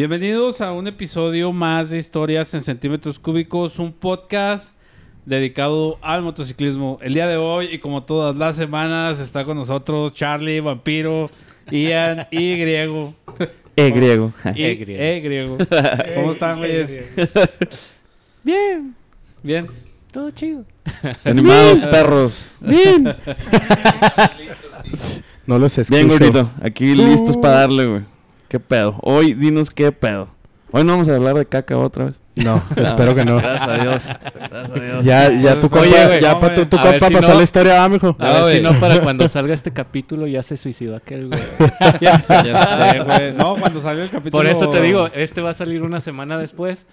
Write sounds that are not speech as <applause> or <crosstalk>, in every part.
Bienvenidos a un episodio más de Historias en Centímetros Cúbicos, un podcast dedicado al motociclismo. El día de hoy, y como todas las semanas, está con nosotros Charlie, Vampiro, Ian y Griego. E griego. Y- E griego. E griego. ¿Cómo están, güeyes? Bien. Bien. Todo chido. Animados perros. Bien. <laughs> No los escucho. Bien, gordito. Aquí listos para darle, güey. ¿Qué pedo? Hoy dinos qué pedo. Hoy no vamos a hablar de caca otra vez. No, <laughs> espero que no. Gracias a Dios. Gracias a Dios. Ya, ya tu compa, Oye, güey, ya no, pa- tu, tu a ver compa si pasó no- la historia, ah, mijo. A ver si no, para cuando salga este capítulo ya se suicidó aquel, güey. Ya <laughs> sé, ya sé, güey. No, cuando salió el capítulo... Por eso te digo, este va a salir una semana después.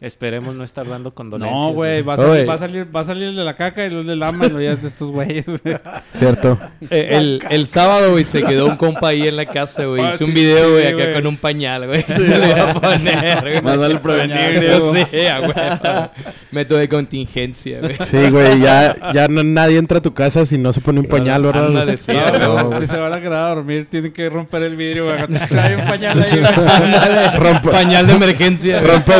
Esperemos no estar dando condolencias. No, güey, va, a salir- va, a salir, va a salir el de la caca y los del ama y los ya es de estos güeyes, güey. Cierto. Eh, el, el sábado, güey, se quedó un compa ahí en la casa, güey. Ah, Hizo sí, un video, sí, güey, acá con un pañal, güey. <laughs> Se lo iba a poner, güey. Más vale prevenir, güey. Método de contingencia, güey. Sí, güey, ya, ya no, nadie entra a tu casa si no se pone un pañal, ¿verdad? Sí, No, güey. No, si se van a quedar a dormir, tienen que romper el vidrio, güey. <laughs> Hay un pañal ahí, güey. Pañal de emergencia, güey. rompe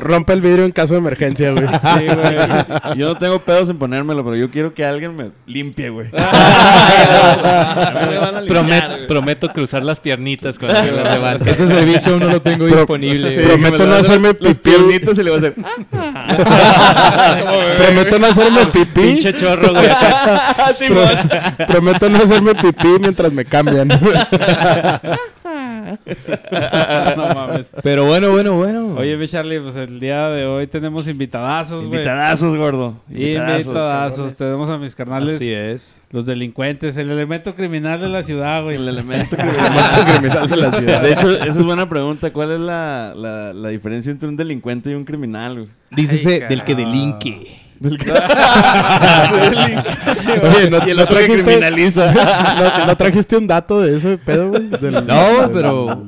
rompe el vidrio en caso de emergencia, güey. <laughs> Sí, güey. Yo no tengo pedos en ponérmelo, pero yo quiero que alguien me limpie, güey. <laughs> Prometo, prometo cruzar las piernitas cuando se las levante. Ese servicio aún no lo tengo Pro- disponible, Sí. Prometo no hacerme pipí. piernitos y le voy a hacer. <laughs> Prometo no hacerme pipí. Pinche chorro, güey. Pro- Prometo no hacerme pipí mientras me cambian. <laughs> No mames. Pero bueno, bueno, bueno. Oye, mi Charlie, pues el día de hoy tenemos invitadazos, güey. Invitadazos, gordo. Invitadazos. Tenemos a mis carnales, Así es. los delincuentes, el elemento criminal de la ciudad, güey. El elemento <laughs> que criminal de la ciudad. De hecho, esa es buena pregunta. ¿Cuál es la, la, la diferencia entre un delincuente y un criminal, güey? Dícese del que delinque. <laughs> Oye, no, y el no otro que criminaliza. <laughs> no, no trajiste un dato de ese pedo, güey. Del- No, del- pero...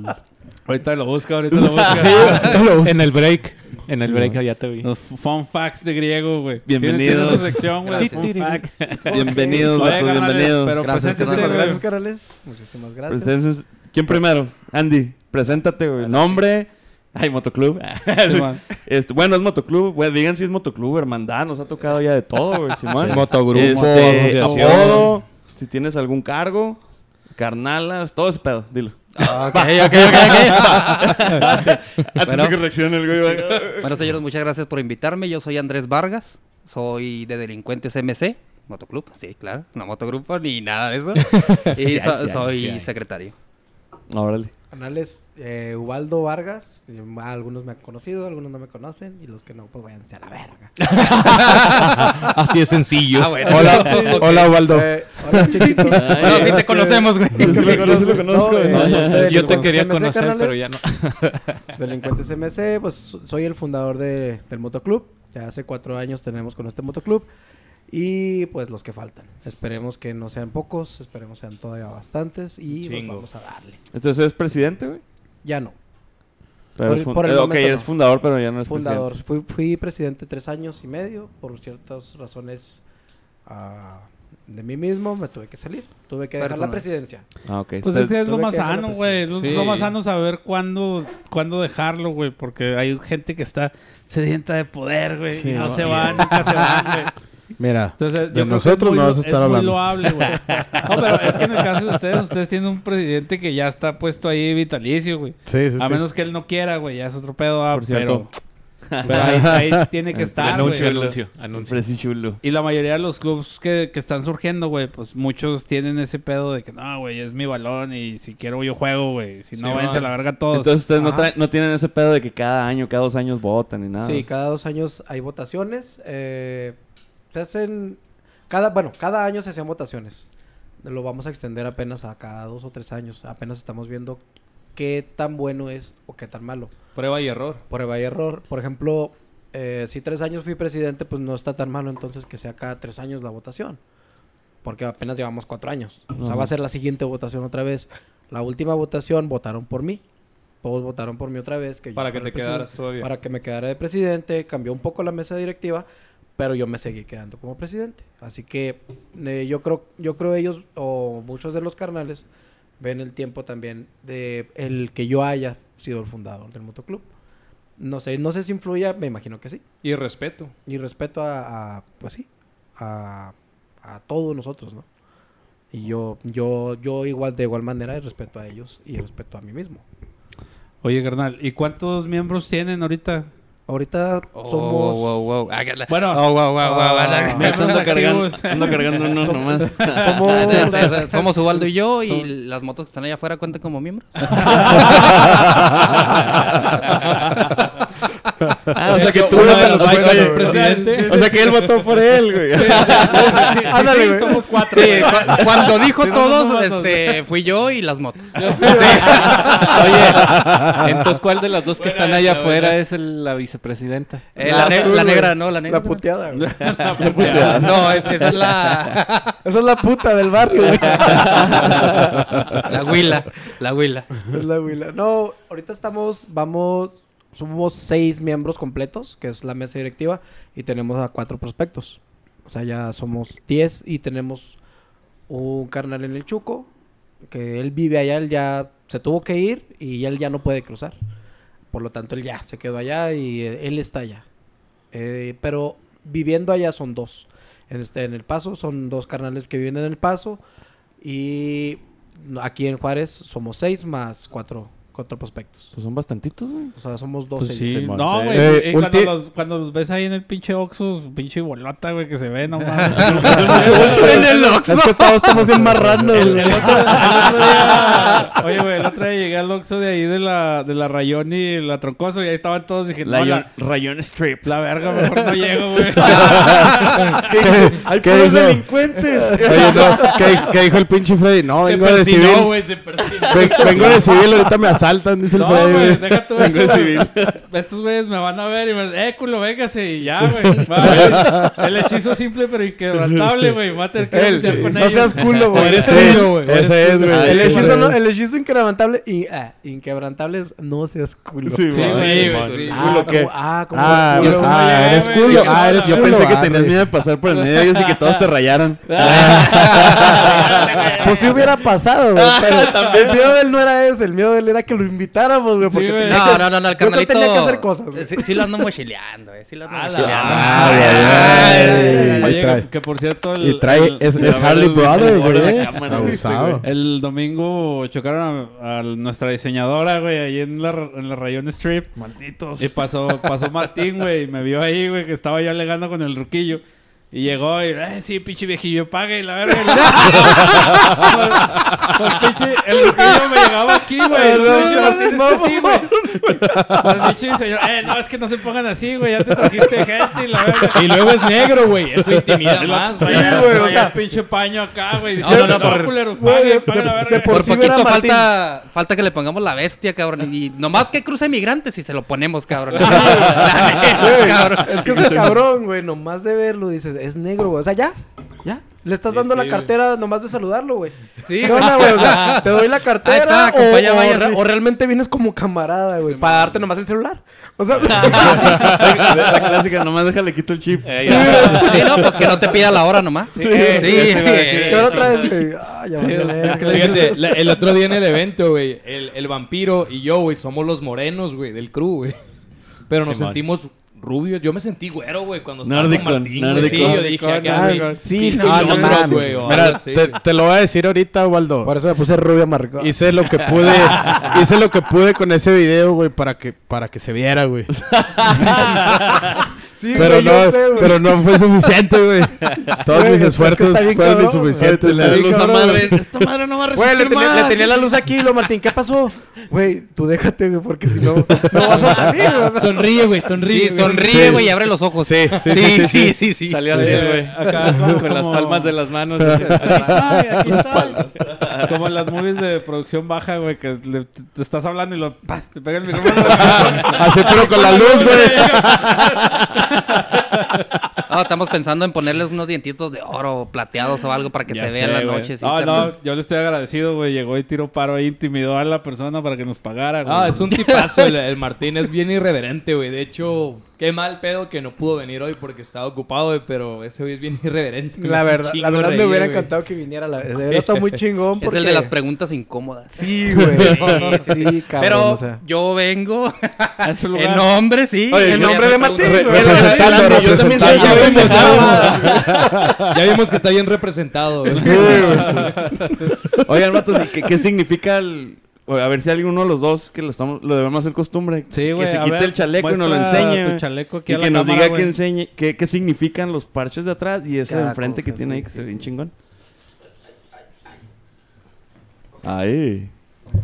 Ahorita lo busca, ahorita lo busca. En el break. En el break ya te vi. Los fun facts de griego, güey. Bienvenidos. Tiene- su sección, güey. Gracias. Fun facts. <laughs> Bienvenidos, Oye, bienvenidos. Pero Gracias, carnales. Gracias, carnales. Muchísimas gracias. Presencias- ¿Quién primero? Andy, preséntate, güey. Nombre. <laughs> Ay, motoclub. <laughs> Este, bueno, es motoclub, güey. Digan si es motoclub, hermandad. Nos ha tocado ya de todo, güey, <laughs> Simón. Motogrupo, Este, apodo. Si tienes algún cargo. Carnalas, todo ese pedo. Dilo. Ah, ok, ok, ok, Antes Bueno. que reaccione el güey. ok. Bueno, señores, muchas gracias por invitarme. Yo soy Andrés Vargas. Soy de Delincuentes MC. Motoclub, sí, claro. No motogrupo ni nada de eso. y sí so- sí soy sí secretario. Órale. Canales eh, Ubaldo Vargas. Algunos me han conocido, algunos no me conocen. Y los que no, pues váyanse a la verga. <laughs> Así es sencillo. Ah, bueno. Hola, hola, Waldo. Eh, hola, chiquitos. Bueno, sí te conocemos, güey. Yo sí lo conozco, lo conozco, No, güey. eh, Yo te quería MC, conocer, pero ya no. <laughs> Delincuentes MC, pues so- soy el fundador de, del motoclub. Ya hace cuatro años tenemos con este motoclub. Y pues los que faltan. Esperemos que no sean pocos, esperemos sean todavía bastantes. Y pues, vamos a darle. Entonces es presidente, güey. Ya no. Pero Por es por el eh, ok, es no. fundador, pero ya no es fundador. presidente. Fui, fui presidente tres años y medio. Por ciertas razones ah, de mí mismo me tuve que salir. Tuve que dejar la presidencia. Ah, ok. Pues Usted- es que es lo más sano, güey. Es lo- Sí. lo más sano saber cuándo, cuándo dejarlo, güey. Porque hay gente que está sedienta de poder, güey. Sí, y no no. se van, nunca se van, güey. <laughs> Mira, Entonces, De nosotros muy no lo- vas a estar es hablando. muy loable, güey. <laughs> No, pero es que en el caso de ustedes, ustedes tienen un presidente que ya está puesto ahí vitalicio, güey. sí, sí, A sí. menos que él no quiera, güey. Ya es otro pedo, ah, Por cierto. Pero, pero ahí, ahí tiene que <laughs> estar, Anuncio, güey. anuncio, anuncio. Chulo. Y la mayoría de los clubs que, que están surgiendo, güey, pues muchos tienen ese pedo de que no, güey, es mi balón y si quiero yo juego, güey. Si no, Sí, váyanse a la verga todos. Entonces ustedes no, traen- no tienen ese pedo de que cada año, cada dos años votan ni nada. Sí, cada dos años hay votaciones. eh, se hacen. Cada, bueno, cada año se hacen votaciones. Lo vamos a extender apenas a cada dos o tres años. Apenas estamos viendo qué tan bueno es o qué tan malo. Prueba y error. Prueba y error. Por ejemplo, eh, si tres años fui presidente, pues no está tan malo entonces que sea cada tres años la votación. Porque apenas llevamos cuatro años. O sea, Ajá. va a ser la siguiente votación otra vez. La última votación votaron por mí. Todos votaron por mí otra vez. Que yo Para que te quedaras todavía. para que me quedara de presidente, cambió un poco la mesa directiva, pero yo me seguí quedando como presidente. Así que eh, yo creo, yo creo ellos o muchos de los carnales ven el tiempo también de el que yo haya sido el fundador del motoclub. No sé, no sé si influye, me imagino que sí. Y respeto. Y respeto a, a, pues sí, a, a todos nosotros, ¿no? Y yo, yo, yo igual, de igual manera, respeto a ellos y respeto a mí mismo. Oye, carnal, ¿y cuántos miembros tienen ahorita? Ahorita Oh, somos... wow, wow. Ah, Bueno, Oh, wow, wow, wow. ah, me- Ando cargando, ando cargando uno nomás. <laughs> <laughs> Somos... Somos Ubaldo y yo y las motos que están allá afuera cuentan como miembros. <laughs> Ah, o sea que tú no es presidente. O sea que él votó por él, güey. Ándale, güey. somos cuatro. Sí, cu- cuando dijo Sí, no, todos, no, no, no. este, fui yo y las motos. Oye, <laughs> entonces, ¿cuál de las dos que están allá afuera es el- la vicepresidenta? Eh, la, ne- azul, la güey. negra, no, la negra. La puteada, <laughs> güey. No, es- esa es la, <laughs> Esa es la puta del barrio, güey. la huila, la huila. Es la huila. No, ahorita estamos, vamos, somos seis miembros completos, que es la mesa directiva, y tenemos a cuatro prospectos. O sea, ya somos diez y tenemos un carnal en el Chuco, que él vive allá, él ya se tuvo que ir y él ya no puede cruzar. Por lo tanto, él ya se quedó allá y eh, él está allá. Eh, pero viviendo allá son dos. Este, en El Paso son dos carnales que viven en El Paso. Y aquí en Juárez somos seis más cuatro, cuatro prospectos. Pues son bastantitos, güey. O sea, somos doce. Pues sí, Simón, no, güey. Eh, y un cuando, los, cuando los ves ahí en el pinche Oxxo, pinche bolota, güey, que se ve nomás. <laughs> En el Oxxo. Es que todos estamos bien marranos, El, güey. el otro, el otro día, oye, güey, el otro día llegué al Oxxo de ahí de la, de la Rayón y la Troncoso y ahí estaban todos. Dije, no, Rayón, la, Rayón Strip. la verga, mejor no llego, güey. <laughs> ¿Qué dijo? delincuentes. Oye, no, ¿qué, qué dijo el pinche Freddy? No, Se vengo de civil. Ven- vengo de civil, ahorita me asaltan, dice el No, Freddy, güey, deja tú eso. civil. Estos güeyes me van a ver y me dicen, eh, culo, véngase y ya, güey. Va, El hechizo simple pero inquebrantable, güey. Va a tener que Él, sí. con No ellos. seas culo, güey. Eres culo, güey. Ese es, güey. Ah, El hechizo, no, el hechizo inquebrantable y ah, inquebrantable es no seas culo. Sí, Sí, güey. sí, güey, sí. Ah, ¿Culo como, ah, Ah, eres pues, culo. ah, eres culo. dije, Ah, eres hola, Yo culo. pensé que ah, tenías güey. miedo de pasar por el <laughs> medio de ellos y que todos te rayaran. <laughs> Pues si hubiera pasado, güey. Pero <laughs> el miedo de él no era ese. El miedo de él era que lo invitáramos, güey. Porque güey. tenía No, que- no, no, no, el yo carnalito. tenía que hacer cosas. güey. Sí, sí lo ando mochileando, eh. Sí lo ando Ah, mochileando. Ay, ay, ay. Oye, que, que por cierto, el, Y trae, el- es, Sí, es Harley Brother, güey. Abusado. el domingo chocaron a, a nuestra diseñadora, güey, ahí en la, en la Rayón Strip. Malditos. Y pasó, pasó Martín, güey, y me vio ahí, güey, que estaba yo alegando con el ruquillo. Y llegó y, eh, sí, pinche viejillo, pague y la verga. <laughs> pues, pues, pinche, el ruquillo me llegaba aquí, güey. No, No, no, no, güey. Pinche señor, eh, no, es que no se pongan así, güey, ya te trajiste gente y la verga. Y luego es negro, güey. Eso intimida más, güey. Traía- güey, o sea- pinche paño acá, güey. No, no, no, por- culero, pague, pague la verga. sí poquito falta, falta que le pongamos la bestia, cabrón. Y nomás que cruce migrantes y se lo ponemos, cabrón. <laughs> Es que ese cabrón, güey, nomás de verlo dices, es negro, güey. O sea, ya, ya. Le estás dando la cartera nomás de saludarlo, güey. Sí, ¿Qué onda, güey? O sea, <laughs> te doy la cartera Ahí está, o, o vaya, re- sí. o realmente vienes como camarada, güey, para darte nomás el celular. O sea, <laughs> La clásica, nomás déjale quito el chip. Sí, no, pues que no te pida la hora nomás. Sí, sí. ¿qué hora traes, güey? Ah, ya. Fíjate, <laughs> la- el otro día en el evento, güey, el, el vampiro y yo, güey, somos los morenos, güey, del crew, güey. Pero nos Simón. sentimos rubios. Yo me sentí güero, güey, cuando estaba con Martín. nórdico. Sí, yo dije acá, Nórdico. güey. Sí, no, güey, Mira, te, lo voy a decir ahorita, Waldo. Por eso me puse rubia marcada. Hice lo que pude, <laughs> hice lo que pude con ese video, güey, para que, para que se viera, güey. <laughs> Sí, Pero güey, yo no, sé, güey. pero no fue suficiente, güey. <laughs> Todos Güey, mis es que esfuerzos está fueron cabrón, insuficientes. güey, la está luz a cabrón, madre. güey. Esta madre no va a Güey, le, resistir tenía- le tenía la luz aquí, lo Martín, ¿qué pasó? Güey, tú déjate, güey, porque si no, no vas a salir, güey. Sonríe, güey, sonríe. Sí, güey. sonríe, Sí. güey, y abre los ojos. Sí, sí, sí, sí, sí, sí, sí, sí. Salió así, Sí, güey. acá Con las palmas de las manos. Aquí estoy, aquí estoy. Como en las movies de producción baja, güey, que le- te, te estás hablando y lo ¡pas! te pega el micrófono. <laughs> Así, pero con la luz, güey. <laughs> <laughs> No, estamos pensando en ponerles unos dientitos de oro plateados o algo para que Ya se vea en sé, la noche. sí, No, no, yo le estoy agradecido, güey. Llegó y tiró paro ahí, intimidó a la persona para que nos pagara, güey. Ah, es un tipazo el, el Martín, es bien irreverente, güey. De hecho, Qué mal pedo que no pudo venir hoy porque estaba ocupado, güey, pero ese güey es bien <laughs> irreverente. La verdad, la verdad me hubiera güey. encantado que viniera la vez. De verdad está muy <laughs> chingón Es el de las preguntas incómodas. Sí, <laughs> güey. sí, cabrón, Pero o sea. yo vengo En nombre, sí. Oye, en nombre de Martín, güey. representando, Yo también soy representando. Ya vimos, ya vimos que está bien representado. güey. Oigan, vatos, ¿y qué, qué significa el...? A ver si alguno de los dos que lo, estamos, lo debemos hacer costumbre. Sí, güey. Que se quite ver, el chaleco y nos lo enseñe. tu güey. chaleco aquí Y a la que nos cámara, diga que güey. enseñe qué, qué significan los parches de atrás y ese de enfrente que tiene sí, ahí que sí, se ve bien chingón. Ahí.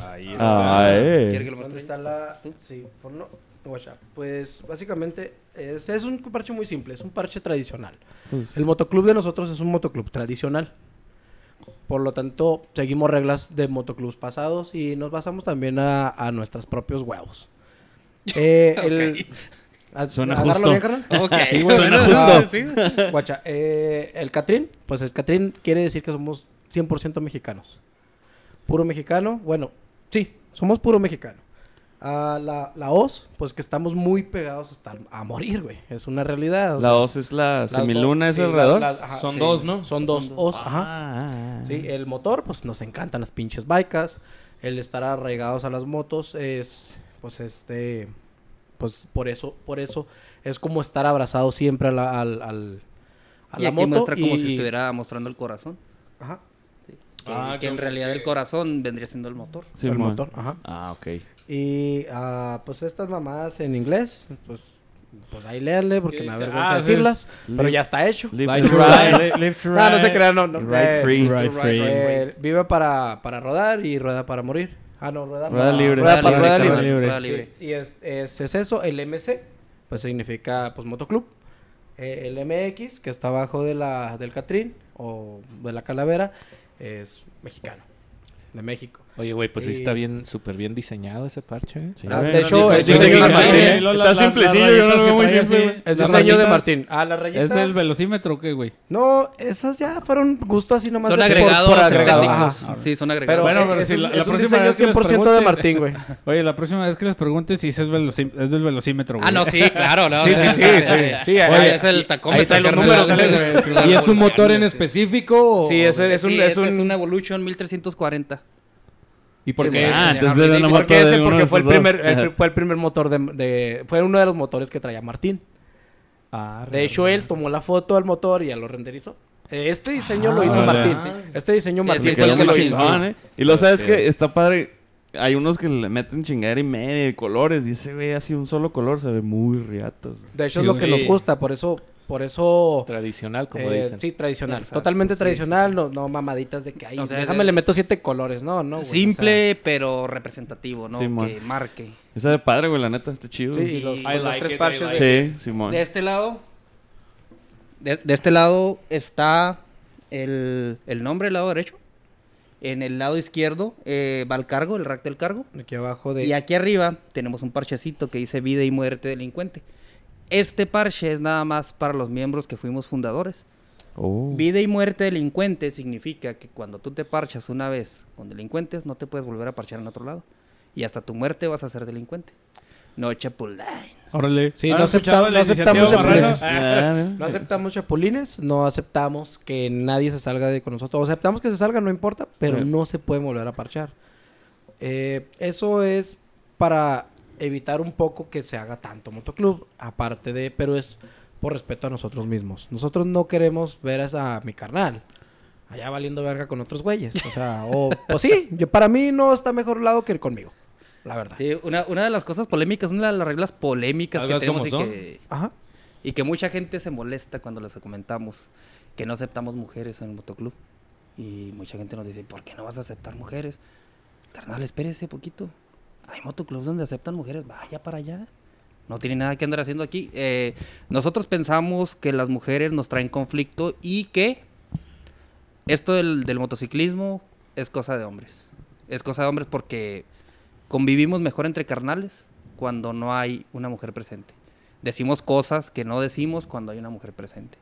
Ahí ¿Quiere Ahí. que lo ¿Dónde muestre? está la...? Sí, ponlo. Guacha. Pues, básicamente, es, es un parche muy simple. Es un parche tradicional. Pues, El motoclub de nosotros es un motoclub tradicional. Por lo tanto, seguimos reglas de motoclubs pasados y nos basamos también a, a nuestros propios huevos. <laughs> Eh, el- a- Suena justo. bien. Suena justo. Guacha, eh, el Catrín, pues el Catrín quiere decir que somos 100% mexicanos. Puro mexicano, bueno, sí, somos puro mexicano. Ah, la, la OS, pues que estamos muy pegados hasta a morir, güey. Es una realidad. o La sea, OS es la semiluna, dos- ¿es sí, alrededor? la- las- ajá, Son sí. dos, ¿no? Son dos OS, ajá. Ah, Sí, el motor, pues nos encantan las pinches bikes. El estar arraigados a las motos es, pues este, pues por eso, por eso es como estar abrazado siempre a la, al, al- a Y la aquí moto. muestra como y- si estuviera mostrando el corazón. Ajá, Que, Ah, que en realidad que- el corazón vendría siendo el motor. Sí, el motor, ajá. Ah, ok. Y ah, pues estas mamadas en inglés, pues, pues ahí léanle porque ¿Qué me da vergüenza Ah, decirlas, live- pero ya está hecho. Live Live to ride. ride, live to No, no se ride. crean, no, no. Ride eh, free. Ride free. eh, vive para, para rodar y rueda para morir. Ah, no, rueda, Rueda para- libre. Rueda, para- rueda libre. rueda Sí, libre. y es, es, es eso, el MC, pues significa pues motoclub. Eh, el MX, que está abajo de la, del Catrín o de la Calavera, es mexicano, de México. Oye, güey, pues sí está bien, súper bien diseñado ese parche, ¿eh? Sí, Ah, de hecho, es diseño de Martín. ¿eh? Está la- la- simplecillo, yo no lo veo muy simple. Es diseño de Martín. Ah, las rayitas. ¿Es el velocímetro o qué, güey? No, esas ya fueron gustos así nomás. Son de por- agregados por agregado, ajá. Sí, son Pero agregados. Bueno, eh, pero es si la- la es un próxima diseño vez que les 100% de pregunten- Martín, güey. Oye, la próxima vez que les pregunten si es, es del velocímetro, güey. Ah, no, sí, claro, no. Sí, sí, sí, sí. Oye, es el tacómetro. los números, ¿Y es un motor en específico? o- Sí, ese es un... Es este es un... una Evolution 1340. ¿Y por Sí, qué? Ah, entonces era una moto Porque de porque de fue el primer, el- fue el primer motor de, de- Fue uno de los motores que traía Martín. Ah, De hecho, él tomó la foto del motor y ya lo renderizó. Este diseño lo hizo órale. Martín. Este diseño Sí, Martín fue el que lo hizo. chingón, ¿eh? Y lo sabes que está padre. Hay unos que le meten chingadera y media y colores. Y ese ve así un solo color, se ve muy riatos. De hecho, es lo que sí. nos gusta. Por eso... Por eso... Tradicional, como eh, dicen. sí, tradicional. Exacto, Totalmente sí, tradicional. No, no mamaditas de que... O sea, déjame de- le meto siete colores. No, no, güey, o sea, Simple, pero representativo, ¿no? Simón. que marque. Ese de padre, güey, la neta, está chido. Sí, y los, pues, los tres it, parches like de... Sí, Simón. De este lado. De, de este lado está el, el nombre del lado derecho. En el lado izquierdo eh, va el cargo, el rack del cargo. Aquí abajo de... Y aquí arriba tenemos un parchecito que dice vida y muerte delincuente. Este parche es nada más para los miembros que fuimos fundadores. Oh. Vida y muerte delincuente significa que cuando tú te parchas una vez con delincuentes, no te puedes volver a parchar en otro lado. Y hasta tu muerte vas a ser delincuente. No chapulines. Órale. Sí, ¿Han no acepta- aceptamos chapulines. Ah, No aceptamos chapulines, no aceptamos que nadie se salga de con nosotros. O aceptamos que se salga, no importa, pero Sí. no se puede volver a parchar. Eh, eso es para evitar un poco que se haga tanto motoclub, aparte de, pero es por respeto a nosotros mismos. Nosotros no queremos ver a, esa- a mi carnal allá valiendo verga con otros güeyes. O sea, o, <laughs> o sí, yo, para mí no está mejor lado que conmigo, la verdad. Sí, una, una de las cosas polémicas, una de las reglas polémicas que tenemos y que, Ajá. y que mucha gente se molesta cuando les comentamos que no aceptamos mujeres en el motoclub. Y mucha gente nos dice, ¿por qué no vas a aceptar mujeres? Carnal, espérese poquito. Hay motoclubs donde aceptan mujeres, vaya para allá. No tiene nada que andar haciendo aquí. Eh, nosotros pensamos que las mujeres nos traen conflicto y que esto del, del motociclismo es cosa de hombres. Es cosa de hombres porque convivimos mejor entre carnales cuando no hay una mujer presente. Decimos cosas que no decimos cuando hay una mujer presente.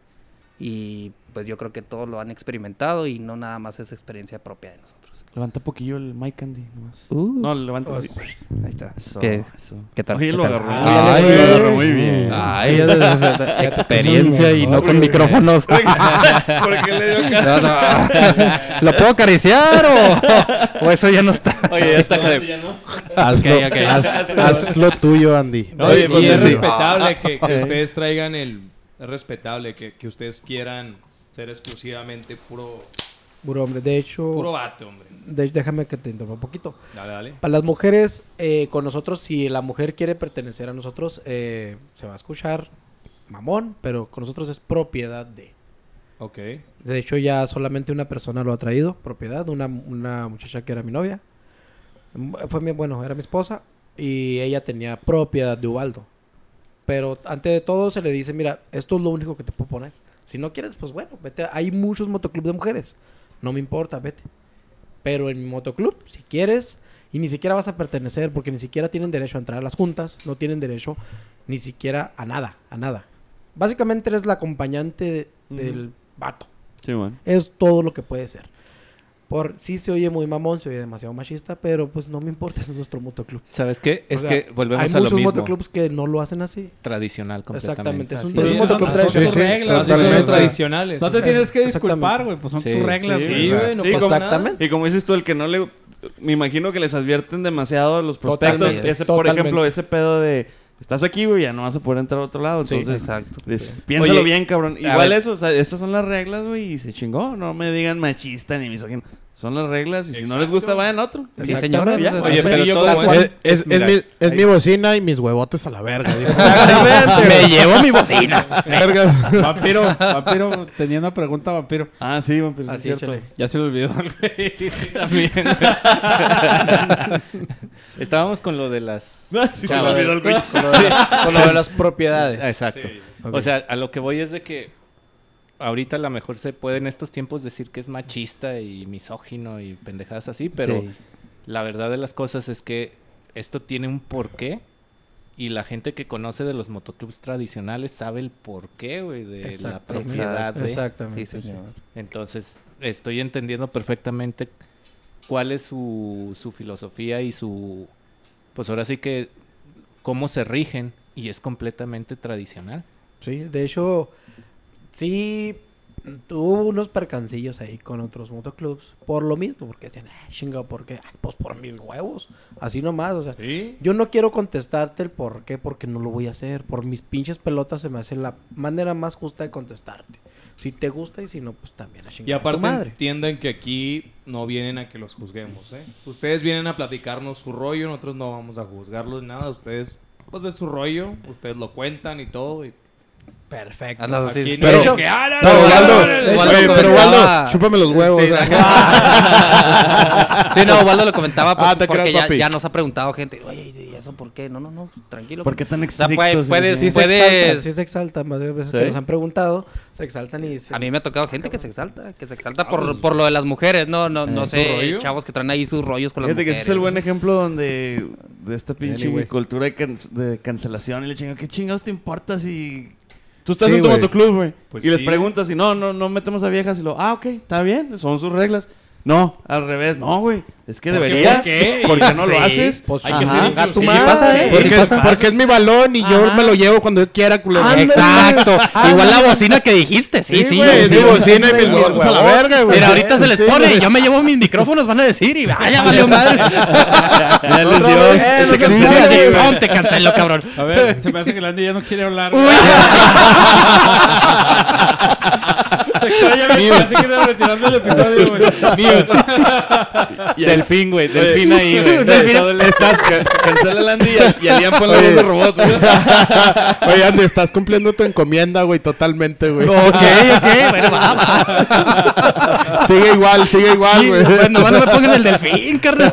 Y pues yo creo que todos lo han experimentado y no nada más es experiencia propia de nosotros. Levanta poquillo el mic, Andy, nomás. Uh, No, levanta. ahí está. Eso, ¿Qué, eso. qué tal? Oye, ¿Qué lo tal? agarró. Ay, lo agarró muy bien. Ay, es- es- es- experiencia y no con micrófonos. <laughs> ¿Por qué le dio cara? No, no. ¿Lo puedo acariciar o, o eso ya no está? Oye, ya está. Hazlo, Ok, ok. haz- <laughs> haz lo tuyo, Andy. No, Oye, y pues, es sí. respetable que, que ustedes traigan el... Es respetable que, que ustedes quieran ser exclusivamente puro, Puro hombre. De hecho, puro vato, hombre. de- déjame que te interrumpa un poquito. Dale, dale. Para las mujeres, eh, con nosotros, si la mujer quiere pertenecer a nosotros, eh, se va a escuchar mamón, pero con nosotros es propiedad de. Ok. De hecho, ya solamente una persona lo ha traído, propiedad, una, una muchacha que era mi novia. Fue mi, bueno, era mi esposa y ella tenía propiedad de Ubaldo. Pero antes de todo se le dice, mira, esto es lo único que te puedo poner. Si no quieres, pues bueno, vete. Hay muchos motoclubs de mujeres. No me importa, vete. Pero en mi motoclub, si quieres, y ni siquiera vas a pertenecer, porque ni siquiera tienen derecho a entrar a las juntas, no tienen derecho ni siquiera a nada, a nada. Básicamente eres la acompañante de- del vato. Sí, bueno. Es todo lo que puede ser. Por sí se oye muy mamón, se oye demasiado machista, pero pues no me importa, <laughs> es nuestro motoclub. ¿Sabes qué? O Es sea, que volvemos Hay a lo muchos mismo. motoclubs que no lo hacen así. Tradicional completamente. Exactamente, es un- Así es un es. motoclub Son- tradicional. tus Sí, sí, reglas. Son tradicionales. No te Es- tienes que disculpar, güey. Pues son Sí, tus reglas. sí, güey. Sí, güey, no Sí, pasa como- Exactamente. Y como dices tú, el que no le... Me imagino que les advierten demasiado a los prospectos. Totalmente, Ese, por ejemplo, ese pedo de... Estás aquí, güey, ya no vas a poder entrar a otro lado. Sí, Entonces, Exacto. piénsalo Oye, bien, cabrón. Igual eso, o sea, estas son las reglas, güey, y se chingó. No me digan machista ni misógino. Son las reglas y si no les gusta, vayan a otro. Sí, señora. Oye, así. pero yo como- Es, es- mi, es mi bocina y mis huevotes a la verga. dijo. Me llevo mi bocina. <laughs> Vergas. Vampiro, vampiro, tenía una pregunta, vampiro. Ah, sí, vampiro, sí es Así, cierto. Ya se me olvidó el güey. <laughs> También. Estábamos con lo de las... No, <laughs> sí se me olvidó el güey. Con lo de las- Con lo de las propiedades. Exacto. O sea, a lo que voy es de que ahorita a lo mejor se puede en estos tiempos decir que es machista y misógino y pendejadas así, pero Sí. la verdad de las cosas es que esto tiene un porqué y la gente que conoce de los motoclubs tradicionales sabe el porqué, güey, de la propiedad. de- Exactamente. Sí, señor. Entonces, estoy entendiendo perfectamente cuál es su, su filosofía y su... Pues ahora sí que cómo se rigen y es completamente tradicional. Sí, de hecho, sí tuvo unos percancillos ahí con otros motoclubs por lo mismo, porque decían, ah, chinga, ¿por qué? Ay, pues por mis huevos, así nomás, o sea, Sí. yo no quiero contestarte el por qué, porque no lo voy a hacer, por mis pinches pelotas se me hace la manera más justa de contestarte. Si te gusta y si no, pues también a chingar Y a aparte tu madre. entiendan que aquí no vienen a que los juzguemos, ¿eh? Ustedes vienen a platicarnos su rollo, nosotros no vamos a juzgarlos nada. Ustedes, pues es su rollo, ustedes lo cuentan y todo. Y Perfecto. Hazlas así. aquí Pero- que, ah, no, Pero Waldo, Waldo oye, pero Waldo, chúpame los huevos. Sí, <laughs> Sí, no, Waldo lo comentaba pues, Ah, porque creas, ya, nos ha preguntado gente, oye, ¿y eso por qué? No, no, no, tranquilo. ¿Por qué tan O sea, estrictos? puede- puedes, Sí se puedes- exaltan, sí se exaltan, más veces ¿Sí? que nos han preguntado, se exaltan y dicen, A mí me ha tocado gente que se exalta, que se exalta por, por lo de las mujeres, no, no, no ¿Su sé, rollo? chavos que traen ahí sus rollos con las Fíjate que ese es el buen ejemplo donde de esta pinche Anyway. cultura de, can- de cancelación y le chingo, ¿qué chingados te importa si tú estás Sí, en tu motoclub, güey? Pues y les preguntas y no, no, no metemos a viejas y lo, ah, ok, está bien, son sus reglas. No, al revés, no, güey. Es que Pues que, deberías. ¿por qué? <laughs> ¿Por qué no lo Sí, haces? pues, Hay que ser a tu inclusivos. madre. pasa, ¿eh? Porque, Sí, es, porque mi balón y yo me lo llevo cuando yo quiera, culero. Exacto, igual la bocina que dijiste, sí, sí. güey, es sí, mi sí. bocina y mis sí, huevotes a la verga, güey. Mira, ahorita se les Sí, pone, güey. yo me llevo mis micrófonos, van a decir, y vaya, <laughs> valió madre. Ya les dio. te cancelo, cabrón. A ver, se me hace que Landy ya no quiere hablar. <laughs> ya me parece que era retirando el episodio, güey. Delfín, güey. Delfín ahí, güey. <laughs> Delfín, Estás, ca- cancela la Andy y a- y a Liam ponle voz de robot, güey. <laughs> Oye, Andy, estás cumpliendo tu encomienda, güey, totalmente, güey. Ok, ok, bueno, va, va. <laughs> Sigue igual, sigue igual, güey. Bueno, nomás no me pongan el delfín, carnal.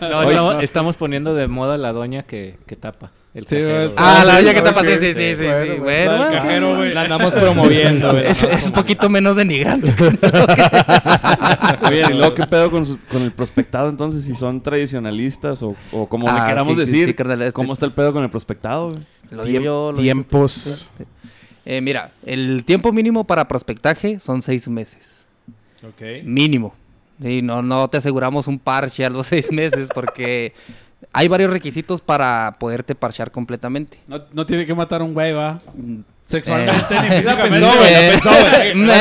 No, estamos, estamos poniendo de moda la doña que, que tapa. El Sí, cajero, güey. güey. Ah, la olla que tapa, ok. sí, sí, sí, sí, Bueno, sí. bueno, Bueno, la del bueno. cajero, güey. La andamos <laughs> promoviendo, güey. Es, es un poquito menos denigrante. <laughs> Oye, y luego, ¿qué pedo con, su- con el prospectado entonces? Si son tradicionalistas o, o como Ah, le queramos sí, sí, decir. carnal, este- ¿Cómo está el pedo con el prospectado, güey? Lo yo, Tiempos. Eh, mira, el tiempo mínimo para prospectaje son seis meses. Ok. Mínimo. Sí, no, no te aseguramos un parche a los seis meses porque hay varios requisitos para poderte parchear completamente. No, no tiene que matar a un güey, va. Sexualmente Eh. ni físicamente. pensó, güey, Eh, No,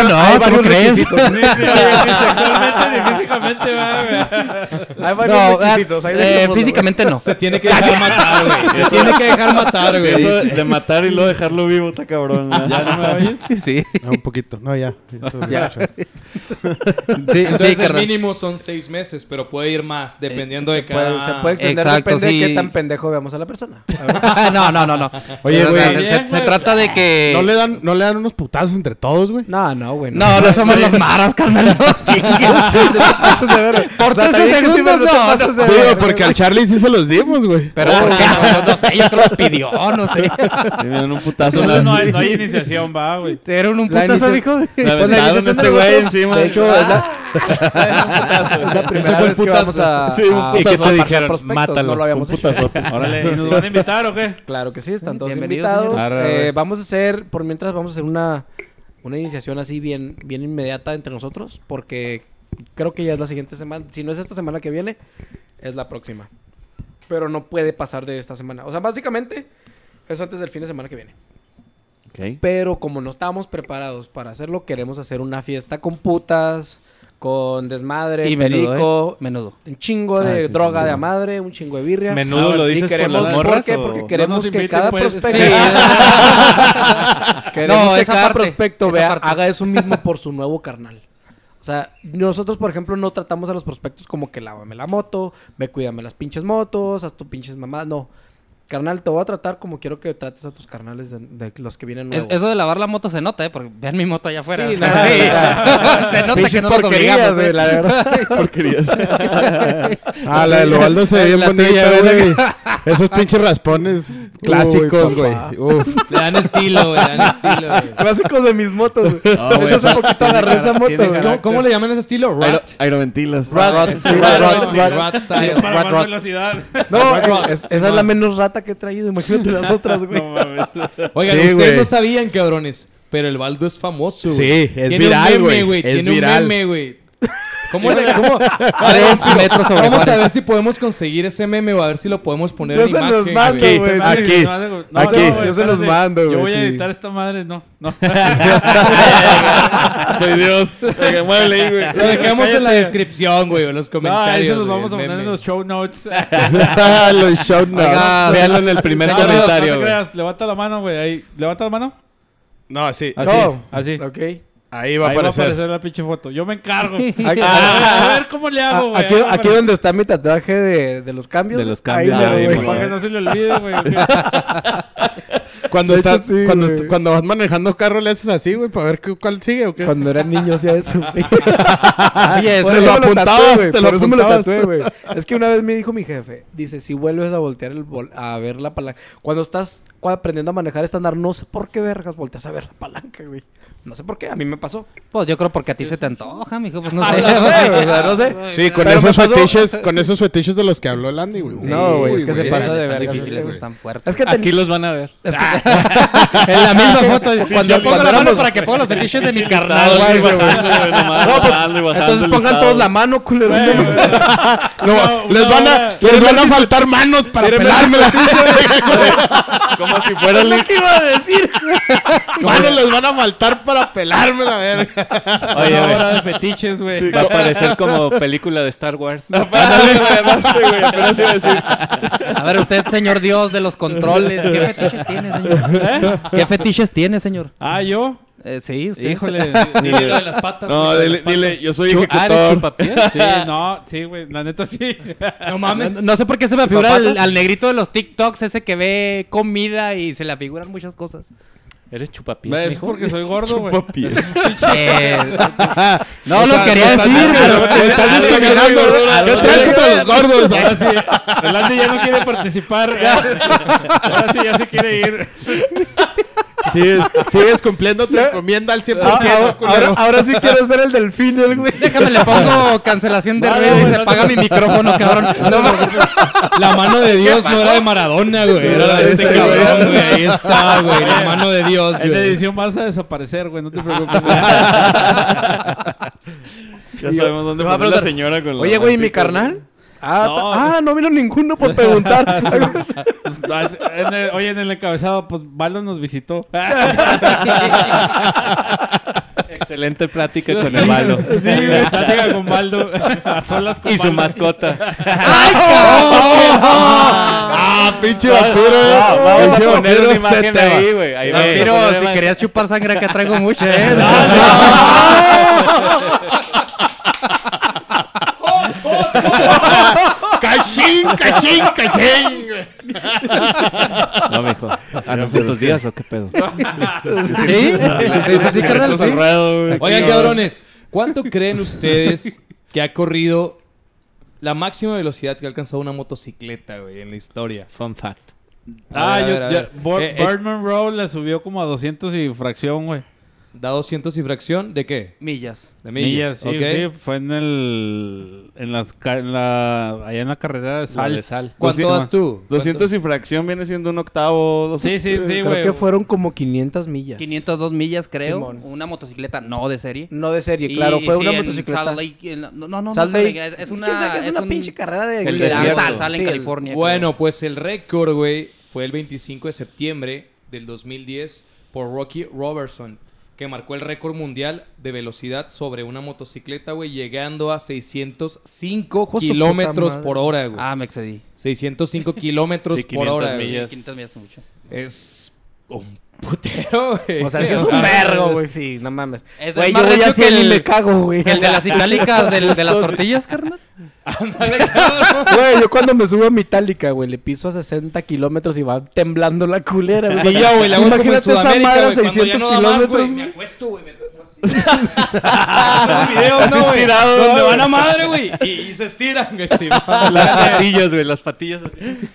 en- no, hay ¿cómo varios crees? requisitos. <laughs> Ni, ni- ni sexualmente ni físicamente, va. Hay varios No, requisitos. ahí eh, físicamente no. Se tiene que dejar matar, güey. Se tiene que dejar matar, güey. Eso de matar y luego dejarlo vivo está cabrón. ¿no? ¿Ya no me oyes? Sí, No, un poquito. No, ya. <laughs> Ya. Sí, Entonces el mínimo son seis meses, pero puede ir más, dependiendo de Se puede, cada... se puede extender, Exacto, depende de qué tan pendejo veamos a la persona. <laughs> No, no, no, no. Oye, güey. Se- se, Bien, se güey. trata de que... ¿No le, dan, ¿No le dan unos putazos entre todos, güey? No, no, güey. No, no somos los maras, carnal. No. Por O sea, 13 también que sí, segundos, no no. no. Digo, porque al Charlie sí se los dimos, güey. Pero. No, no sé, yo creo que los pidió, no sé. Dan un putazo. No hay, no iniciación, va, güey. ¿Te dieron un putazo, dijo? Me Pues aventaron este de güey encima. De hecho, es la, es la Ese primera fue vez que putazo. vamos a, Sí, un a- putazo. ¿Y qué te dijeron? prospectos, Mátalo. No lo habíamos Un hecho. putazote. <laughs> Órale, ¿y nos van a invitar o qué? Claro que sí, están todos Bienvenidos, invitados. Eh, vamos a hacer, por mientras vamos a hacer una, una iniciación así bien, bien inmediata entre nosotros, porque creo que ya es la siguiente semana. Si no es esta semana que viene, es la próxima. Pero no puede pasar de esta semana. O sea, básicamente es antes del fin de semana que viene. Ok. Pero como no estábamos preparados para hacerlo, queremos hacer una fiesta con putas, con desmadre, Y menudo, perico, ¿eh? Menudo. un chingo Ah, de sí, droga sí. de a madre, un chingo de birria. Menudo lo dices por queremos- las morras. ¿Por qué? o- Porque queremos que cada pues. prospecto... Sí. <laughs> queremos No, que cada parte, prospecto vea, parte. haga eso mismo por su nuevo carnal. O sea, nosotros, por ejemplo, no tratamos a los prospectos como que lávame la moto, ve, cuídame las pinches motos, haz tu pinches mamás. No. Carnal, te voy a tratar como quiero que trates a tus carnales de, de los que vienen Es- eso de lavar la moto se nota, ¿eh? Porque vean mi moto allá afuera. Sí, O sea, no, sí. <laughs> se nota que no nos obligamos, ¿eh? la verdad. <laughs> Porquerías. <laughs> Ah, la del Waldo se ve bien La bonita, tuya, güey. Esos pinches raspones clásicos, güey. Le dan estilo, güey, le dan estilo, güey. Clásicos de mis motos, güey. Ah, De güey, hecho, hace esa- poquito agarré esa moto, güey. ¿Cómo, cómo le llaman ese estilo? Rat. aeroventilas. Rat, Rat, rat, rat, rat, rat. Rat, rat. velocidad. No, es- esa es la menos que he traído. Imagínate las otras, <laughs> güey. No mames. Oigan, Sí, ustedes güey. no sabían, cabrones, pero el Baldo es famoso, güey. Sí, es Tiene viral, un meme, güey. Es Tiene viral. un meme, güey. ¿Cómo le, <laughs> cómo? A ver, Tres metros sobre vamos a ver si podemos conseguir ese meme o a ver si lo podemos poner Yo en se imagen, los mando, güey. Aquí, No, no, no, aquí. no, Yo se los mando, Yo güey, voy a editar esta madre, no. No. <laughs> <laughs> Soy Dios. Oiga, muévele ahí, güey. Lo dejamos en la descripción, güey, en los No, comentarios. ahí se los güey, vamos a poner en los show notes. Los show notes. Oiga, Véanlo en el primer No, no, comentario, No güey. levanta la mano, güey. Ahí. Levanta la mano. No, así. Así. No. Así. Ok. Ahí va a Ahí va a aparecer. la pinche foto. Yo me encargo. <laughs> Aquí, a ver cómo le hago, güey. aquí, Ahí aquí donde está mi tatuaje de, de los cambios. De los ahí cambios. mero, Ah, güey. Para que no se le olvide, güey. Cuando, <laughs> hecho, estás, sí, cuando, cuando vas manejando carro le haces así, güey, para ver qué- cuál sigue o qué. Cuando era niño hacía eso, <laughs> güey. Oye, Por te eso lo apuntabas, güey. te lo Por eso me lo apuntabas. tatué, güey. Es que una vez me dijo mi jefe, dice, si vuelves a voltear el vol- a ver la palanca. Cuando estás aprendiendo a manejar estándar, no sé por qué vergas volteas a ver la palanca, güey. No sé por qué, a mí me pasó. Pues yo creo porque a ti se te antoja, mijo. Pues no <laughs> Ah, sé. no sé, güey, o sea, no sé. Sí, con Pero esos me pasó- fetiches, con esos fetiches de los que habló el Andy, güey. No, güey, es que se pasa de verga. difíciles, güey. están fuertes. Es que ten- Aquí los van a ver. es <laughs> que- en la misma <laughs> foto. Cuando Cuando pongo la mano éramos- para que ponga los fetiches de mi Ah, carnal, güey, güey. No, pues, Entonces pongan todos la mano, culero. No, les van a, les van a faltar manos para pelármela. Como si fuera el... Manos les van a faltar para pelármela, verga. <laughs> Oye, Una güey. hora de fetiches, güey. Va a parecer como película de Star Wars. Ándale, güey, no sé, güey, apenas iba a decir. A ver, usted, señor Dios de los controles, ¿qué fetiches tiene, señor? ¿Qué fetiches tiene, señor? Ah, ¿yo? Eh, sí, usted. Híjole. Dile lo de las patas. No, dile, las patas. dile, yo soy Chu- ah, ¿eres ejecutor. chupapiés? Sí, no, sí, güey. La neta sí. No mames. No, <laughs> no sé por qué se me figura al, al negrito de los TikToks, ese que ve comida y se le figuran muchas cosas. ¿Eres chupapiés, Es mijo? porque soy gordo, güey. Chupapiés. <laughs> Eh, no O lo sea, quería decir, pero... Te estás discriminando. ¿Qué traes contra los gordos? Ahora sí, el Andy ya no quiere participar. Ahora sí, ya se quiere ir. Sigues, sigues cumpliendo tu encomienda al 100%, ahora, culero. ahora- ahora sí quiero ser el delfín, el güey. Déjame, le pongo cancelación de no, ruido y se no, apaga no. mi micrófono, cabrón. No. La mano de Dios no era de Maradona, güey. Era la de este cabrón, güey. Ahí está, <laughs> güey. La mano de Dios, En la edición vas a desaparecer, güey. No te preocupes. <laughs> Ya sabemos dónde va la señora con la Oye, güey, ¿mi carnal? Ah, No. ah, no vino ninguno por preguntar. <laughs> En el- oye, en el encabezado, pues Baldo nos visitó. <laughs> Excelente plática con el malo. Sí, güey, plática con Baldo. Solas con y su Baldo. mascota. ¡Ah, pinche vampiro! Vamos Pinche a poner vampiro, una imagen ahí, güey. Ahí vamos Vampiro, poner si querías chupar sangre, acá traigo mucha, ¿eh? <laughs> ¡Cachín, cachín, cachín! No, mijo. ¿A nosotros días o qué pedo? ¿Sí? Sí, sí, sí, carnal, sí. Oigan, cabrones, ¿cuánto creen ustedes que ha corrido la máxima velocidad que ha alcanzado una motocicleta, güey, en la historia? Fun fact. Ah, yo. Bur- Eh, eh. Birdman Road le subió como a 200 y fracción, güey. ¿Da 200 y fracción? ¿De qué? Millas. De Millas, millas. sí. Fue en el... En las... En la, allá en la carrera de Sal sal. de sal. ¿Cuánto Doscientos- das tú? 200 y fracción viene siendo un octavo. dos- Sí, sí, sí, Creo güey. que fueron como 500 millas. 502 millas, creo. Simón. Una motocicleta no de serie. No de serie, Y- claro, fue sí, una motocicleta. Salt Lake, no, no, no, Salt Lake. Es ¿Quién una, es una un- pinche carrera de el de. Sal, Sal en Sí, el- California. Bueno, pues el récord, güey, fue el 25 de septiembre del 2010 por Rocky Robertson, que marcó el récord mundial de velocidad sobre una motocicleta, güey, llegando a 605 Hijo de su kilómetros por hora, güey. Ah, me excedí. 605 <laughs> kilómetros Sí, por 500 hora, millas. 500 millas es mucho. Es un putero, güey. O sea, sí es un vergo, güey, sí, no mames. Es Güey, más yo voy así que y el- me cago, güey. ¿Que el de las itálicas del- de las <laughs> tortillas, carnal? <laughs> Güey, yo cuando me subo a mi itálica, güey, le piso a 60 kilómetros y va temblando la culera, güey. Sí, ya, güey, la hago como en Sudamérica, madre a güey, cuando ya 600 no da más, güey, kilómetros. me acuesto, güey, me así. video, Así ¿no, güey? estirado, Donde güey. van a madre, güey, y, y se estiran, güey, sí. <laughs> Las patillas, güey. Las patillas.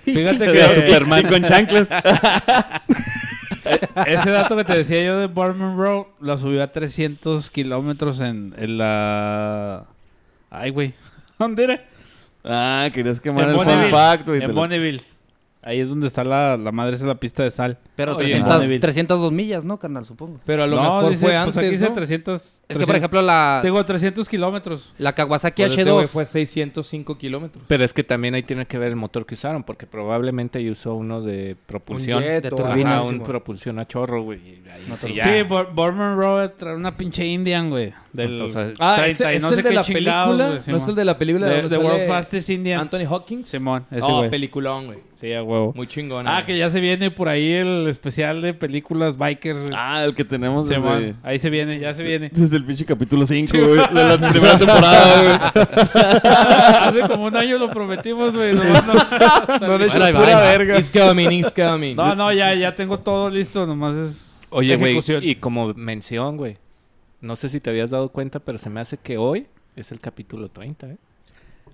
Fíjate De que Superman con chanclas. <laughs> ese dato que te decía yo de Birdman Road la subió a 300 kilómetros en, en la... Ay, güey. <laughs> ¿Dónde era? Ah, querías quemar En el fun Bonneville. fact, güey. En lo- Bonneville. Ahí es donde está la, la madre, esa es la pista de sal. Pero Oye, 300, Bonneville. 302 millas, ¿no, carnal? Supongo. Pero a lo no, mejor dice, fue pues antes, aquí dice ¿no? 300. Es que, por 300 ejemplo, la, Tengo 300 kilómetros. la Kawasaki Pues este H2... güey fue 605 kilómetros. Pero es que también ahí tiene que ver el motor que usaron, porque probablemente ahí usó uno de propulsión. jet de turbina, un propulsión a chorro, güey. No sí. Sí, Birdman Road trae una pinche Indian, güey. Del Entonces, Ah, 30 ¿ese- y ¿es no el sé de la película? güey, ¿No es el de la película de The, World's Fastest Indian. Anthony Hawkins? Simón, ese Oh, güey. peliculón, güey. Sí, a huevo. Muy chingón. Ah, que ya se viene por ahí el especial de películas bikers. Ah, el que tenemos Simón, desde, ahí se viene, ya se viene. <laughs> desde el pinche capítulo 5, güey. De la primera temporada, güey. <laughs> Hace como un año lo prometimos, güey. nomás no, No le Bueno, ahí va, pura va. verga. It's coming, it's coming. no, no, ya, ya tengo todo listo, nomás es Oye, güey, ejecución. y como mención, güey. No sé si te habías dado cuenta, pero se me hace que hoy es el capítulo 30, ¿eh?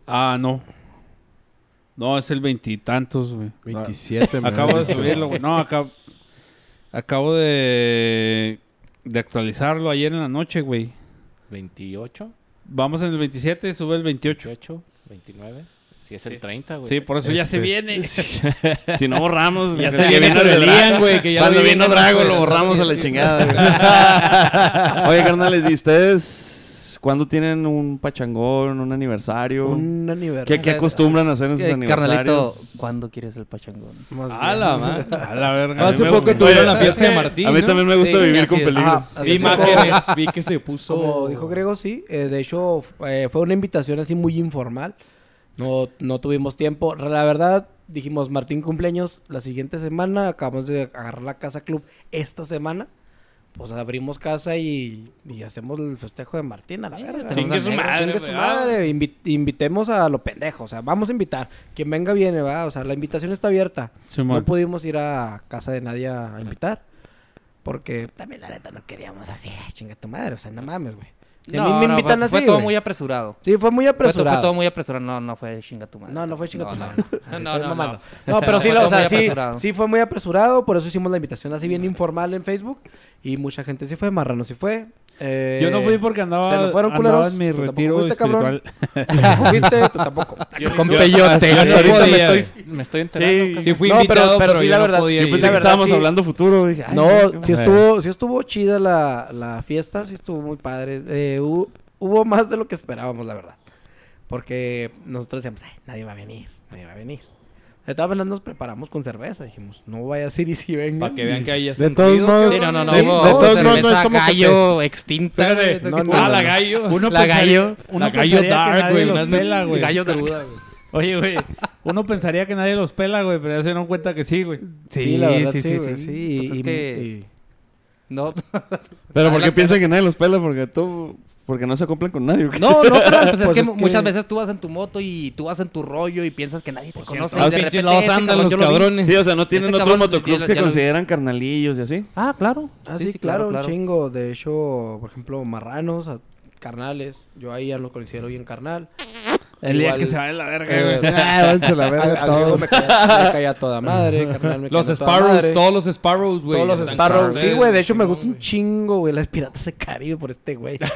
Ah, no. No, es el veintitantos, güey. 27, me Acabo de subirlo, güey. No, acabo, acabo de, de actualizarlo ayer en la noche, güey. 28, Vamos en el 27, sube el 28. 28, 29. Si es el 30, güey. Sí, por eso ya se Este. viene. <laughs> <laughs> Si no borramos, Ya se viene con el el Drago. Ian, güey, que ya Cuando vino Drago lo borramos a la chingada, güey. <laughs> Oye, carnales, ¿y ustedes cuándo tienen un pachangón, un aniversario? Un ¿Qué, aniversario. qué acostumbran a hacer en sus Eh, Carnalito, aniversarios? ¿cuándo quieres el pachangón? Más A la madre. A la verga. Hace me- poco tuvieron la fiesta de Martín. A mí ¿no? también me gusta Sí, vivir con peligro. Vi imágenes, vi que se puso. Como dijo Grego, sí. eh, de hecho, eh, fue una invitación así muy informal. No, no tuvimos tiempo. La verdad, dijimos Martín cumpleaños la siguiente semana. Acabamos de agarrar la casa club esta semana. Pues abrimos casa y, y hacemos el festejo de Martín a la verga. Chingue su madre, Chingue su madre. Invi- invitemos a lo pendejo. O sea, vamos a invitar. Quien venga viene, va. O sea, la invitación está abierta. Simón. No pudimos ir a casa de nadie a invitar. Porque también la neta no queríamos así, "Ay, chinga tu madre, o sea, no mames, güey. Y a mí me invitan fue, así, fue todo güey. muy apresurado. Sí, fue muy apresurado. fue todo muy apresurado. No, no fue chinga tu madre. No, no fue chinga tu madre. no. No, <laughs> no, no. No, pero sí, o sea, sí, sí fue muy apresurado, por eso hicimos la invitación así bien informal en Facebook y mucha gente sí fue, Marrano sí fue. Eh, Yo no fui porque andaba, ¿se fueron, andaba culeros? en mi ¿Tú tampoco retiro fuiste, cabrón? espiritual. <laughs> Tampoco fuiste, tú tampoco. <laughs> Con peyote. Hasta Yo ahorita me estoy, me estoy enterando. Sí, cabrón. Sí fui No, pero- invitado, pero pero, sí, yo la no verdad, podía Yo pensé que estábamos sí. hablando futuro. Dije, ay, No, qué- sí estuvo, sí estuvo chida la, la fiesta, sí estuvo muy padre. Eh, hubo, hubo más de lo que esperábamos, la verdad. Porque nosotros decíamos, "Ay, nadie va a venir, nadie va a venir. De todas maneras nos preparamos con cerveza. Dijimos, no vaya a ser y si vengan. Para que vean que haya De todos sentido. modos- Sí, no, no, no. Sí, de todos modos, no es como que gallo extinta. Fíjate, güey. no. Ah, la gallo. Uno La gallo. Uno La gallo pensaría que dark, nadie güey. los pela, güey. Gallo cruda, güey. Oye, güey, uno pensaría que nadie los pela, güey, pero ya se dieron cuenta que sí, güey. Sí, la verdad, sí, sí, sí, sí. sí. Es y- que- y- No, <laughs> Pero ¿por qué Adelante. piensan que nadie los pela? Porque tú... Porque no se acoplan con nadie. ¿o qué? no, no, carnal, pues, Pues es que es que- muchas veces tú vas en tu moto y tú vas en tu rollo y piensas que nadie te conoce. y Los de pinches repente lados ese andan los cabrones. Sí, o sea, no tienen otros motoclubs que consideran carnalillos y así. Ah, claro. Ah, sí, claro, un claro. chingo. De hecho, por ejemplo, marranos, carnales. Yo ahí ya lo considero bien carnal. El día que se va de la verga, Eh, güey. <laughs> Ah, la verga todos. me caía, toda <laughs> madre, carnal me Los Sparrows, madre. todos los Sparrows, güey. Todos los Sparrows. Sí, güey. De hecho, me gusta un chingo, güey. Las piratas de Caribe por este güey. <laughs>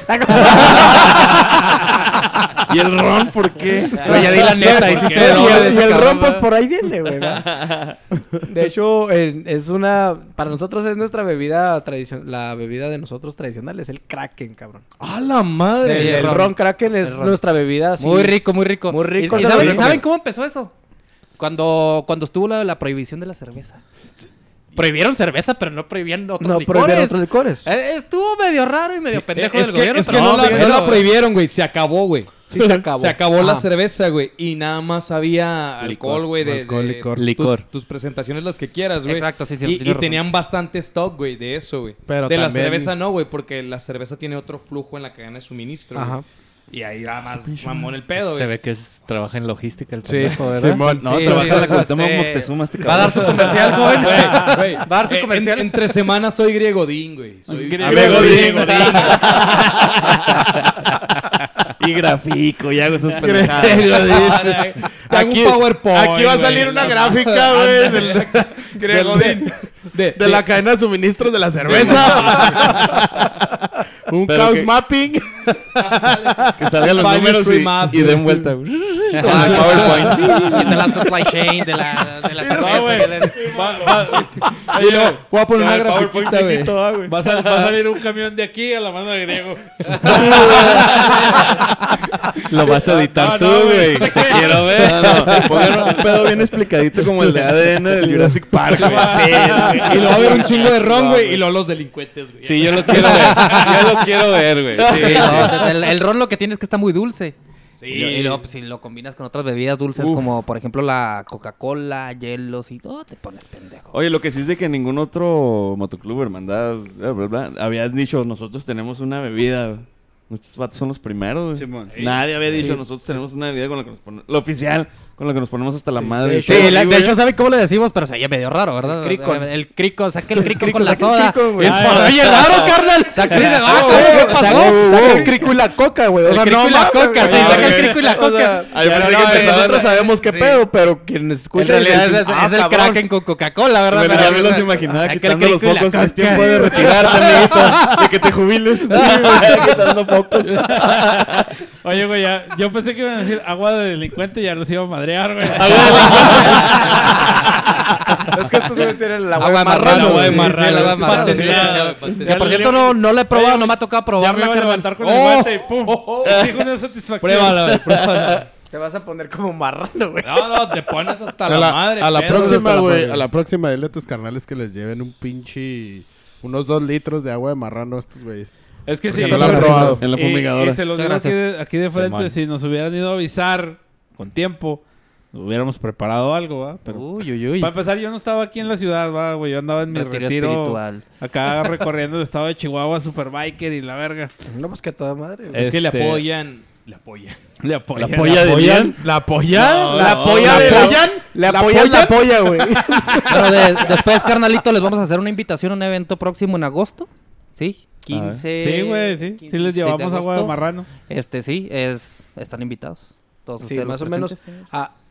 ¿Y el ron por qué? Güey, ya di la neta, Y el, ron, pues por ahí viene, güey. ¿verdad? De hecho, es una. Para nosotros es nuestra bebida tradicional. La bebida de nosotros tradicional es el Kraken, cabrón. ¡A la madre! El, el ron. ron Kraken es El ron. nuestra bebida. así. Muy rico, muy rico. Muy rico, ¿Y, y saben, saben cómo empezó eso? Cuando, cuando estuvo la, la prohibición de la cerveza. Prohibieron cerveza, pero no prohibían otros No, licores. prohibieron otros licores. Eh, estuvo medio raro y medio pendejo es del que, gobierno. es que pero no, la, no la prohibieron, güey. Se acabó, güey. Sí, se acabó. Se acabó la Ajá. cerveza, güey. Y nada más había alcohol, güey. De, Alcohol, de- licor. tus- Licor. Tus, presentaciones, las que quieras, güey. Exacto, sí, sí, Y, y tenían bastante stock, güey, de eso, güey. Pero de la también- cerveza no, güey. Porque la cerveza tiene otro flujo en la cadena de suministro. Ajá. Y ahí va más mamón el pedo, Se güey. ve que es- trabaja en logística el Sí, pendejo, ¿verdad? Simón. No, Sí, trabaja sí, en la sí, Cuauhtémoc este- Moctezuma este Va a dar su cabrón. comercial, <laughs> joven. Güey, güey. Va a dar su Eh, comercial. en- entre semanas soy griegodín, güey. Soy Griego Griego Y grafico, y hago esas pendejadas. Hago un PowerPoint. Aquí va a salir una gráfica, güey, del- Griegodín. De, de la cadena de suministros de la cerveza. Un Pero caos que- mapping. <laughs> Que salgan los números y, Map, y den vuelta. <laughs> Con el Ah, PowerPoint. <laughs> y de la supply chain, de la, de la cerveza. Y luego, voy a poner una Ah, grafiquita, güey. ah. Va a, sal- va a salir un camión de aquí a la mano de griego. Lo vas a editar No, tú, no, güey. güey. Te quiero ver. No, no. Pongan un pedo bien explicadito como el de ADN del Jurassic Park, güey. Sí, Y luego va a haber un chingo de ron, güey. Y luego los delincuentes, güey. Sí, yo lo quiero ver. Yo lo quiero ver, güey. Sí, Sí, sí. no, el, el ron lo que tiene es que está muy dulce. Sí. Y, lo- y luego, pues, si lo combinas con otras bebidas dulces, como por ejemplo la Coca-Cola, hielos y todo, te pones pendejo. Oye, lo que sí es de que ningún otro motoclub, hermandad, bla, bla, bla, había dicho, nosotros tenemos una bebida. Nuestros vatos son los primeros. güey. Simón. Nadie había dicho, Sí. nosotros tenemos una bebida con la que nos ponemos, la oficial, con la que nos ponemos hasta la Sí, madre. de y hecho, todo, Sí, la- sí, de hecho, ¿sabe cómo le decimos? Pero se oye medio raro, ¿verdad? El cricon. El crico, saque el crico con la crico, soda. crico, Ah, oye, raro, carnal. Saca, el crico y la coca, güey. O El crico no y la coca, sí, saca el crico y la o coca. Nosotros sabemos qué Sí. pedo, pero quien escucha En realidad es, "Ah, el cabrón". Kraken con Coca-Cola, ¿verdad? Bueno, Pero- ya me los imaginaba quitando los crico focos. Es tiempo de retirarte, amiguito. De que te jubiles. <laughs> <laughs> quitando focos. <laughs> Oye, güey, ya, yo pensé que iban a decir agua de delincuente y ya los iba a madrear, güey. <laughs> <laughs> Es que estos güeyes tienen el agua, de marrano. agua de güey. marrano. Sí, el agua de marrano, sí, sí. Que por cierto no, no la he probado, Ya- no me ha tocado Ya probarla, me iba a levantar con Oh, el guante y pum. Exijo una satisfacción. Pruébala. Te vas a poner como marrano, güey. No, no, te pones hasta A la, la, madre. a la pedo. próxima, güey. A la próxima, dile a tus carnales que les lleven un pinche. Unos dos litros de agua de marrano a estos güeyes. Es que sí. Porque no lo han probado. En la y- fumigadora. Y, se los digo aquí aquí de frente, si nos hubieran ido a avisar con tiempo, hubiéramos preparado algo, ¿va? Pero Uy, uy, uy. para empezar, yo no estaba aquí en la ciudad, ¿va, güey? Yo andaba en mi Retiro retiro, espiritual. acá <laughs> recorriendo el estado de Chihuahua, Superbiker y la verga. No, pues que toda madre, güey. Es que le Este- apoyan. Le apoyan. Le apoyan. La polla de bien. ¿La apoyan? No, ¿La polla no. de ¿La apoyan? Le apoyan la polla, güey. <laughs> Pero de- después, carnalito, les vamos a hacer una invitación a un evento próximo en agosto. ¿Sí? 15. Sí, güey, sí. 15, Sí les 16 llevamos agua de marrano. Este sí, es están invitados. Todos Sí, ustedes más los o menos.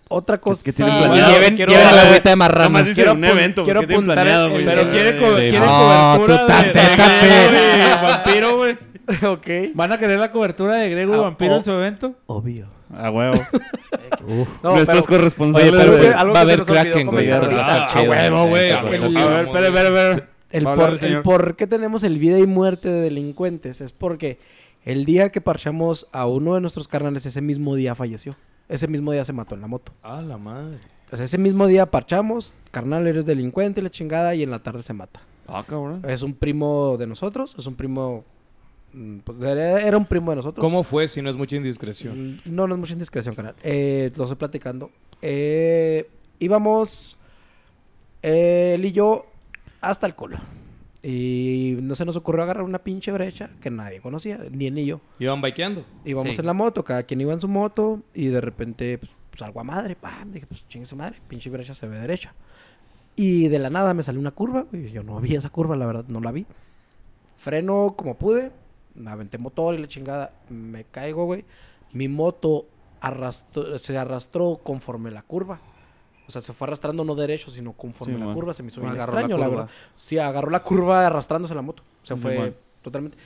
Otra cosa. que tienen planeado? lleven, quiero- lleven la agüita de marrano. Nomás dicen quiero un evento, quiero ¿qué tienen apuntar planeado, el- güey? Pero quiere, co- quiere Ah, cobertura tú de, de <laughs> Vampiro, güey. ok. ¿Van a querer la cobertura de Grego Ah, Vampiro oh. en su evento? Obvio. A huevo. <laughs> No, Nuestros pero- corresponsales. Oye, pero algo va a haber Kraken, güey. Ah, a huevo, güey. A ver, a ver, espera, espera, espera. El por, el por qué tenemos el vida y muerte de delincuentes es porque el día que parchamos a uno de nuestros carnales, ese mismo día falleció. Ese mismo día se mató en la moto. Ah, la madre. O sea, ese mismo día parchamos, carnal, eres delincuente, la chingada, y en la tarde se mata. Ah, cabrón. Es un primo de nosotros, es un primo... mm, pues, era, un primo de nosotros. ¿Cómo fue si no es mucha indiscreción? Mm, No, no es mucha indiscreción, canal. Eh, lo estoy platicando. Eh, íbamos eh, él y yo hasta el culo. Y no se nos ocurrió agarrar una pinche brecha que nadie conocía, ni él ni yo. Iban bikeando. Íbamos Sí. en la moto, cada quien iba en su moto y de repente, pues, pues, algo a madre, pam, dije, pues chingue su madre, pinche brecha se ve derecha. Y de la nada me salió una curva, güey, yo no vi esa curva, la verdad, no la vi. Freno como pude, me aventé motor y la chingada, me caigo, güey. Mi moto arrastró, se arrastró conforme la curva. O sea, se fue arrastrando no derecho, sino conforme Sí, la man. curva. Se me hizo bien la extraño, la, verdad. Sí, agarró la curva arrastrándose la moto. Se Sí, fue man. totalmente.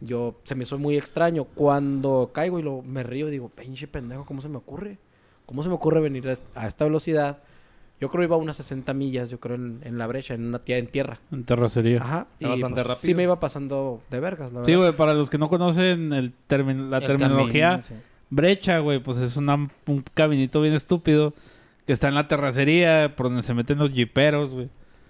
Yo, se me hizo muy extraño. Cuando caigo y lo, me río, digo, pinche pendejo, ¿cómo se me ocurre? ¿Cómo se me ocurre venir a, est- a esta velocidad? Yo creo iba a unas 60 millas, yo creo, en, en la brecha, en una tía en tierra. En terracería. Ajá. Está bastante rápido. Sí me iba pasando de vergas, la verdad. Sí, güey, para los que no conocen el termin- la El terminología, camino, sí. brecha, güey, pues es una- un caminito bien estúpido que está en la terracería por donde se meten los jiperos, güey.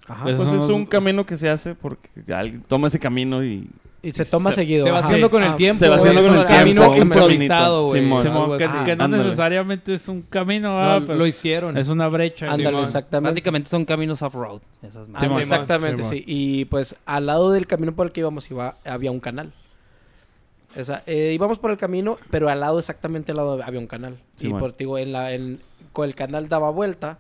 Ajá. Pues Pues es los- un camino que se hace porque alguien toma ese camino y... y se toma se- seguido. Se va haciendo con el Ah, tiempo. se va haciendo con el camino improvisado, güey. Simón. Simón, algo que, no ándale. necesariamente es un camino, No, ah, pero lo hicieron. es una brecha. Ándale, exactamente. Básicamente son caminos off-road. Esas Ah. Simón. exactamente, Simón. sí. Y pues al lado del camino por el que íbamos iba, había un canal. O sea, eh, íbamos por el camino, pero al lado, exactamente al lado había un canal. y Simón. por, digo, en la, en, con el canal daba vuelta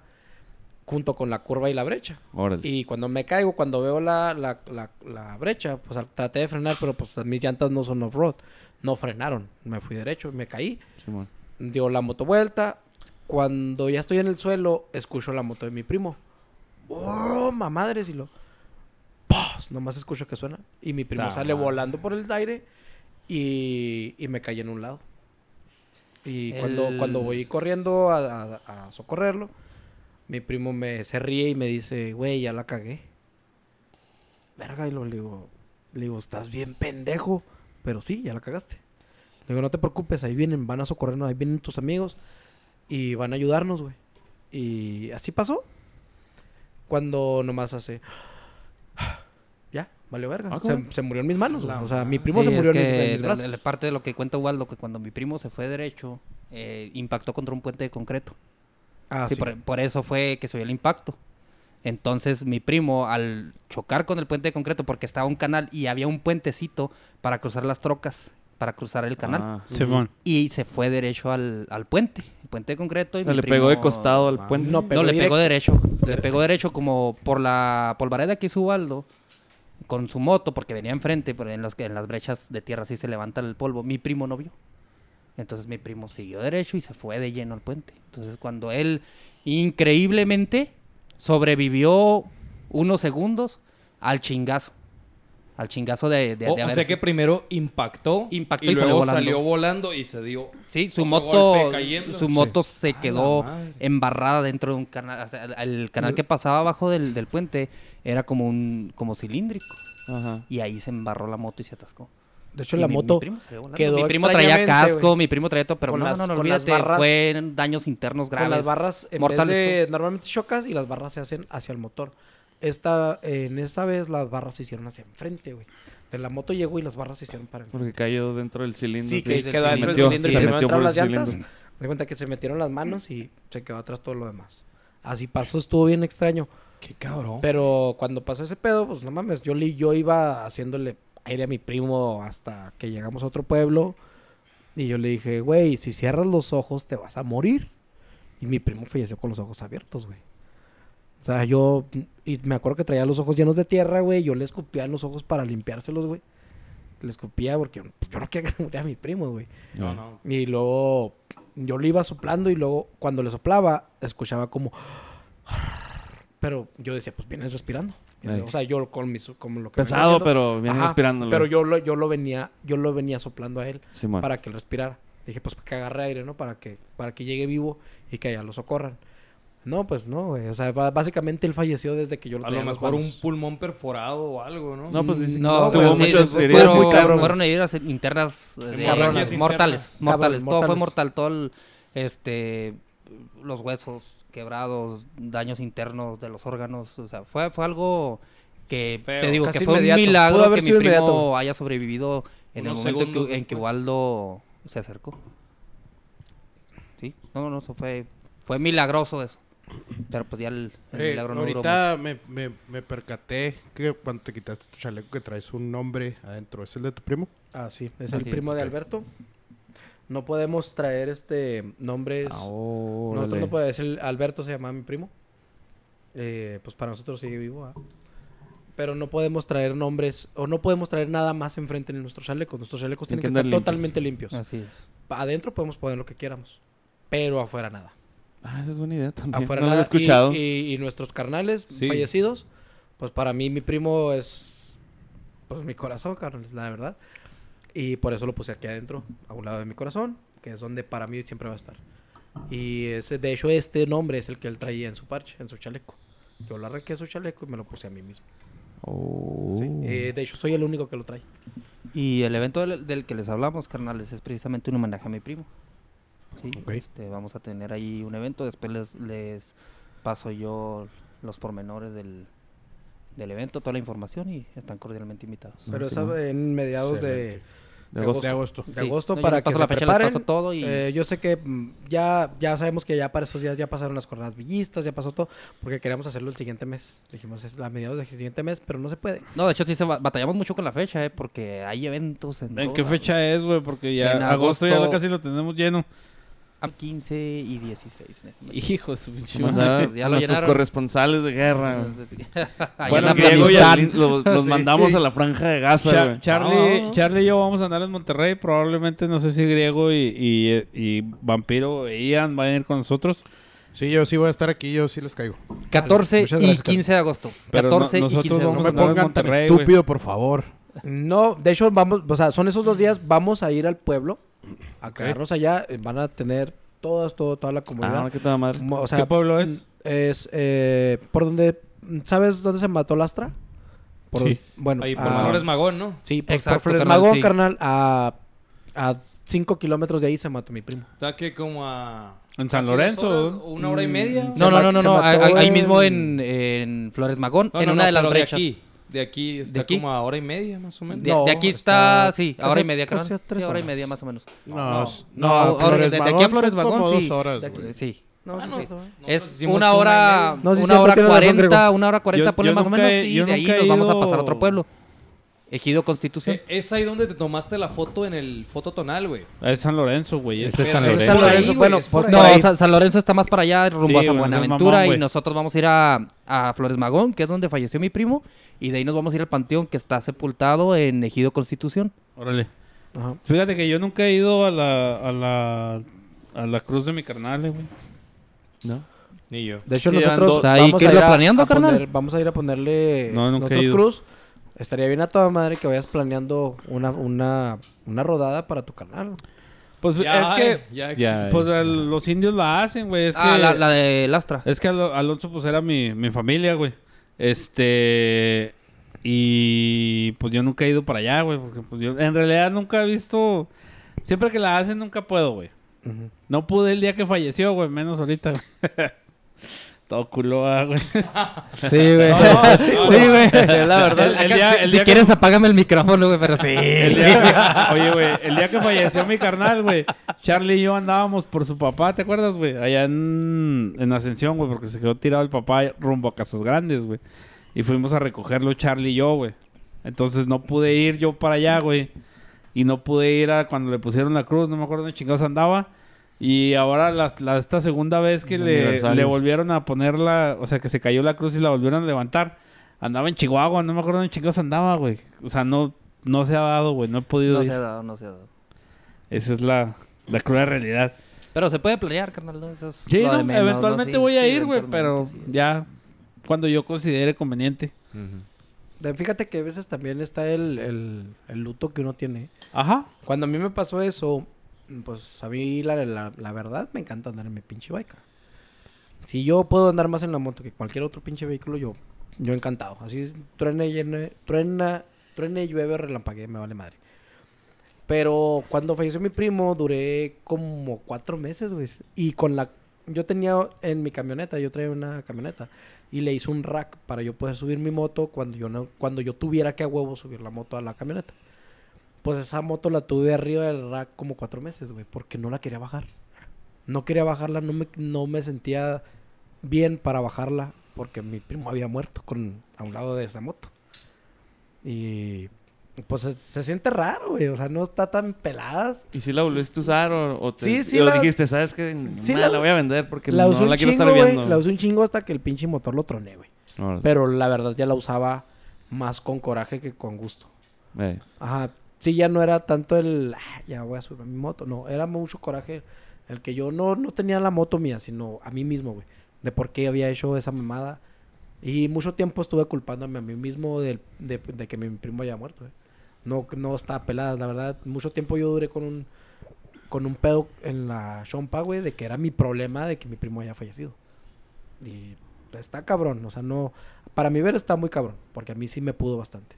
junto con la curva y la brecha. Órale. Y cuando me caigo, cuando veo la, la, la, la brecha, pues al- traté de frenar, pero pues mis llantas no son off-road. No frenaron. Me fui derecho, me caí. Simón. Dio la moto vuelta. Cuando ya estoy en el suelo, escucho la moto de mi primo. ¡Oh, mamadres! Y lo... ¡Pos! Nomás escucho que suena. Y mi primo sale volando por el aire y, y me caí en un lado. Y cuando, cuando voy corriendo a, a- a socorrerlo, mi primo me se ríe y me dice, güey, ya la cagué. Verga, y lo, le digo, le digo, estás bien pendejo. Pero sí, ya la cagaste. Le digo, no te preocupes, ahí vienen, van a socorrernos, ahí vienen tus amigos y van a ayudarnos, güey. Y así pasó. Cuando nomás hace... Valió verga. Ah, se, murió en mis manos. La O sea, mi primo Sí, se es murió en mis, que en mis brazos. la parte de lo que cuenta Waldo, que cuando mi primo se fue derecho, eh, impactó contra un puente de concreto. Ah, Sí, sí. Por, por eso fue que se vio el impacto. Entonces mi primo, al chocar con el puente de concreto, porque estaba un canal y había un puentecito para cruzar las trocas, para cruzar el canal, Ah. Simón. y se fue derecho al, al puente, el puente de concreto. Y O sea, mi le pegó de costado al Ah. puente. No, No, pegó le directo. pegó derecho. Le pegó derecho como por la polvareda que hizo Waldo con su moto, porque venía enfrente, pero en, los, en las brechas de tierra así se levanta el polvo. Mi primo no vio. Entonces mi primo siguió derecho y se fue de lleno al puente. Entonces cuando él increíblemente sobrevivió unos segundos al chingazo. Al chingazo de, de, O, de o haber- sea que primero impactó, Impactó y, y salió luego volando. salió volando y se dio. Sí, su moto, golpe cayendo. su Sí. moto se quedó embarrada dentro de un canal. O sea, el- canal que pasaba abajo del, del puente era como un como cilíndrico. Ajá. Y ahí se embarró la moto y se atascó. De hecho, Y la mi- moto mi primo, salió volando. quedó Mi primo traía casco, mi primo traía todo, pero Con no, las- no, no, con las olvídate. barras- Fueron daños internos graves. Con las barras, en mortales, vez de... Normalmente chocas y las barras se hacen hacia el motor. Esta, en esta vez las barras se hicieron hacia enfrente, güey. De la moto llegó y las barras se hicieron para enfrente. Porque cayó dentro del cilindro. Sí, que sí, quedó dentro del cilindro y se metió por las el llantas. cilindro. Me di cuenta que se metieron las manos y se quedó atrás todo lo demás. Así pasó, estuvo bien extraño. Qué cabrón. Pero cuando pasó ese pedo, pues no mames, yo, li- yo iba haciéndole aire a mi primo hasta que llegamos a otro pueblo. Y yo le dije, güey, si cierras los ojos te vas a morir. Y mi primo falleció con los ojos abiertos, güey. O sea, yo... Y me acuerdo que traía los ojos llenos de tierra, güey. Yo le escupía en los ojos para limpiárselos, güey. le escupía porque pues, yo no quería que se muriera mi primo, güey. No, no. Y luego yo le iba soplando y luego cuando le soplaba, escuchaba como... Pero yo decía, pues vienes respirando. O sea, yo con mis, como lo que Pesado, haciendo- pero viene Ajá, respirándole. Pero yo lo, yo lo venía, yo lo venía soplando a él Simón. para que él respirara. Dije, pues que agarre aire, ¿no? Para que, para que llegue vivo y que allá lo socorran. No, pues no, güey. O sea, básicamente él falleció desde que yo lo A tenía lo mejor un pulmón perforado o algo, ¿no? No, pues dice que No, tuvo güey, sí, muchas después heridas fueron, muy cabronas. fueron heridas internas eh, de- Cabronas. mortales, mortales, Cabrón, todo fue mortal, todo el, este los huesos quebrados, daños internos de los órganos, o sea, fue fue algo que Feo. te digo Casi que fue inmediato. un milagro haber que mi primo inmediato. haya sobrevivido en Unos el momento que, en que. Waldo se acercó. Sí, no, no, no, eso fue fue milagroso eso. Pero pues ya el, el Eh, milagro no ahorita me, me, me percaté que cuando te quitaste tu chaleco que traes un nombre adentro. ¿Es el de tu primo? Ah, sí. Es Así el primo es. de Alberto. No podemos traer este nombres... Ah, Nosotros no podemos decir... Alberto se llama mi primo. Eh, pues para nosotros sigue vivo, ¿ah? Pero no podemos traer nombres... O no podemos traer nada más enfrente en nuestros chalecos. Nuestros chalecos Tienen que que estar totalmente limpios. Así es. Adentro podemos poner lo que queramos. Pero afuera nada. Ah, esa es buena idea también. afuera no lo nada. he escuchado. Y, y- y nuestros carnales Sí. fallecidos, pues para mí mi primo es pues mi corazón, carnales, la verdad. Y por eso lo puse aquí adentro, a un lado de mi corazón, que es donde para mí siempre va a estar. Y ese, de hecho este nombre es el que él traía en su parche, en su chaleco. Yo le arranqué su chaleco y me lo puse a mí mismo. Oh. Sí. Eh, de hecho soy el único que lo trae. Y el evento del, del que les hablamos, carnales, es precisamente un homenaje a mi primo. Sí, este, vamos a tener ahí un evento, después les, les paso yo los pormenores del, del evento, toda la información y están cordialmente invitados. Pero sí, en mediados de, agosto. De agosto. de Sí, agosto no, yo para que se la fecha, les preparen. paso todo y Eh, yo sé que mm, ya, ya sabemos que ya para esos días ya pasaron las jornadas villistas, ya pasó todo, porque queríamos hacerlo el siguiente mes. Dijimos, es la mediados del siguiente mes, pero no se puede. no, de hecho sí se ba- batallamos mucho con la fecha, eh, porque hay eventos en, ¿En todos qué fecha es, güey? Porque ya En agosto, ya agosto- casi lo tenemos lleno. A 15 y 16. ¿eh? Hijo de su pinche Como madre. andar ya lo nuestros llenaron. corresponsales de guerra. <laughs> <laughs> Bueno, en Griego y Afganistán. Alin- los, los Sí. mandamos a la franja de Gaza, Cha- güey. Charlie, No. Charlie y yo vamos a andar en Monterrey. Probablemente, no sé si Griego y, y, y Vampiro e Ian van a ir con nosotros. Sí, yo sí voy a estar aquí, yo sí les caigo. 14 Muchas y gracias, 15 de agosto. Pero 14 no- y 15 nosotros de vamos No agosto. me pongan tan estúpido, por favor. No, de hecho, vamos, o sea, son esos dos días, vamos a ir al pueblo, a Ok. quedarnos allá, eh, van a tener todas, todo, toda la Ah, comunidad. qué toda madre. Mo- o sea, ¿Qué pueblo es? Es eh, por donde, ¿sabes dónde se mató Lastra? Por, Sí. Bueno, Ahí por ah, Flores Magón, ¿no? Sí, pues, Exacto, por Flores carnal, Magón, sí. carnal, a, a cinco kilómetros de ahí se mató mi primo. Está que como a... ¿En San Lorenzo? horas, o una hora y media. Mm, No, Se no, no, no, no. mató Ahí, mismo en, en Flores Magón, No, en no, una no, de las brechas. De aquí, de aquí está aquí? como a hora y media, más o menos. De, No, de aquí está está, sí, a hora y media, tres Sí, hora y media más o menos. No, no, no, no, ahora de- de aquí a Flores Magón, como sí. dos horas, De- güey. sí. No, sí, sí, sí. Es una hora. No, una hora cuarenta, una hora cuarenta, ponle más o menos. Y de ahí nos vamos a pasar a otro pueblo. Ejido Constitución. Eh, es ahí donde te tomaste la foto en el fototonal, güey. Es San Lorenzo, güey. Ese es San es Lorenzo. San por ahí, Lorenzo, güey, bueno, es por. No, ahí. San, San Lorenzo está más para allá, rumbo Sí, a San es Buenaventura. mamón, y nosotros vamos a ir a, a Flores Magón, que es donde falleció mi primo. Y de ahí nos vamos a ir al panteón que está sepultado en Ejido Constitución. Órale. Ajá. Fíjate que yo nunca he ido a la, a la, a la cruz de mi carnal, güey. ¿No? Ni yo. De hecho, Sí, nosotros dos- O sea, ¿y vamos, qué a es ir lo planeando, a carnal? poner- vamos a ir a ponerle No, nunca he nosotros ido. cruz. Estaría bien a toda madre que vayas planeando una, una, una rodada para tu canal. Pues Ya es hay, que... ya Ya existe. Pues el- los indios la hacen, güey. Es ah, que... la, la de Lastra. Es que Alo- Alonso, pues, era mi, mi familia, güey. Este... Y... Pues yo nunca he ido para allá, güey. Porque, pues, yo... En realidad nunca he visto... Siempre que la hacen, nunca puedo, güey. No pude el día que falleció, güey. Menos ahorita, güey. <laughs> Todo culo, ah, güey. <laughs> Sí, güey. sí, güey. La verdad, el, día, el si día que- quieres, apágame el micrófono, güey, pero sí. el día- <laughs> oye, güey, el día que falleció mi carnal, güey, Charlie y yo andábamos por su papá, ¿te acuerdas, güey? Allá en, en Ascensión, güey, porque se quedó tirado el papá rumbo a Casas Grandes, güey. Y fuimos a recogerlo Charlie y yo, güey. Entonces no pude ir yo para allá, güey. Y no pude ir a cuando le pusieron la cruz, no me acuerdo dónde chingados andaba. Y ahora la, la- esta segunda vez que le, volvieron a poner la... O sea, que se cayó la cruz y la volvieron a levantar. Andaba en Chihuahua, no me acuerdo dónde chingados andaba, güey. O sea, no... no se ha dado, güey. No he podido No ir. se ha dado, no se ha dado. Esa es la, la cruda realidad. Pero se puede planear, carnal. ¿no? Eso es Sí, eventualmente Sí, voy a sí, ir, güey, pero sí. ya cuando yo considere conveniente. De- Fíjate que a veces también está el, el, el luto que uno tiene. Ajá. Cuando a mí me pasó eso, pues a mí la, verdad me encanta andar en mi pinche bike. Si yo puedo andar más en la moto que cualquier otro pinche vehículo, yo, yo encantado. Así es, truene, llene, truena, truene, llueve, relampaguee, me vale madre. Pero cuando falleció mi primo, duré como cuatro meses, güey. Y con la... Yo tenía en mi camioneta, yo traía una camioneta. Y le hice un rack para yo poder subir mi moto cuando yo, no, cuando yo tuviera que a huevo subir la moto a la camioneta. Pues esa moto la tuve arriba del rack como cuatro meses, güey. Porque no la quería bajar. No quería bajarla, no me, no me sentía bien para bajarla. Porque mi primo había muerto con, a un lado de esa moto. Y pues se, se siente raro, güey. O sea, no está tan peladas. ¿Y si la volviste a usar o, o te, Sí, sí, o la- dijiste, sabes que Sí, la, voy a vender porque la no la quiero chingo, estar viendo? La usé un chingo hasta que el pinche motor lo troné, güey. Pero la verdad ya la usaba más con coraje que con gusto. Eh, Ajá. Sí, ya no era tanto el, "Ah, ya voy a subir mi moto. No, era mucho coraje el que yo no, no tenía la moto mía, sino a mí mismo, güey. De por qué había hecho esa mamada. Y mucho tiempo estuve culpándome a mí mismo de, de que mi primo haya muerto. No, no estaba pelada, la verdad. Mucho tiempo yo duré con un, con un pedo en la chompa, güey, de que era mi problema de que mi primo haya fallecido. Y está cabrón, o sea, no... Para mi ver está muy cabrón, porque a mí sí me pudo bastante.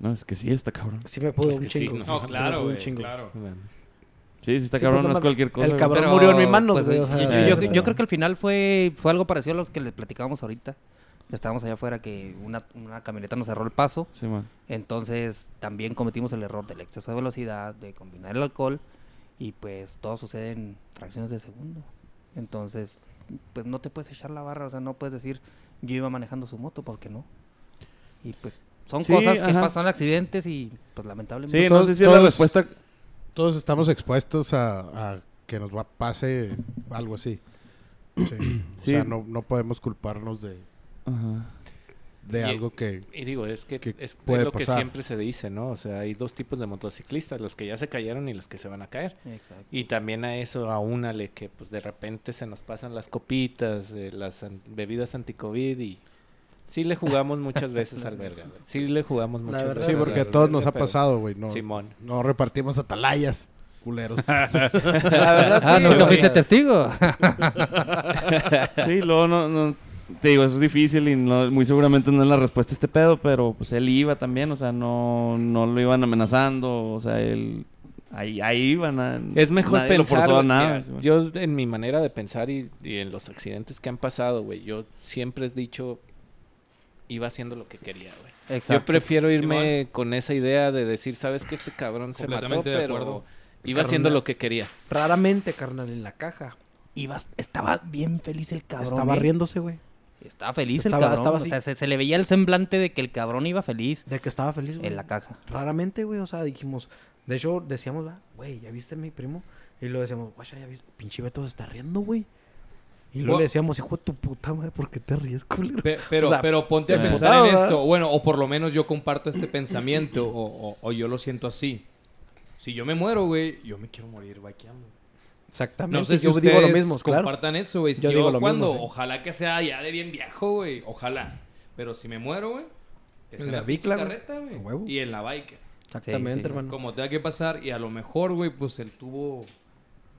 No, es que sí, está cabrón. Sí me pudo Es un sí, chingo. no, sí No, claro, güey, claro. Sí, sí, está Sí, cabrón, no es cualquier cosa. El cabrón murió en mis manos, pues, güey, o yo- sea, yo, sí, yo- sí. yo creo que al final fue, fue algo parecido a los que les platicábamos ahorita. Estábamos allá afuera que una, una camioneta nos cerró el paso. Sí, man. Entonces también cometimos el error del exceso de velocidad, de combinar el alcohol. Y pues todo sucede en fracciones de segundo. Entonces, pues no te puedes echar la barra. O sea, no puedes decir yo iba manejando su moto porque no. Y pues son Sí, cosas que pasan accidentes y pues lamentablemente... Sí, no todos- sé si es la todos- respuesta. Todos estamos expuestos a, a que nos va, pase algo así. Sí. <clears throat> Sí. O sea, no, no podemos culparnos de, Ajá. de Y- algo que... Y digo, es que que es, es puede lo que pasar. siempre se dice, ¿no? O sea, hay dos tipos de motociclistas, los que ya se cayeron y los que se van a caer. Exacto. Y también a eso aúnale que pues de repente se nos pasan las copitas, eh, las an- bebidas anticovid y sí le jugamos muchas <laughs> veces al verga, güey. Sí le jugamos muchas verdad, veces Sí, porque a todos nos ha pasado, güey. No, Simón. no repartimos atalayas, culeros. <laughs> La verdad, Ah, sí, nunca güey. fuiste testigo. <laughs> Sí, luego no, no- Te digo, eso es difícil y no, muy seguramente no es la respuesta a este pedo, pero pues él iba también, o sea, no, no lo iban amenazando, o sea, él... Ahí, ahí iban a... Es mejor nadie lo pensar, forzó a güey, nada. mira, yo en mi manera de pensar y, y en los accidentes que han pasado, güey, yo siempre he dicho, iba haciendo lo que quería, güey. Exacto. Yo prefiero irme con esa idea de decir, sabes que este cabrón se mató, pero acuerdo. iba haciendo lo que quería. Raramente, carnal, en la caja. Ibas- estaba bien feliz el cabrón. Estaba ¿eh? riéndose, güey. Estaba feliz Estaba- el cabrón. estaba o sea, se, se le veía el semblante de que el cabrón iba feliz De que estaba feliz, güey. en la caja. Raramente, güey. O sea, dijimos... De hecho, decíamos, "Va, güey, ¿ya viste a mi primo? Y luego decíamos, guacha, ¿ya viste? Pinche Beto se está riendo, güey. Y luego le decíamos, hijo de tu puta madre, ¿por qué te ríes, culero? Pe- pero, O sea, pero ponte a pensar en esto. Bueno, o por lo menos yo comparto este pensamiento, o, o- o yo lo siento así. Si yo me muero, güey, yo me quiero morir vaqueando. Exactamente. No sé si yo ustedes digo lo mismo, claro. compartan eso, güey. Si Yo yo, digo lo cuando, mismo, sí. ojalá que sea ya de bien viejo, güey. Ojalá. Pero si me muero, güey. En la bicla, güey. carreta. Y en la bike. Exactamente, Sí, sí. hermano. Como tenga que pasar. Y a lo mejor, güey, pues él tuvo,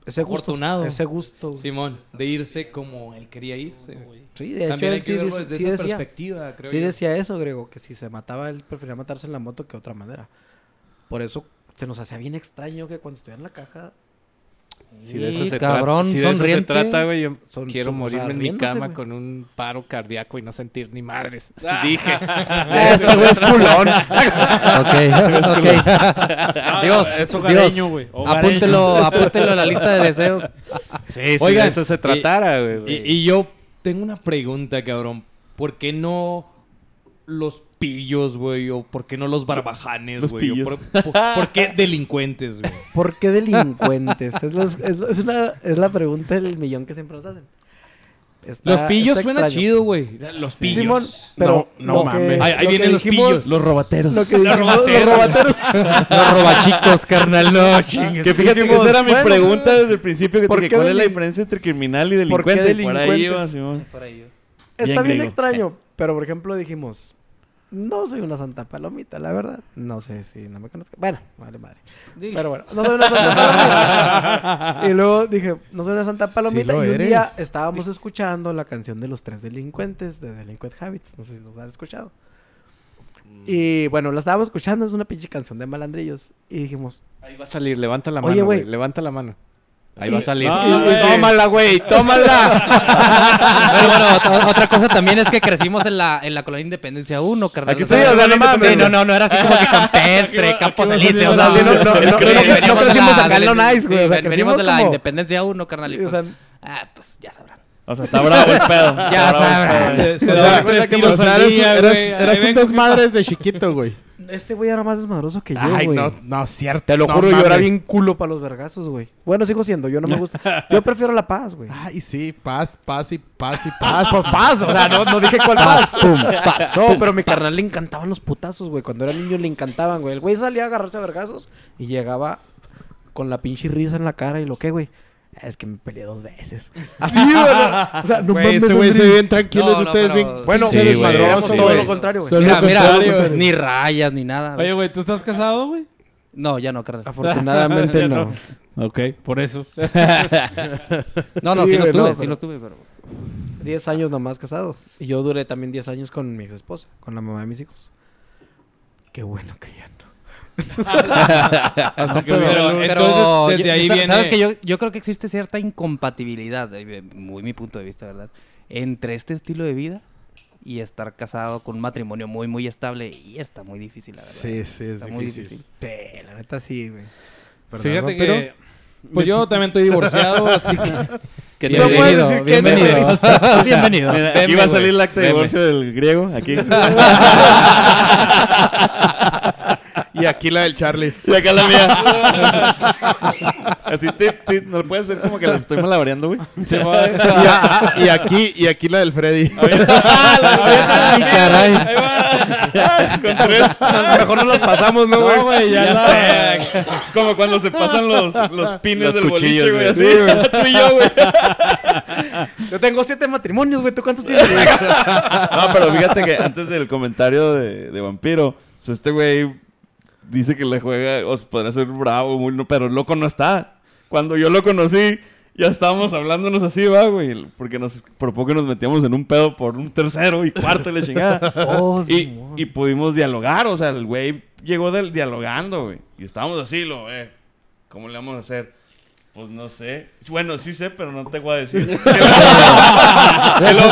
Ese gusto. afortunado. Ese gusto. Simón, de irse como él quería irse. Sí, de hecho, También hay que sí, desde sí esa decía. perspectiva, creo Sí yo. decía eso, Grego, que si se mataba, él prefería matarse en la moto que de otra manera. Por eso se nos hacía bien extraño que cuando estuviera en la caja... Si de eso se cabrón, trata, si de eso se sonriente. trata, güey, yo Son- quiero son- o sea, morirme en mi cama con un paro cardíaco y no sentir ni madres. <laughs> Dije. <laughs> Ese güey es culón. ok, <laughs> ok. Dios, es Dios, hogareño, güey. Apúntelo, apúntelo a la lista de deseos. Sí, si Oigan, de eso se tratara, güey. Y, güey. y yo tengo una pregunta, cabrón. ¿Por qué no los pillos, güey? ¿O por qué no los barbajanes, Los güey? ¿O pillos. ¿Por, por- por qué delincuentes, güey? <laughs> ¿Por qué delincuentes? es, los- es- es una, es la pregunta del millón que siempre nos hacen. Está- Los pillos suena extraño. chido, güey. Los pillos. Simón, pero No, no que- mames. Ahí- ahí lo vienen los dijimos- pillos. Los robateros. Lo que dijimos, los robateros. robateros. <laughs> Los robachicos, carnal. No, chingues. Que fíjate que esa era mi pregunta desde el principio. Que ¿por dije, qué ¿cuál es la diferencia entre criminal y ¿Por qué delincuente? Por ahí iba, delincuentes? Simón. Por ahí. Está Bien extraño. Pero, por ejemplo, dijimos... No soy una santa palomita, la verdad. No sé si no me conozco. Bueno, vale madre. Pero bueno, no soy una santa palomita. <laughs> y luego dije, no soy una santa palomita. lo y un eres. día estábamos escuchando la canción de los tres delincuentes de Delinquent Habits. No sé si nos han escuchado. Y bueno, la estábamos escuchando. Es una pinche canción de malandrillos. Y dijimos, Ahí va a salir, levanta la mano, güey. Levanta la mano. Ahí va a salir. Ah. Tómala, güey, tómala. Pero bueno, otra, otra cosa también es que crecimos en la, en la colonia Independencia 1, carnal. Aquí O sea, sí, o sea, no mames. Sí, no, no, no era así como que campestre, Campo aquí va a Felice. salir O sea, sí, no, no, no, no, Sí, no, veníamos no de crecimos acá en Lo Nice, güey, venimos crecimos de la como- Independencia 1, carnal. Y pues, ah, pues ya sabrán. O sea, está bravo el pedo. Ya sabrán. Se, se O da sea, tres que tiros o sea, al eras, día, eras- güey. eras Ahí un desmadre desde chiquito, güey. Este güey era más desmadroso que yo, Ay, güey. no, no, cierto. Te lo no juro, yo era bien culo para los vergazos, güey. Bueno, sigo siendo, yo no me <laughs> gusta. Yo prefiero la paz, güey. Ay, sí, paz, paz y paz y <laughs> paz. Pues paz, o sea, no, no dije cuál paz. <laughs> No, pero a mi carnal le encantaban los putazos, güey. Cuando era niño le encantaban, güey. El güey salía a agarrarse a vergazos y llegaba con la pinche risa en la cara y lo que, güey. Es que me peleé dos veces. <laughs> Así, güey. no, O sea, no Güey, mames, este güey se ve bien tranquilo No, y no, ustedes pero- bien Bueno, sí, güey, desmadroso, todo güey. lo contrario, güey. Mira, mira, ni rayas ni nada. güey. Oye, güey, ¿tú estás casado, güey? No, ya no, carnal. Afortunadamente <laughs> no. Ok, por eso. <laughs> No, no, Sí, sí, lo güey, tuve, no, sí pero- lo tuve, pero... 10 años nomás casado. Y yo duré también 10 años con mi ex esposa, con la mamá de mis hijos. Qué bueno que ya no. <laughs> Hasta que Pero, hubiera luz. pero Entonces, desde yo- ahí viene... Sabes que yo, yo creo que existe cierta incompatibilidad, eh, muy mi punto de vista, ¿verdad? Entre este estilo de vida y estar casado con un matrimonio muy, muy estable. Y está muy difícil, la verdad. Sí, sí, es Está muy difícil. difícil. Sí, la neta sí, güey. Fíjate Pero- que... Pues yo también estoy divorciado, así que... <laughs> Que No puedes decir que bienvenido. <laughs> bienvenido. Mira, Veme, aquí va a salir el acta de divorcio del griego. Aquí. Y aquí la del Charlie. Y acá la mía. Así, tit, tit. ¿No lo puedes hacer como que las estoy malabareando, güey? Se va- Y, a- y aquí, y aquí la del Freddy. Ay, caray. Ahí va. Con tres. Mejor no los pasamos, ¿no, güey? No, güey, ya, Ya sé. Como cuando se pasan los, los pines Los del cuchillos, boliche, güey. güey. Así. <laughs> Tú y yo, güey. Yo tengo siete matrimonios, güey. ¿Tú cuántos tienes? No, pero fíjate que antes del comentario de, de Vampiro, o sea, este güey dice que le juega, o sea, podría ser bravo, muy, no, pero el loco no está. Cuando yo lo conocí, ya estábamos hablándonos así, va, güey. Porque nos, por poco nos metíamos en un pedo por un tercero y cuarto y la chingada. <laughs> Oh, y, y pudimos dialogar, o sea, el güey llegó del, dialogando, güey. Y estábamos así, lo, eh, ¿cómo le vamos a hacer? Pues no sé. Bueno, sí sé, pero no te voy a decir. <laughs> ¿Sabes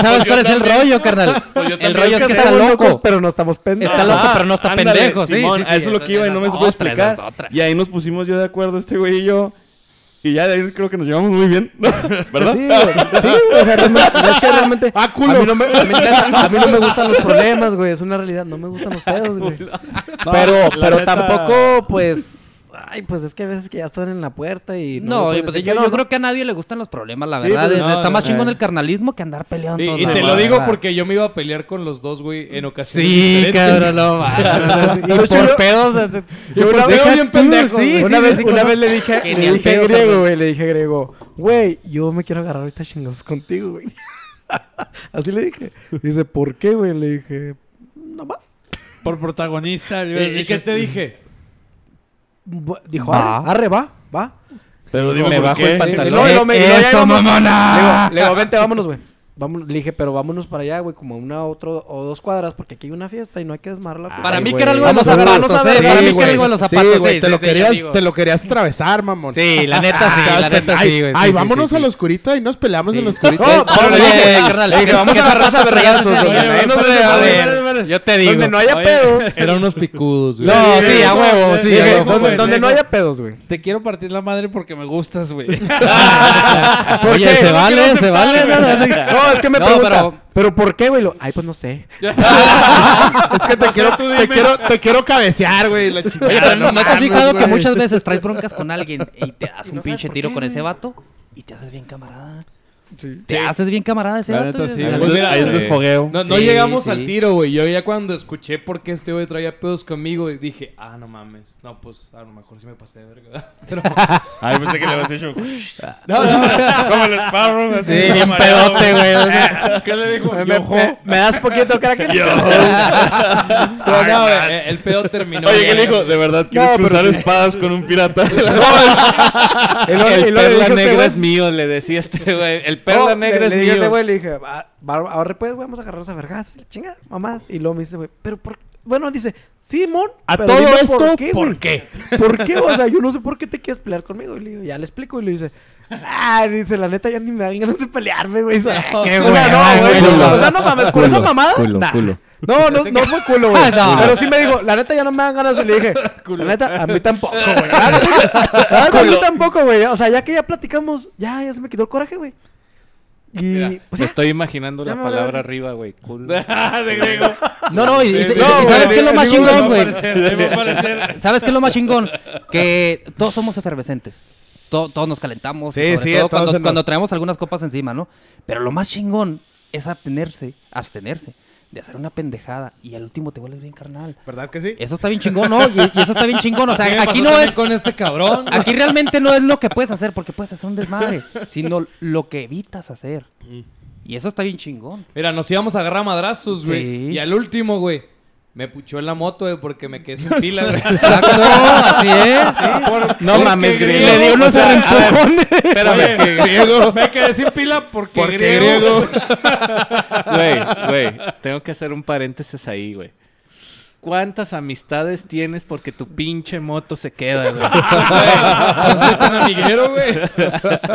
pues, cuál es el rollo, carnal? Pues yo el rollo es que está loco. locos, pero no estamos pendejos. Está loco, pero no está Ándale, pendejo, sí, Simón, sí, sí, a eso es lo que iba y no me supo explicar. Y ahí nos pusimos yo de acuerdo, este güey y yo. Y ya de ahí creo que nos llevamos muy bien, ¿verdad? Sí, güey. Sí, güey, o sea, realmente, es que realmente ¡Ah, culo! A mí, no me, a, mí, a mí no me gustan los problemas, güey. Es una realidad. No me gustan los pedos, güey. <laughs> No, pero pero neta- tampoco, pues... Ay, pues es que a veces que ya están en la puerta y... No, pues, yo, creo que a nadie le gustan los problemas, la Sí, verdad. pues, Es- no, está más chingón eh. el carnalismo que andar peleando Y, todos y te lo digo verdad. porque yo me iba a pelear con los dos, güey, en ocasiones Sí, cabrón, no <laughs> hecho, Por yo- pedos. Yo una vez, bien pendejo, una Sí, vez, le dije, pedo, griego, güey, le dije griego, güey, yo me quiero agarrar ahorita chingazos contigo, güey. <laughs> Así le dije. Dice, ¿por qué, güey? Le dije, no más. Por protagonista. le ¿Y, y qué te dije? Dijo, Va. arre, arre, va, va. Pero dime Me por bajo qué. el pantalón. No, y luego me- ya Eso, mamona. Le digo, le digo, vente, vámonos, güey. Vamos, le dije, pero vámonos para allá, güey, como una otro o dos cuadras, porque aquí hay una fiesta y no hay que desmarla. la fiesta. Para Ay, mí güey. que era algo de los zapatos, vamos a ver. Para mí que era güey. algo de los Sí, zapatos. güey, sí, te, sí, lo sí, querías, te lo querías atravesar, mamón. Sí, la neta sí, la neta ay, sí, güey. ay, vámonos sí, al oscurito y nos peleamos Sí. en el oscurito. No, pero le dije, Oye, carnal, le dije, ¿qué- vamos a agarrarse a vergazos, yo te digo. Donde no haya pedos. <laughs> Eran unos picudos, güey. No, sí, a huevo, sí, donde, no haya pedos, güey. Te quiero partir la madre porque me gustas, güey. Oye, se vale, se vale. No, es que me No, pregunta, pero- pero... ¿por qué, güey? Lo- Ay, pues no sé. <laughs> <laughs> Es que te quiero, te quiero, te quiero cabecear, güey. La chingada. Oye, pero ¿no, ¿no te has fijado que muchas veces traes broncas con alguien y te das un no pinche tiro qué, con ese vato y te haces bien camarada? Te haces bien camarada ese vato. neta, sí, un Pues des- mira, hay un desfogueo. No, no llegamos sí. al tiro, güey. Yo ya cuando escuché por qué este güey traía pedos conmigo, dije, ah, no mames. No, pues a lo mejor sí me pasé de verga. <laughs> Pero, Ay, pensé que le habías hecho. no, no, <laughs> Como el Sparrow, así. Sí, bien mareado. pedote, güey. <laughs> ¿Qué le dijo? Me, me- me das poquito, crack. pero no, güey, eh, el pedo terminó. Oye, ¿qué le dijo? ¿De verdad quieres No, pero cruzar sí. espadas con un pirata? El perla a este negra es mío, le decía este güey. El perla No, negra le- es le dije güey, le dije, "Va- va- ahora pues, güey, vamos a agarrarnos a vergas. Chinga, mamás. Y luego me dice, güey, pero por Bueno, dice, sí, Mon. A pero todo esto, ¿por qué? ¿por qué? ¿Por qué? O sea, yo no sé por qué te quieres pelear conmigo. Y le digo, ya le explico. Y le dice, ah, dice, la neta, ya ni me dan ganas de pelearme, güey. O sea, Qué o sea, no, güey. no, O sea, no mames, por esa mamada. culo, nah. culo. No, no, no fue culo, güey. <laughs> No. Pero sí me dijo, la neta ya no me dan ganas. Y le dije, la neta, a mí tampoco, güey. A mí tampoco, güey. O sea, ya que ya platicamos, ya, ya se me quitó el coraje, güey. Y Mira, pues me ya. estoy imaginando la palabra arriba, güey. Culo. <laughs> de griego. No, no, y, y- ¿sabes qué es lo más chingón, güey? va a parecer, me va a parecer. ¿Sabes qué es lo más chingón? Que <laughs> todos somos efervescentes. To- todos nos calentamos. Sí, sobre sí, todo cuando, cuando traemos algunas copas encima, ¿no? Pero lo más chingón es abstenerse, abstenerse de hacer una pendejada y al último te vuelves bien carnal. ¿Verdad que sí? Eso está bien chingón, ¿no? Y, y eso está bien chingón. O <laughs> sea, aquí no es... con este cabrón. <laughs> Aquí realmente no es lo que puedes hacer porque puedes hacer un desmadre, <laughs> sino lo que evitas hacer. Y eso está bien chingón. Mira, nos íbamos a agarrar a madrazos, güey. Sí. Y al último, güey, me puchó en la moto, güey, porque me quedé sin <laughs> pila, güey. Exacto, así es. No mames, griego. Le dio unos O sea, a ver, empujones. Espérame. Que griego. Me quedé sin pila porque, Porque griego. Güey, güey, tengo que hacer un paréntesis ahí, güey. ¿Cuántas amistades tienes porque tu pinche moto se queda, güey? No soy tan amiguero, güey.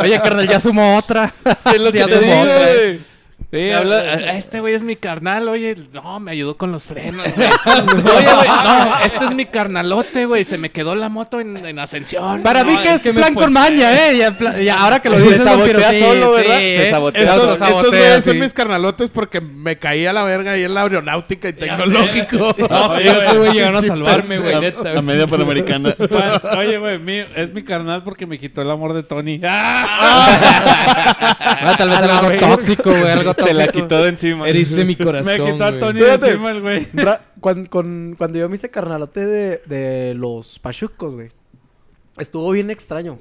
Oye, carnal, ya sumó otra. Es lo que Ya digo, otra. güey. Sí, Se habla, "Ah, este güey es mi carnal, oye, no, me ayudó con los frenos, güey. <laughs> Oye, güey, no, este es mi carnalote, güey, se me quedó la moto en, en ascensión. Para mí No, que es, que me plan con maña, ¿eh? Ya, pla- ya ahora que lo Se dices, sabotea vampiro, sí, solo, ¿verdad? sí, Se ¿eh? sabotea Estos, solo. estos sabotea, güeyes son mis carnalotes porque me caí a la verga ahí en la aeronáutica y tecnológico. <laughs> No, <laughs> sí, este güey llegaron a salvarme, güey, neta, A güey. media panamericana. Pa- Oye, güey, es mi carnal porque me quitó el amor de Tony. ¡Ah! Ah, tal vez algo tóxico, güey, algo Te la quitó de encima. Heriste mi <laughs> corazón, Me quitó a. Tony de Fíjate. encima el güey. Ra- cuan- con- cuando yo me hice carnalote de, de los pachucos, güey. Estuvo bien extraño.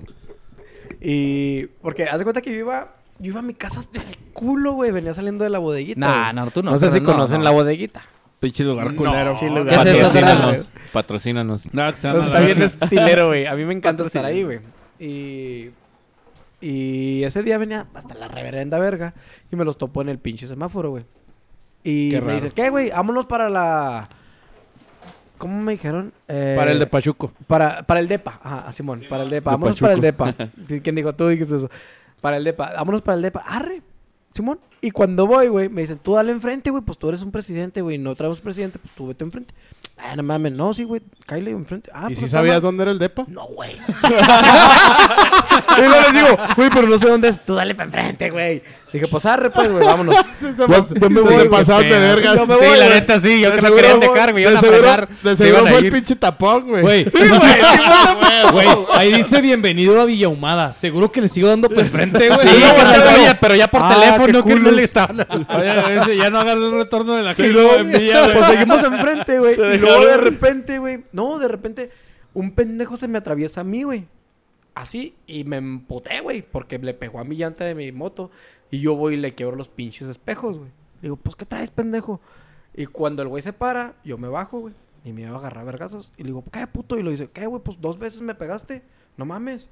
Y. Porque haz de cuenta que yo iba. Yo iba a mi casa hasta el culo, güey. Venía saliendo de la bodeguita. Nah, güey. no, tú no. No sé si carnal, no, conocen no. la bodeguita. Pinche lugar culero. Sí, lugar. ¿Qué? Patrocínanos. Patrocínanos. No, que se Pues llama está la bien verga. estilero, güey. A mí me encanta estar ahí, güey. Y. Y ese día venía hasta la reverenda verga. Y me los topó en el pinche semáforo, güey. Y Qué me dicen, ¿qué, güey? Vámonos para la. ¿Cómo me dijeron? Eh, Para el de Pachuco. Para, para el DEPA. Ajá, Simón. para el DEPA. De Vámonos para el DEPA. <laughs> ¿Quién dijo? Tú dijiste eso. Para el DEPA. Vámonos para el DEPA. Arre. Simón. Y cuando voy, güey, me dicen, tú dale enfrente, güey. Pues tú eres un presidente, güey. No traemos presidente, pues tú vete enfrente. Ah, no mames. No, sí, güey. Cállate enfrente. Ah, ¿Y pues si sabías mal. dónde era el depa? No, güey. <laughs> y luego les digo, güey, pero no sé dónde es. Tú dale para enfrente, güey. Dije, pues arre, pues, güey, vámonos. <laughs> Se, Yo- yo me se voy, pasaron de vergas. Yo me Sí, voy, la neta sí, yo que lo seguro querían dejar, güey. de seguro-. De se seguro fue el pinche tapón, güey. Güey, Sí, <laughs> güey. ahí dice bienvenido a Villahumada. Seguro que le sigo dando por enfrente, güey. Sí, No, no, no. pero ya por Ah, teléfono, que no le ese <laughs> ya no agarró el retorno de la Y gente pues seguimos enfrente, güey. Y luego de repente, güey. No, de repente, un pendejo se me atraviesa a mí, güey. Así, y me empoté, güey, porque le pegó a mi llanta de mi moto. Y yo voy y le quiebro los pinches espejos, güey. Le digo, pues, ¿qué traes, pendejo? Y cuando el güey se para, yo me bajo, güey. Y me iba a agarrar vergazos. Y le digo, ¿qué, puto? Y lo dice, ¿qué, güey? Pues dos veces me pegaste. No mames.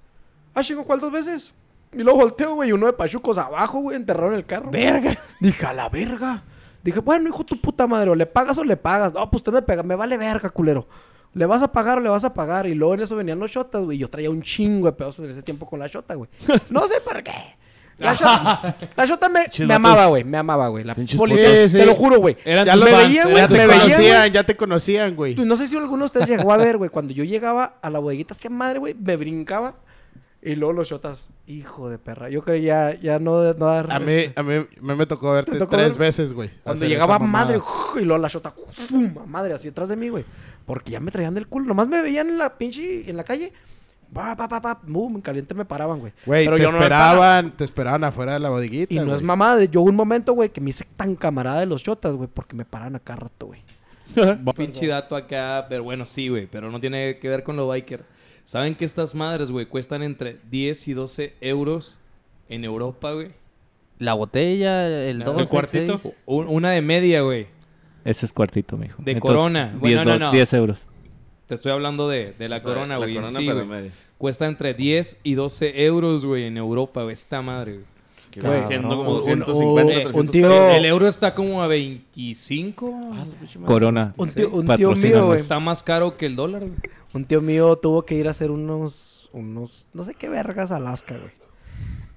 Ah, chingo, ¿cuál dos veces? Y luego volteo, güey, y uno de pachucos abajo, güey, enterrado en el carro. Verga. Dije, a la verga. Dije, bueno, hijo tu puta madre, o le pagas o le pagas. No, pues usted me pega, me vale verga, culero. ¿Le vas a pagar o le vas a pagar? Y luego en eso venían los shotas, güey. Yo traía un chingo de pedazos en ese tiempo con la shota, güey. <laughs> No sé por qué. La shota, la shota me, amaba, güey. Me amaba, güey. La policía. Sí, te lo juro, güey. Ya tus fans, veían, güey, Ya tus te me veían, conocían, güey. ya te conocían, güey. No sé si alguno de ustedes llegó a ver, güey. Cuando yo llegaba a la bodeguita, hacía madre, güey. Me brincaba. Y luego los shotas, hijo de perra. Yo creo ya, ya no, no dar- A mí, a mí me, me tocó verte ¿Te tocó tres ver? veces, güey. Cuando llegaba madre, y luego la shota, ¡fum! madre, así atrás de mí, güey. Porque ya me traían del culo. Nomás me veían en la pinche, en la calle. Pa, pa, pa, pa, boom, en caliente me paraban, güey. Güey, te yo no esperaban, te esperaban afuera de la bodeguita, Y no güey. es mamada. Yo hubo un momento, güey, que me hice tan camarada de los chotas, güey, porque me paraban acá rato, güey. <laughs> Pinche dato acá, pero bueno, sí, güey, pero no tiene que ver con lo biker. ¿Saben que estas madres, güey, cuestan entre 10 y 12 euros en Europa, güey? La botella, el ¿El 2, el cuartito? una de media, güey. Ese es cuartito, mijo. De Corona. 10 Bueno, no, no. 10 euros. Te estoy hablando de, de la O sea, corona, la güey. en corona, sí, pero güey. media. Cuesta entre 10 y 12 euros, güey, en Europa, güey. Esta madre, güey. Que Güey, viene siendo como un- 250, un- 300 un tío- El, euro está como a 25. Ah. Corona. Un tío, un tío mío, güey. Está más caro que el dólar, güey. Un tío mío tuvo que ir a hacer unos, unos, no sé qué vergas a Alaska, güey.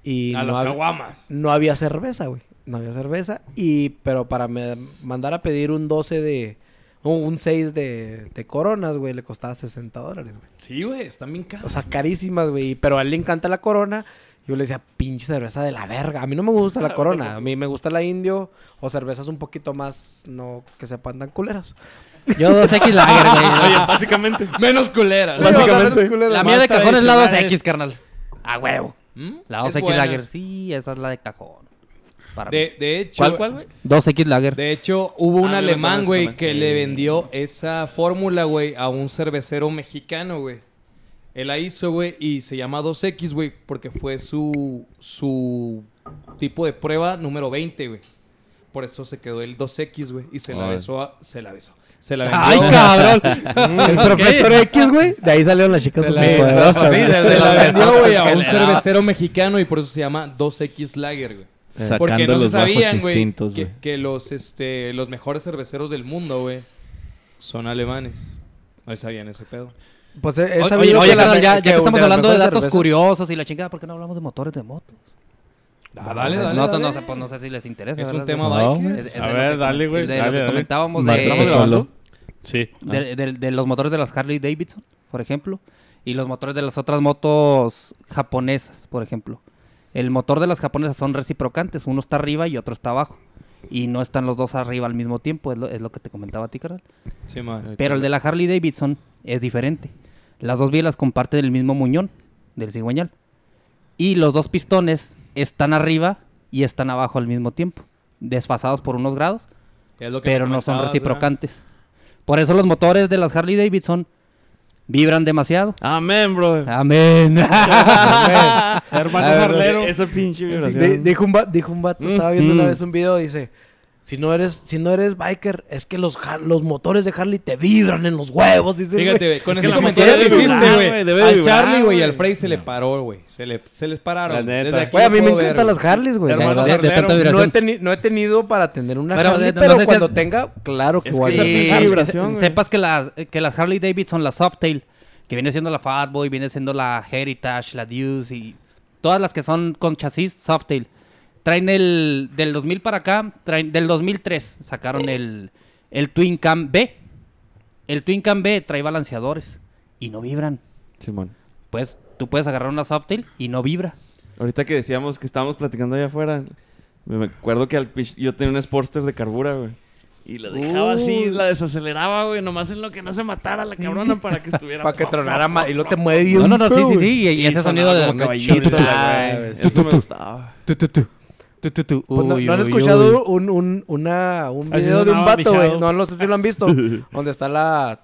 Y A no, las hab- caguamas. no había cerveza, güey. No había cerveza. Y, pero para me- mandar a pedir un 12 de, un, un 6 de, de coronas, güey, le costaba 60 dólares, güey. Sí, güey, están bien caros. O sea, carísimas, güey. Pero a él le encanta la corona. Yo le decía, pinche cerveza de la verga. A mí no me gusta la <laughs> corona. A mí me gusta la indio o cervezas un poquito más, no que sepan tan culeras. Yo 2X Lager, güey. <laughs> Oye, básicamente. Menos culera. Básicamente. La mía de cajón es la tradicionales. 2X, carnal. A huevo. ¿Mm? La Es 2X buena. Lager. Sí, esa es la de cajón. Para. De, de hecho, ¿Cuál, cuál, güey? 2X Lager. De hecho, hubo un Ah, lo alemán, güey, que Sí. le vendió esa fórmula, güey, a un cervecero mexicano, güey. Él la hizo, güey, y se llama 2X, güey, porque fue su, su tipo de prueba número 20, güey. Por eso se quedó el 2X, güey, y se la besó, a- se la besó. Se la <laughs> vendió. ¡Ay, cabrón! <laughs> El profesor X, güey. De ahí salieron las chicas Se la, superpoderosas. sí, güey. se la <laughs> vendió, güey, a un cervecero mexicano y por eso se llama 2X Lager, güey. Sacando Porque no se los bajos sabían, güey, instintos, que, güey. que los, este, los mejores cerveceros del mundo, güey, son alemanes. No sabían ese pedo. Pues he, he Oye, oye, que- ya, ya que que estamos hablando de datos cervezas- curiosos y la chingada, ¿por qué no hablamos de motores de motos? Ah, dale, No, dale, no, dale. no, sé, pues no sé si les interesa. Es un tema No. Es- es A ver, que dale, güey, De dale, lo que dale. comentábamos Martín, de, ¿Estamos grabando? Sí. de, de- de los motores de las Harley Davidson, por ejemplo, y los motores de las otras motos japonesas, por ejemplo. El motor de las japonesas son reciprocantes, uno está arriba y otro está abajo. Y no están los dos arriba al mismo tiempo, es lo, es lo que te comentaba a ti, carnal. Sí, man. Pero el de la Harley Davidson es diferente. Las dos bielas comparten el mismo muñón del cigüeñal. Y los dos pistones están arriba y están abajo al mismo tiempo. Desfasados por unos grados, pero no son reciprocantes. Por eso los motores de las Harley Davidson vibran demasiado. Amén, brother. Amén. <laughs> <laughs> Hermano Jarlero. Esa pinche vibración. dijo, un va- dijo un vato, estaba viendo una Mm. vez un video, dice, si no eres, si no eres biker, es que los, los motores de Harley te vibran en los huevos, dice. Fíjate, güey. con Es ese comentario que hiciste, güey. Al vibrar, Charlie, güey, y al Frey se le paró, güey. Se, le, se les pararon. La neta. Desde aquí a mí me encantan las Harleys, güey. No he, no he tenido para tener una Pero, Harley, eh, no pero sé si cuando has- tenga, claro que Es voy que a mi- vibración, sepas que las, que las Harley Davidson, la Softail, que viene siendo la Fatboy, viene siendo la Heritage, la Deuce y todas las que son con chasis Softail, traen el del 2000 para acá, traen del 2003 sacaron el, el Twin Cam B. El Twin Cam B trae balanceadores y no vibran. Simón. Pues tú puedes agarrar una Softail y no vibra. Ahorita que decíamos que estábamos platicando allá afuera, me acuerdo que al pich- yo tenía un Sportster de carbura, güey. Y la dejaba así, la desaceleraba, güey, nomás en lo que no se matara la cabrona para que estuviera. <laughs> Para que tronara más y lo te mueve bien. No, no, no, sí, sí, sí. Y, y ese sonido de caballito. Eso me gustaba. Tu, tu, tu. Tu, tu, tu. Pues no, Uy, ¿no han uy, escuchado un, un, una, un video de un vato, güey? No, no sé si lo han visto. <laughs> donde está la...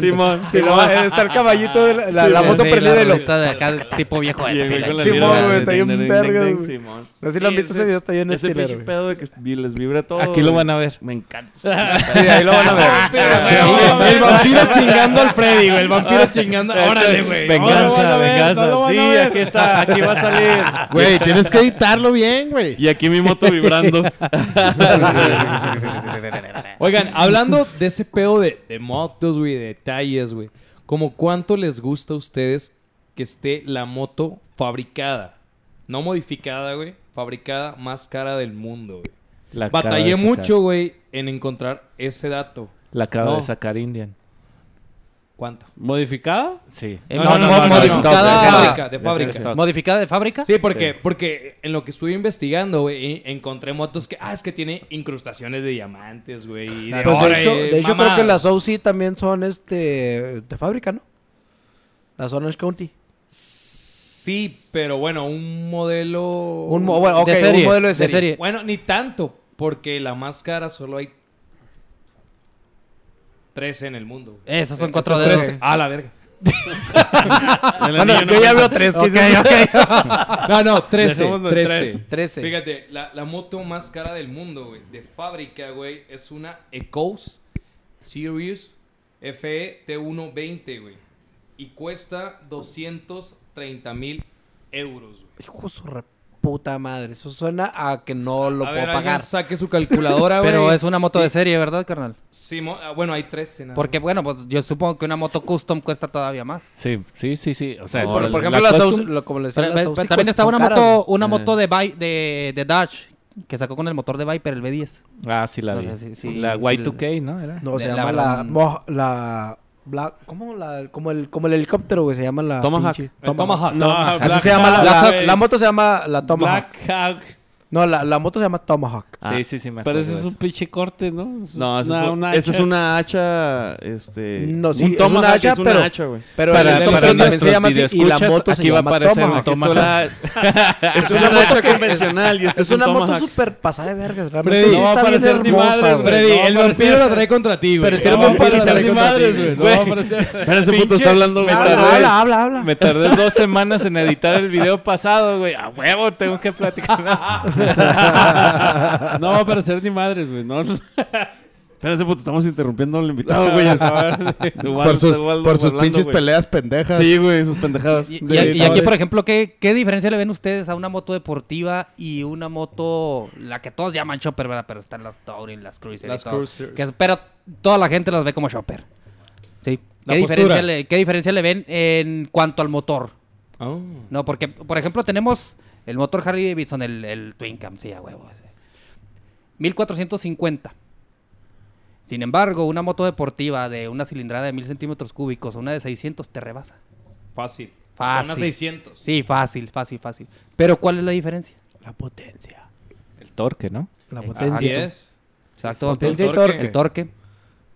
Simón, Simón. está el caballito de la, la, Sí, la sí, moto Sí, prendida la y lo... de acá, tipo viejo. Con la Simón, güey, está bien verga. Simón. No sé si lo han visto ese video, está bien Ese pinche pedo de que les vibra todo. Aquí lo van a ver. Me encanta. <laughs> Sí, ahí lo van a ver. <laughs> El vampiro chingando al Freddy, güey. El vampiro chingando. Órale, güey. Venganza, a venganza. a sí, aquí está, aquí va a salir. Güey, tienes que editarlo bien, güey. Y aquí mi moto vibrando. <laughs> Oigan, hablando de ese pedo de, de motos, güey, de detalles, güey. ¿Cómo cuánto les gusta a ustedes que esté la moto fabricada? No modificada, güey. Fabricada más cara del mundo, güey. La Batallé mucho, güey, en encontrar ese dato. La acaba No. de sacar Indian. ¿Cuánto? ¿Modificada? Sí. Eh, No, no, mo- no, no, no, modificada. De fábrica, de fábrica. stock. ¿Modificada de fábrica? Sí, porque, porque en lo que estuve investigando, güey, encontré motos que, ah, es que tiene incrustaciones de diamantes, güey. y de Pues oro, de hecho, y de hecho creo que las OC también son este de fábrica, ¿no? Las Orange County. Sí, pero bueno, un modelo... Un, mo- bueno, De serie, un modelo de de serie. serie. Bueno, ni tanto, porque la más cara solo hay 13 en el mundo. Esos son cuatro dedos. tres- Ah, la verga. <laughs> Bueno, yo ya veo tres. que <laughs> No, no, 13. Dejémoslo en 13. tres. 13. Fíjate, la, la moto más cara del mundo, güey, de fábrica, güey, es una Ecos Series FE T120, güey. Y cuesta 230 mil euros, güey. Hijo su re puta madre. Eso suena a que no lo A puedo ver, pagar. saque su <laughs> calculadora, güey. Pero es una moto de serie, ¿verdad, carnal? Sí, mo- ah, bueno, hay 13 nada Porque, bueno, pues yo supongo que una moto custom cuesta todavía más. Sí, sí, sí, sí. O sea, por, la- por la ejemplo, las custom- lo- como le decían, Pero, las pero OC, también está una caras, moto, una Eh. moto de, de, de Dodge que sacó con el motor de Viper, el B10. Ah, sí, la No vi. sé si- si- la si- Y2K, ¿no? Era. No, se La llama la, la Black, ¿cómo la, como el, como el helicóptero, güey, se llama la Tomahawk. pinche- Tomahawk. No, Así Black se llama la, Hawk, la- la moto se llama la Tomahawk. Black Hawk. No, la, la moto se llama Tomahawk. Sí, sí, sí, me Pero acuerdo ese de es un eso. pinche corte, ¿no? No, esa, Una- es, un- una esa es hacha. una hacha, este... No, sí, un es Tomahawk una hacha, es una pero- hacha, güey. Pero Para- el para también se llama así y la moto se aquí va a llama aparecer el Tomahawk. Esta <laughs> es una hacha convencional y esta Es es un una moto súper pasada de vergas. Realmente no va a aparecer ni güey. Freddy, el pero vampiro la trae contra ti, güey. Pero no me vampiro la aparece trae ni ti, güey. No va a aparecer. Espera, ese puto está hablando habla, habla, habla. Me tardé dos semanas en editar el video pasado, güey. A huevo, tengo que platicar. <laughs> No va a aparecer ni madres, güey. No, ese puto estamos interrumpiendo al invitado, güey. <laughs> Por sus, por sus hablando, pinches güey. peleas pendejas. Sí, güey, sus pendejadas. Y, y- De- y aquí, por ejemplo, ¿qué, ¿qué diferencia le ven ustedes a una moto deportiva y una moto, la que todos llaman chopper, ¿verdad? Pero están las Touring, las Cruiser Las y todo. Cruisers. Que pero toda la gente las ve como chopper. ¿Sí? ¿Qué diferencia, le, ¿Qué diferencia le ven en cuanto al motor? Oh. No, porque, por ejemplo, tenemos el motor Harley Davidson, el, el Twin Cam, sí, a huevo. ese. 1450. Sin embargo, una moto deportiva de una cilindrada de 1000 centímetros cúbicos o una de 600 te rebasa. Fácil. Fácil. Una 600. Sí, fácil, fácil, fácil. Pero ¿cuál es la diferencia? La potencia. El torque, ¿no? La potencia. Es. Exacto. Potencia y El torque. El torque.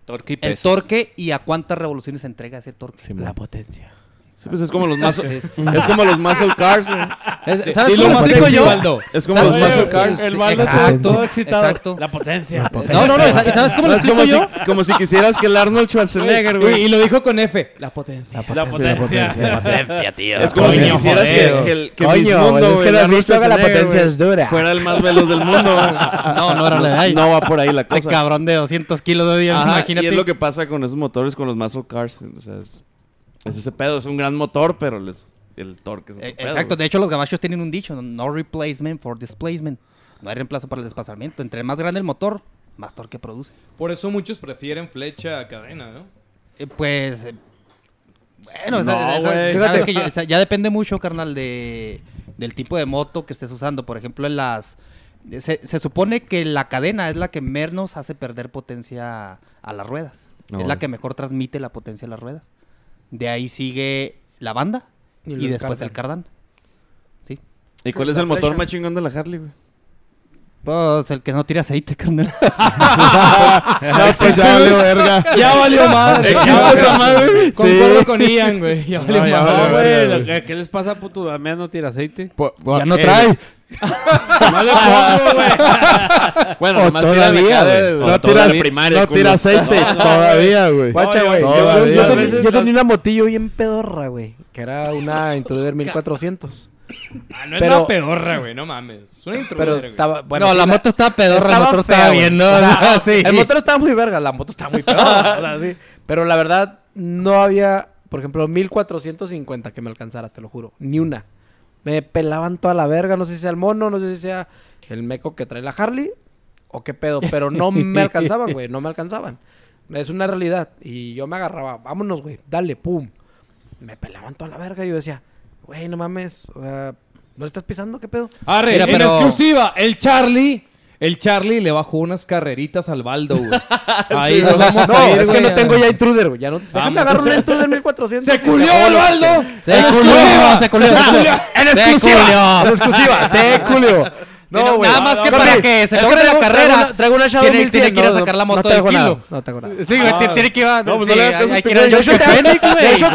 Torque y El peso. torque y a cuántas revoluciones entrega ese torque. Simón. La potencia. Sí, pues es como los <laughs> muscle... Es- es como los muscle cars, es- ¿Sabes Dilo cómo lo más explico yo? Waldo. Es como los muscle cars. El baldo todo, Exacto, todo excitado. exacto. La potencia. No, no, no. ¿y ¿Sabes cómo lo Es explico como yo? si, como si quisieras que el Arnold Schwarzenegger, Y, güey. y lo dijo con F. La potencia. La potencia. Es como si quisieras que, joder. que el que Coño, Miss Mundo, es que la potencia es dura. Fuera el más veloz del mundo, güey. <laughs> No, no era la de ahí. No va por ahí la cosa. cabrón de 200 kilos de día, imagínate. Y es lo que pasa con esos motores, con los muscle cars. O sea, es, es ese pedo. Es un gran motor, pero les- el torque es otro Eh, pedo, Exacto, güey. de hecho los gabachos tienen un dicho, no replacement for displacement. No hay reemplazo para el desplazamiento. Entre más grande el motor, más torque produce. Por eso muchos prefieren flecha a cadena, ¿no? Eh, pues. eh, bueno, No, esa- esa- güey. sabes que ya, depende mucho, carnal, de, del tipo de moto que estés usando. Por ejemplo, en las. Se, se supone que la cadena es la que menos hace perder potencia a las ruedas. No, es la que mejor transmite la potencia a las ruedas. De ahí sigue la banda Y después el cardan. cardan. Sí. ¿Y cuál es La el motor más chingón de la Harley, güey? Pues el que no tira aceite, <laughs> carnal. No, pues ya valió verga. Ya valió <laughs> madre. ¿Existe esa madre? Concuerdo con Ian, güey. <laughs> Ya valió No, ya madre. valió No, verga, güey. ¿qué- ¿Qué les pasa, puto? Mía no tira aceite. Po- ya no eh, trae. No le pongo, güey. Bueno, O nomás tira todavía, acá de- güey. No tira, primaria, no tira aceite todavía, güey. Guacha, güey. yo tenía una motillo bien pedorra, güey. Que era una Intruder 1400. Ah, no es Pero- una pedorra, güey. No mames. Es una Pero estaba. Bueno, no, sí, la moto estaba pedorra, el motor fea, estaba bien, ¿no? O sea, <laughs> sí. El motor estaba muy verga, la moto estaba muy pedorra. o sea, <laughs> sí. Pero la verdad, no había, por ejemplo, 1450 que me alcanzara, te lo juro. Ni una. Me pelaban toda la verga, no sé si sea el mono, no sé si sea el meco que trae la Harley o qué pedo, pero no me alcanzaban, güey, no me alcanzaban. Es una realidad. Y yo me agarraba, vámonos, güey, dale, pum. Me pelaban toda la verga y yo decía, güey, no mames, o sea, ¿no le estás pisando? ¿Qué pedo? Arre, Mira, en pero- exclusiva, el Charlie El Charlie le bajó unas carreritas al Baldo, güey. <laughs> Ahí nos vamos No, a ir, es que güey, no a- tengo ya intruder, güey. Ya no. Déjame Vamos. agarrar un intruder 1400. ¡Se culió el. Baldo! Se culió, se culió, se culió. En exclusiva. En exclusiva. Se culió. No, güey. Nada más que para que se logre la carrera, Traigo una, Shadow tiene- 1100. tiene que ir a sacar la moto del kilo. No tengo nada. Sí, güey, Ah. tiene que ir a... No, pues sí, no le hagas caso hay- a hay este que ir al güey. De hecho, Joshua te- Phoenix, güey, de hecho,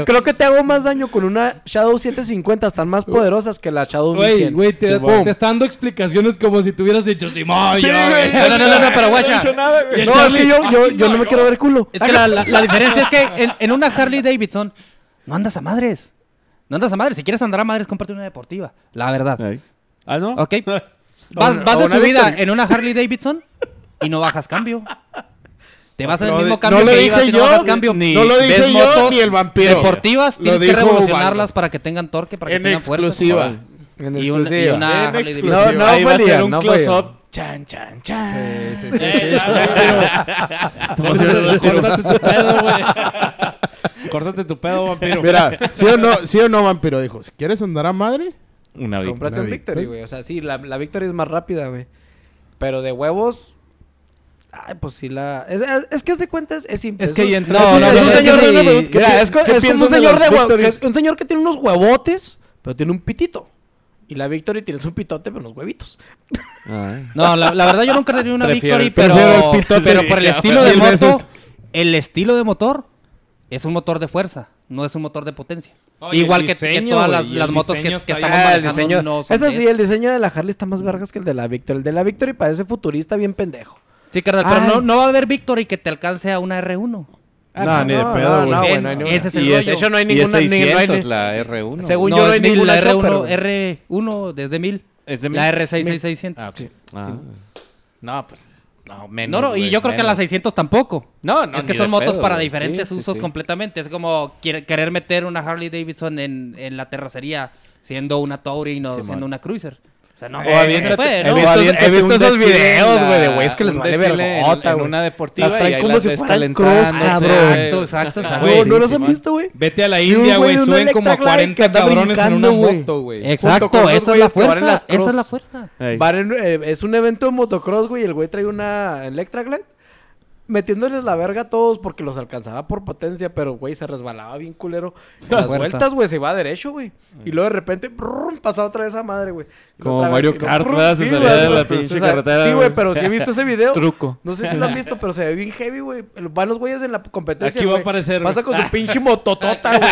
y creo que, te hago más daño con una Shadow 750. Están más poderosas que la Shadow Güey, 1100. güey, te, está dando explicaciones como si tuvieras dicho Simón. Sí, yo, güey. No, no, no, no, pero guacha. No es que yo, yo, "Ay, yo no me quiero ver culo. Es que la, diferencia es que en, una Harley Davidson no andas a madres. No andas a madres. Si quieres andar a madres, cómprate una deportiva. La verdad. Ah, ¿no? ¿Ok? <laughs> Vas, vas de subida en una Harley Davidson y no bajas cambio. Te vas en el No, mismo cambio no lo que dije ibas y no bajas cambio. ni- no lo dije yo, motos ni el vampiro. Deportivas, tienes que revolucionarlas Ubaldo. para que tengan torque, para que En tengan fuerza. exclusiva. En Y una, y exclusiva. una En Harley exclusiva. Davidson. No, Ahí va a ser un no close-up. Chan, chan, chan. Sí, sí, sí, sí, <laughs> Córtate córtate tu pedo, güey. Córtate tu pedo, vampiro. Mira, ¿sí o no, sí o no, vampiro? Dijo, si quieres andar a madre, Una Vic. Cómprate Una un Victory, Victory. güey. O sea, sí, la, la Victory es más rápida, güey. Pero de huevos. Ay, pues sí la. Es, es, es que haz de cuentas es simple. Es que ahí entra- es un- No, no, es no, un es señor de- Mira, ¿qué es, co- es como un señor de huevo- Victorys? que es un señor que tiene unos huevotes, pero tiene un pitito. Y la Victory tiene un pitote, pero unos huevitos. Ay. No, la, la verdad yo nunca tenía una Prefiero Victory, pero, prefiero el pitote. pero por el estilo de moto, veces. el estilo de motor es un motor de fuerza, no es un motor de potencia. Oye, Igual que, todas las, motos que, estamos. Ah, el diseño. no eso sí, el diseño de la Harley está más vergas que el de la Victory. El de la Victory parece futurista bien pendejo. Sí, carnal, pero no, no va a haber Victory que te alcance a una R1. no, ni de pedo, no, güey. no, ese es el Y rollo. es, De hecho, no hay y ninguna- es ni- no hay 600, ni- la R1. Según no, yo, no hay es 1000, ninguna la shopper, R1, güey. R1 desde 1000. ¿Es de La mil? R6600. Ah. Ah. No, pues. No, menos. No, no, y yo creo que menos. la 600 tampoco. No, no. es que son motos pedo, para diferentes Sí, usos sí. completamente. Es como querer meter una Harley Davidson en, en la terracería siendo una Touring o siendo una Cruiser. O sea, no, no se puede, He ¿no? visto, he visto un esos videos, güey, de güeyes que les vale vergota, güey. una deportiva Las traen y ahí como las si fueran cross, calentándose. cabrón. Exacto, exacto, exacto. No, Sí, no los han visto, güey. Vete a la India, güey Suben como Glide 40 que anda cabrones en una moto, güey. Exacto, esa es la fuerza. Esa es la fuerza. Eh, es un evento de motocross, güey, y el güey trae una Electra Glide metiéndoles la verga a todos porque los alcanzaba por potencia, pero güey, se resbalaba bien culero. En las Fuerza. vueltas, güey, se iba derecho, güey. Y luego de repente, brum, pasaba otra vez a madre, güey. Como Mario Kart. Se sí, salía güey, de la pinche carretera, Sí, güey, pero sí he visto ese video. <laughs> Truco. No sé si lo han visto, pero se ve bien heavy, güey. Van los güeyes en la competencia. Aquí va a aparecer, Pasa con su <laughs> pinche mototota, güey.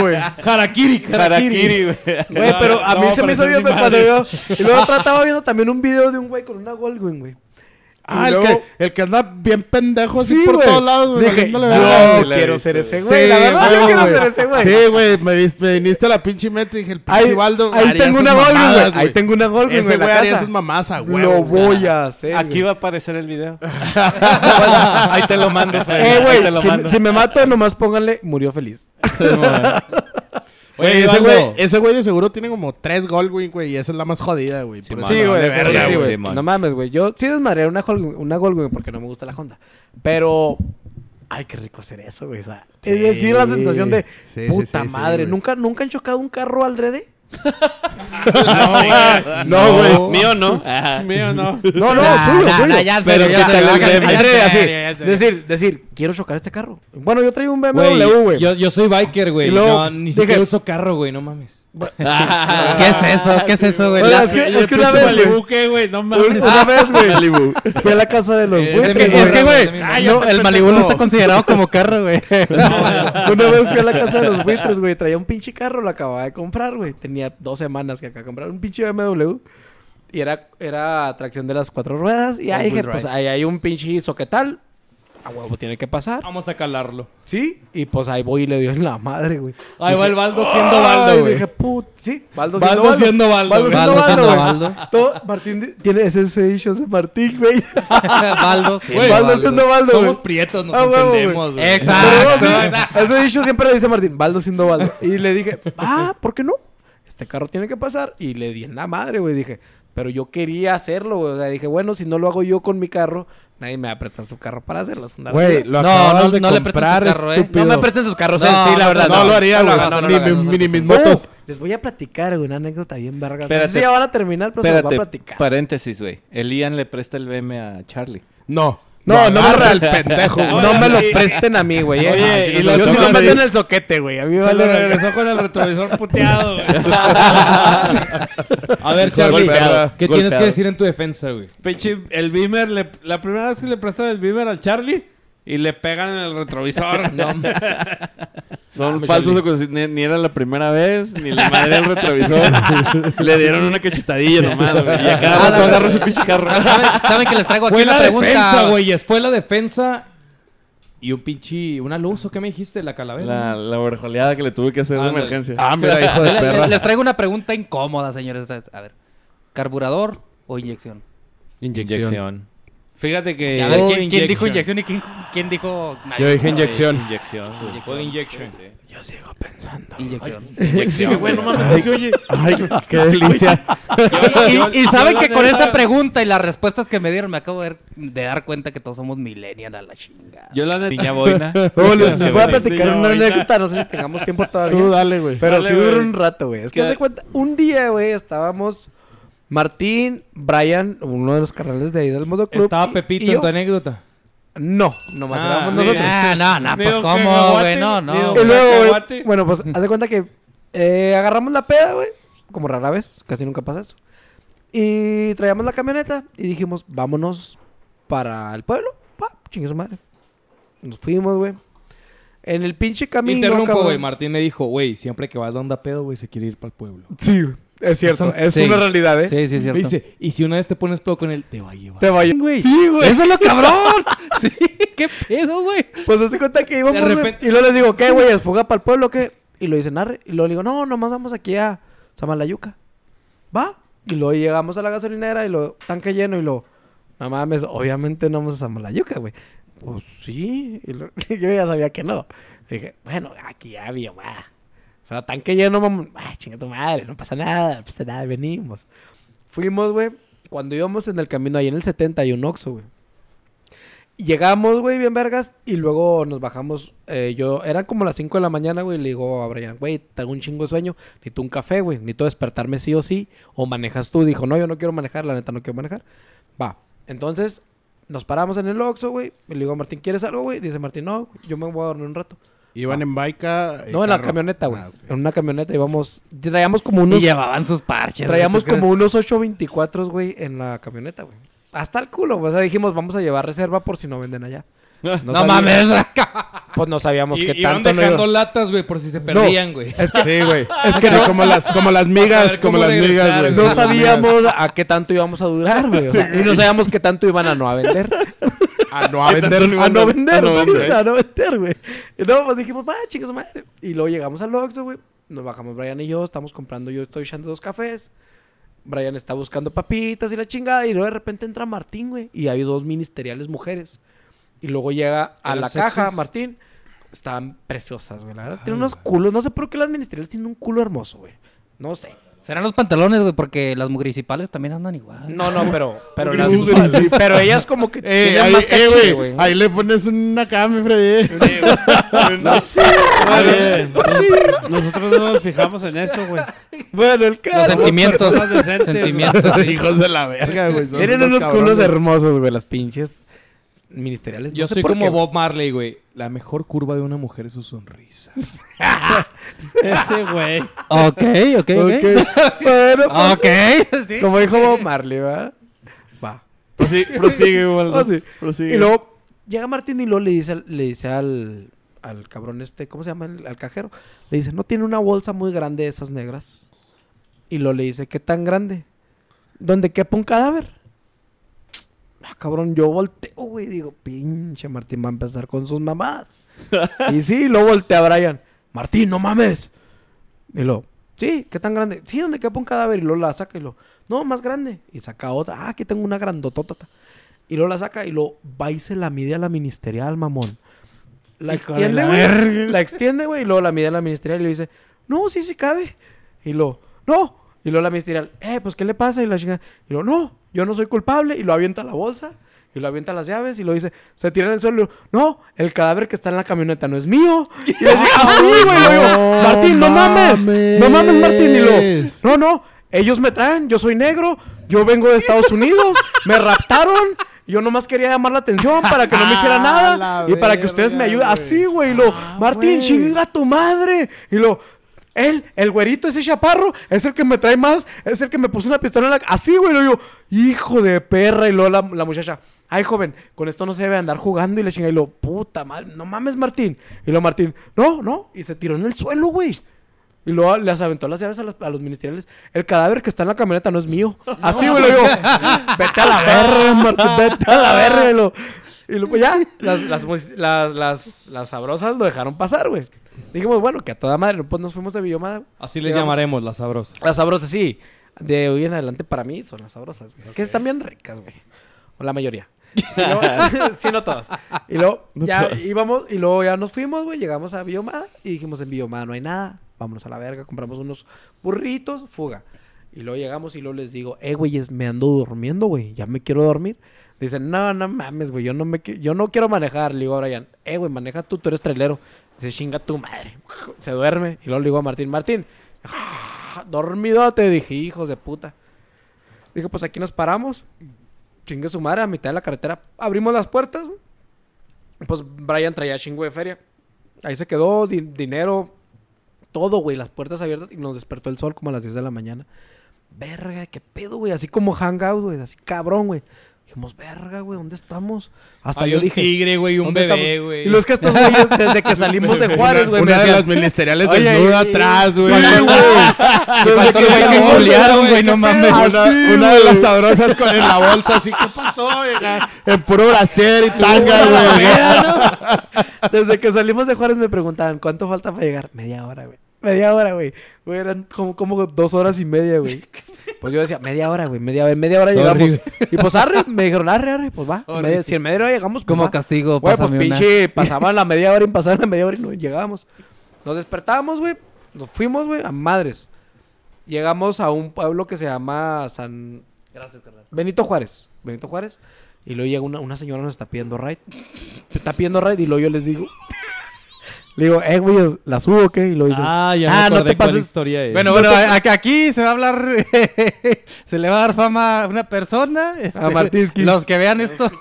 Güey. Harakiri, Harakiri, güey. Güey, pero a mí se me hizo bien madres. Y luego trataba viendo también un video de un güey con una Goldwing, güey. Ah, Y el, luego- que, el que anda bien pendejo así Sí, por güey. todos lados, güey. Dije, la he quiero ser güey. ese güey. la Sí, verdad, yo güey, quiero güey. ser ese güey. Sí, güey, me, me viniste a la pinche meta y dije, el pinche Ahí, Baldo ahí haría tengo una mamadas, güey. Ahí tengo una Ese güey, en güey la haría esas mamás a huevo. Lo güey. voy a hacer. Aquí güey. va a aparecer el video. <laughs> Ahí te lo mando, Fred. Eh, Ahí te güey, lo si, mando. si me mato, nomás pónganle, murió feliz. Güey, ese güey, ese güey de seguro tiene como tres Goldwing, güey, y esa es la más jodida, güey. por Sí, güey, sí, güey. No mames, güey. Yo sí desmadré una Goldwing, una Goldwing porque no me gusta la Honda. Pero, ay, qué rico hacer eso, güey. O sea, Sí. es decir, la sensación de Sí, puta sí, sí, madre. ¿Nunca, ¿Nunca han chocado un carro al drede? No, güey. Mío no. <laughs> Mío, no. No, no, Nah, suyo, nah, suyo. nah, ya en Pero serio, que ya te en serio, ya drede, serio, así. ya en serio. Decir, decir, quiero chocar este carro. Bueno, yo traigo un BMW, Güey, güey. yo, yo soy biker, güey. Y luego No, ni dije- siquiera uso carro, güey. No mames. ¿Qué es eso? ¿Qué es eso, güey? Es que, es una vez, güey. <laughs> Malibu. No mames. Una vez, güey. Fui a la casa de los buitres. Es que, güey, no, el Malibu no está considerado como carro, güey. <laughs> Una vez fui a la casa de los buitres, güey. Traía un pinche carro, lo acababa de comprar, güey. Tenía dos semanas que acá comprar un pinche BMW. Y era, era tracción de las cuatro ruedas. Y ahí dije, drive. pues ahí hay un pinche soquetal. A huevo tiene que pasar. Vamos a calarlo. Sí. Y pues ahí voy y le dio en la madre, güey. Ahí va el Baldo siendo Ay, Baldo, güey. Dije, put, sí, Baldo, Baldo siendo Baldo, Baldo siendo Baldo siendo Baldo, güey. Baldo. Todo- Martín tiene ese editions de Martín, güey. Baldo. Güey, Baldo siendo Baldo, Somos prietos, nos Ah, entendemos, güey. Exacto. Pero ese dicho siempre le dice Martín, Baldo siendo Baldo. Y le dije, ah, ¿por qué no? Este carro tiene que pasar. Y le di en la madre, güey. Dije, pero yo quería hacerlo, güey. O sea, dije, bueno, si no lo hago yo con mi carro, Nadie me va a prestar su carro para hacerlo. es una Güey, lo No, acabas no- de no le comprar, tu carro, ¿eh? estúpido. No me presten sus carros, No, eh, sí, la no, verdad. No, lo haría, güey. Ni, mis motos. les voy a platicar, güey, una anécdota bien verga. Espérate. Ya van a terminar, pero se los voy a platicar. paréntesis, güey. El Ian le presta el BM a Charlie. No. No, No, me- el pendejo, güey. No me lo <laughs> presten a mí, güey. eh. Oye, y yo lo sí tocan lo meto ahí. en el soquete, güey. A mí Se le vale verga. regresó con el retrovisor <laughs> puteado, güey. A ver, <laughs> Hijo de Charlie, perra. ¿qué tienes Golpeado. que decir en tu defensa, güey? Pinche, el Beamer, le- la primera vez que le prestan el Beamer al Charlie y le pegan en el retrovisor. <laughs> no, <laughs> Son falsos acusaciones. Ni, ni era la primera vez, ni le madre el retrovisor. <laughs> le dieron una cachetadilla nomás, güey. Y a cada Ah, rato la- agarra su pinche carro. ¿Saben, saben que les traigo aquí Fue una la pregunta? defensa, güey. Fue la defensa y un pinche... ¿Una luz o qué me dijiste? La calavera. La, la orejoleada que le tuve que hacer de Ándale. emergencia. Ah, mira, hijo de perra. les traigo una pregunta incómoda, señores. A ver, ¿carburador o inyección? Inyección. Fíjate que. A ver, ¿quién, quién dijo inyección y quién, quién dijo Yo dije inyección. Inyección. Fue inyección. inyección? Inyección. Güey, no mames, ¿qué se oye? Ay, qué delicia. Y, y saben yo que con neta- esa pregunta y las respuestas que me dieron, me acabo de, de dar cuenta que todos somos millennial a la chingada. Yo la neta. Niña boina. <laughs> No, les, les voy a platicar una anécdota. No sé si tengamos tiempo todavía. Tú dale, güey. Pero Dale, sí duró un rato, güey. Es que de cuenta, un día, güey, estábamos Martín, Brian, uno de los carnales de ahí del Modo Club. ¿Estaba y- Pepito y en tu anécdota? No, nomás Ah, éramos nosotros. Ah, no, no, pues cómo, güey, no, no. Y luego, güey, cacahuate. bueno, pues haz de cuenta que eh, agarramos la peda, güey. Como rara vez, casi nunca pasa eso. Y traíamos la camioneta y dijimos, vámonos para el pueblo. Pa, chingue su madre. Nos fuimos, güey. En el pinche camino. Interrumpo, güey. Martín me dijo, güey, siempre que vas de onda pedo, güey, se quiere ir para el pueblo. Sí, güey, es cierto. Es Sí. una realidad, ¿eh? Sí, sí, es Me cierto. dice, y si una vez te pones pedo con él, te va a llevar. Te vaya. güey. Sí, güey. Eso es lo <laughs> cabrón. sí, qué pedo, güey. Pues haz de cuenta que íbamos, De repente- Y luego les digo, ¿qué, güey? ¿Es fuga para el pueblo qué? Y lo dicen, arre. Y luego le digo, no, nomás vamos aquí a Samalayuca. ¿Va? Y luego llegamos a la gasolinera y lo tanque lleno y lo... No mames, obviamente no vamos a Samalayuca, güey. Pues sí. Y lo- <laughs> yo ya sabía que no. dije, bueno, aquí ya había, va. O sea, tanque lleno, mamá. Ay, chinga tu madre, no pasa nada, no pasa nada, venimos. Fuimos, güey. Cuando íbamos en el camino ahí en el 70 hay un Oxxo, güey. Llegamos, güey, bien vergas, y luego nos bajamos. eh, yo, eran como las 5 de la mañana, güey, y le digo a Brian, güey, tengo un chingo de sueño, necesito un café, güey, necesito despertarme sí o sí, o manejas tú. Dijo, no, yo no quiero manejar, la neta no quiero manejar. Va, entonces nos paramos en el Oxxo, güey, le digo a Martín, ¿quieres algo, güey? Dice Martín, no, yo me voy a dormir un rato. Iban en baica. y No, en la camioneta, güey. Ah, ok. En una camioneta íbamos, traíamos como unos... Y llevaban sus parches. güey, Traíamos como unos 824, güey, en la camioneta, güey. Hasta el culo, güey. O sea, dijimos, vamos a llevar reserva por si no venden allá. No, sabía- mames. Pues no sabíamos Y que iban tanto no dejando iba- latas, güey, por si se perdían, güey. Es que Sí, güey. Es que Sí, no- como las, como las migas, como las migas, güey. no sabíamos a qué tanto íbamos a durar, güey. o sea, y no sabíamos qué tanto iban a no a vender. <laughs> A no a vender. a no vender, a no vender. a no vender, güey. Luego pues dijimos, va, chicas madre. Y luego llegamos al Oxxo, güey. Nos bajamos Brian y yo, estamos comprando, yo estoy echando dos cafés. Brian está buscando papitas y la chingada. Y luego de repente entra Martín, güey. Y hay dos ministeriales mujeres. Y luego llega a ¿Eran la caja, Martín. Estaban preciosas, güey. Tienen unos culos. No sé por qué las ministeriales tienen un culo hermoso, güey. No sé. Serán los pantalones, güey, porque las municipales también andan igual. No, no, pero... Pero, las- pero ellas como que Eh, tienen ahí, más eh, caché, güey. Ahí le pones una cama, Freddy. Nosotros no nos fijamos en eso, güey. Bueno, el Los caso... sentimientos. Personas decentes, sentimientos. sí. <laughs> Hijos de la verga, güey. Tienen unos culos hermosos, güey, las pinches ministeriales. Yo No sé soy por como qué, Bob Marley, güey. La mejor curva de una mujer es su sonrisa. <laughs> Ese güey. Ok, ok, ok. Ok. <laughs> bueno, pues, Ok, sí. como dijo Bob Marley, ¿verdad? Va. Prosigue, prosigue. Ah, sí. Prosigue. Y luego llega Martín y luego le dice, al- le dice al, al cabrón este, ¿cómo se llama? El- al cajero. Le dice, no tiene una bolsa muy grande de esas negras. Y luego le dice, ¿qué tan grande? ¿Dónde quepa un cadáver? Ah, cabrón, yo volteo, güey. Digo, pinche Martín va a empezar con sus mamadas. <laughs> y sí, luego voltea a Brian. Martín, no mames. Y luego, sí, ¿qué tan grande? Sí, donde quepa un cadáver. Y luego la saca y lo, no, más grande. Y saca otra. Ah, aquí tengo una grandotota. Y luego la saca y lo va y se la mide a la ministerial, mamón. La extiende, güey. La extiende, güey. Y luego la mide a la ministerial y le dice, no, sí, sí cabe. Y luego, no. Y luego la ministerial, eh, pues, ¿qué le pasa? Y la chica, y luego, no, yo no soy culpable. Y lo avienta a la bolsa. Y lo avienta las llaves y lo dice, se tira en el suelo. y lo, No, el cadáver que está en la camioneta no es mío. Y le digo, así, güey. Le digo, <laughs> Martín, no mames. No mames, Martín. Y lo, no, no. Ellos me traen, yo soy negro, yo vengo de Estados Unidos, me raptaron. y Yo nomás quería llamar la atención para que no me hiciera <laughs> A nada y para que ustedes me ayuden. güey. Así, güey. Y lo, Martín, güey. chinga tu madre. Y lo, él, el güerito, ese chaparro, es el que me trae más, es el que me puso una pistola en la... Así, güey, lo digo, hijo de perra. Y luego la, la muchacha, ay, joven, con esto no se debe andar jugando. Y le chinga, y lo, puta madre, no mames, Martín. Y lo, Martín, no, no. Y se tiró en el suelo, güey. Y luego les aventó las llaves a los, a los ministeriales. El cadáver que está en la camioneta no es mío. Así, güey, lo digo, <laughs> vete a la verga, Martín, vete a la verga. Y pues ya, las, las, mus- las, las, las sabrosas lo dejaron pasar, güey. Dijimos, bueno, que a toda madre, pues nos fuimos de Villomada. Así les llamaremos, las sabrosas. Las sabrosas, sí. De hoy en adelante para mí son las sabrosas. güey. Es que están bien ricas, güey. O la mayoría. <laughs> Y luego- <laughs> sí, no todas. Y luego ya íbamos y luego ya nos fuimos, güey. Llegamos a Biomada y dijimos en Biomada no hay nada. Vámonos a la verga. Compramos unos burritos, fuga. Y luego llegamos y luego les digo, eh, güeyes, me ando durmiendo, güey. Ya me quiero dormir. Dicen, no, no mames, güey. Yo no me yo no quiero manejar. Le digo a Brian, eh, güey, maneja tú, tú eres trailero. Dice, chinga tu madre. <laughs> Se duerme. Y luego le digo a Martín, Martín, ah, dormidote. Dije, hijos de puta. Dije, pues aquí nos paramos. Chingue su madre, a mitad de la carretera. Abrimos las puertas. Pues Brian traía chingo de feria. Ahí se quedó, di- dinero, todo, güey. Las puertas abiertas y nos despertó el sol como a las 10 de la mañana. Verga, qué pedo, güey. Así como hangout, güey. Así cabrón, güey. Dijimos, verga, güey, ¿dónde estamos? Hasta Hay yo un dije. tigre, güey, un ¿dónde bebé, güey. Y los que estos güeyes, desde que <laughs> salimos de Juárez, güey, me Una de las ministeriales Oye, desnuda atrás, güey. Sí, güey. Que güey golearon, güey, no ¿qué mames. pedo? Una, una de güey. las sabrosas con en la bolsa, así, ¿qué pasó? vieja? En puro brasier y tanga, güey. <laughs> Desde que salimos de Juárez me preguntaban, ¿cuánto falta para llegar? Media hora, güey. Media hora, güey. Güey, eran como, como dos horas y media, güey. Pues yo decía, media hora, güey. Media, en media hora llegamos. Y pues arre, me dijeron, arre, arre, pues va. Media- si en media hora llegamos, pues Como va. castigo, Güey, pues una. pinche, pasaban la media hora y pasaban la media hora y no llegábamos. Nos despertábamos, güey. Nos fuimos, güey, a madres. Llegamos a un pueblo que se llama San... Gracias, carnal. Benito Juárez. Benito Juárez. Y luego llega una, una señora nos está pidiendo ride. Se está pidiendo ride y luego yo les digo... le digo, eh, güey, ¿la subo o qué? Y lo dices... Ah, ya Ah, no te cuál pases- historia es. Bueno, bueno, aquí se va a hablar, <laughs> se le va a dar fama a una persona. este, A Martinsky. Los que vean esto. <laughs>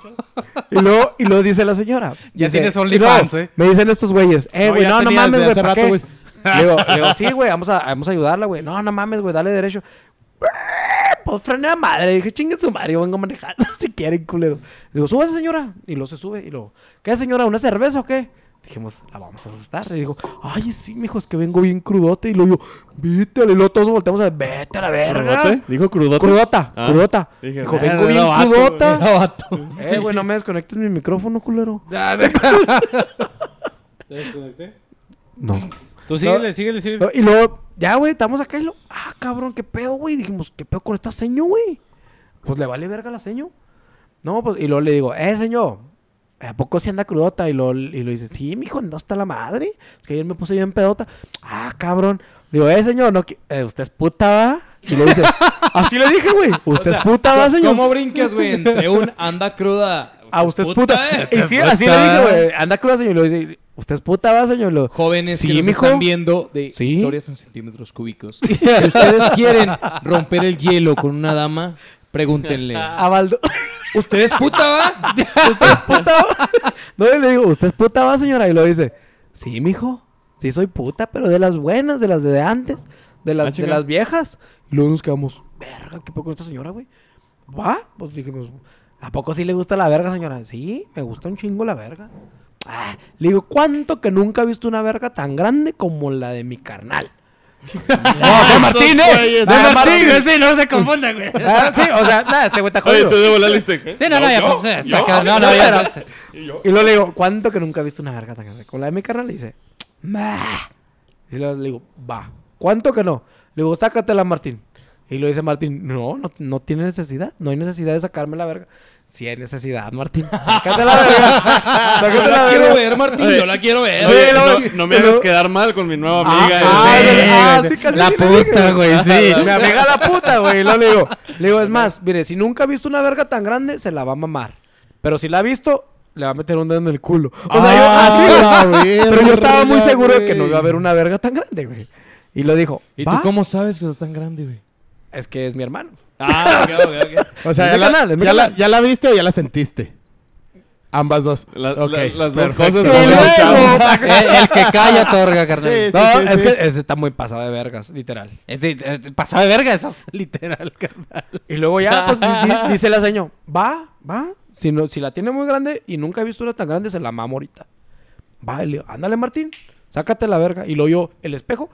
Y luego, y luego dice la señora. Ya dice- tienes y OnlyFans, ¿eh? Me dicen estos güeyes, eh, güey, no, no mames, güey, ¿para rato, qué? güey. <laughs> Le digo, le digo, sí, güey, vamos a, vamos a ayudarla, güey. No, no mames, güey, dale derecho. Pues frené a madre. Dije, chingue su madre, yo vengo manejando si quieren, culero. Le digo, súbase, señora. Y luego se sube. Y luego, ¿qué, señora? ¿Una cerveza o qué? Dijimos, la vamos a asustar. Le digo, ay, sí, mijo, es que vengo bien crudote. Y luego yo, vete. Y luego todos volteamos a ver, vete a la verga. ¿Crudote? ¿Dijo crudote? Crudota, Ah. crudota. Dije, Dijo, "Verga, vengo bien vato, crudota. <laughs> Eh, güey, no me desconectes mi micrófono, culero. <laughs> ¿Te desconecté? No. Tú síguele, síguele, síguele. No, Y luego, ya, güey, estamos acá y lo... Ah, cabrón, qué pedo, güey. Dijimos, ¿qué pedo con esta seño, güey? Pues le vale verga la seño. No, pues, y luego le digo, eh, señor, ¿a poco si anda crudota? Y lo, y lo dice, sí, mijo, no está la madre. Es que ayer me puse bien pedota. Ah, cabrón. Le digo, eh, señor, no, eh, usted es puta, ¿va? Y le dice, <laughs> así le dije, güey. Usted es puta, ¿va, señor? ¿Cómo brincas, güey? Entre un anda cruda. Ah, usted es puta. eh. Y sí, así le dije, güey. Anda cruda, señor. Y lo dice, usted es puta, ¿va, señor? Lo, Jóvenes Sí, que nos están viendo de Sí. historias en centímetros cúbicos. Si ustedes quieren romper el hielo con una dama, pregúntenle. <laughs> a Baldo. <laughs> ¿Usted es puta, va? <laughs> ¿Usted es puta? va? No, y le digo, ¿usted es puta, va, señora? Y lo dice, sí, mijo. Sí, soy puta, pero de las buenas, de las de antes, de Ah, las, de chinga. las viejas. Y luego nos quedamos, verga, ¿qué poco con esta señora, güey? ¿Va? Pues dijimos, ¿a poco sí le gusta la verga, señora? Sí, me gusta un chingo la verga. Ah, le digo, ¿cuánto que nunca he visto una verga tan grande como la de mi carnal? No, de Martín, eh. De Ah, Martín, sí, no se confunda, güey. <laughs> Ah, sí, o sea, nada, este güey está Oye, jodido. tú de volar liste. ¿eh? Sí, no, no, ya Yo, pues, yo, saca- yo, no, no, ya. pues, Y luego le digo, ¿cuánto que nunca he visto una verga tan grande? Con la de mi carnal le dice, "Bah". Y luego le digo, va. ¿Cuánto que no? Le digo, sácatela, Martín. Y lo dice Martín, no, no, no tiene necesidad. No hay necesidad de sacarme la verga. Sí hay necesidad, Martín. <laughs> Sácate la verga. <laughs> Sácate Yo la la quiero verga. ver, Martín. Oye. Yo la quiero ver. Oye, Sí, no, no me hagas quedar mal con mi nueva Ah, amiga. ah, Eh, ah, güey. sí, casi La sí puta, güey, sí. <laughs> Mi amiga la puta, güey. Y luego le digo, le digo, es más, mire, si nunca ha visto una verga tan grande, se la va a mamar. Pero si la ha visto, le va a meter un dedo en el culo. O sea, yo Ah, así, güey. la Pero yo estaba muy verga, seguro de que no iba a haber una verga tan grande, güey. Y lo dijo, ¿Y ¿va? tú cómo sabes que está tan grande, güey? Es que es mi hermano. Ah, ok, ok, ok. O sea, Es ya, la, canal, ya la- ya la viste o ya la sentiste. Ambas dos. La- las dos perfecto. cosas. Como luego- el <laughs> el, el que calla otorga, carnal. Sí, sí, No, sí, es sí. que ese está muy pasado de vergas, literal. Es de- es de- pasado de verga, eso es <laughs> literal, carnal. Y luego ya, pues, di- di- <laughs> dice la señora, va, va. Si, no, si la tiene muy grande y nunca he visto una tan grande, se la mamo ahorita. Va, y le digo, ándale, Martín, sácate la verga. Y lo yo, el espejo,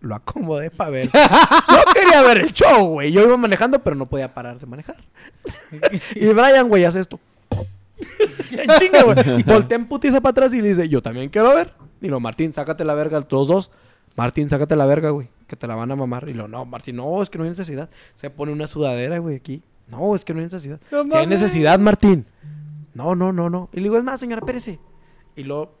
lo acomodé para ver. <laughs> Yo quería ver el show, güey. Yo iba manejando, pero no podía parar de manejar. y Brian, güey, hace esto. En chinga, güey. Voltea en putiza para atrás y le dice, yo también quiero ver. Y lo, Martín, sácate la verga, los dos. Martín, sácate la verga, güey. Que te la van a mamar. Y lo, no, Martín, no, es que no hay necesidad. Se pone una sudadera, güey, aquí. No, es que no hay necesidad. si hay necesidad, Martín. No, no, no, no. Y le digo, es más, señora, espérese. Y lo,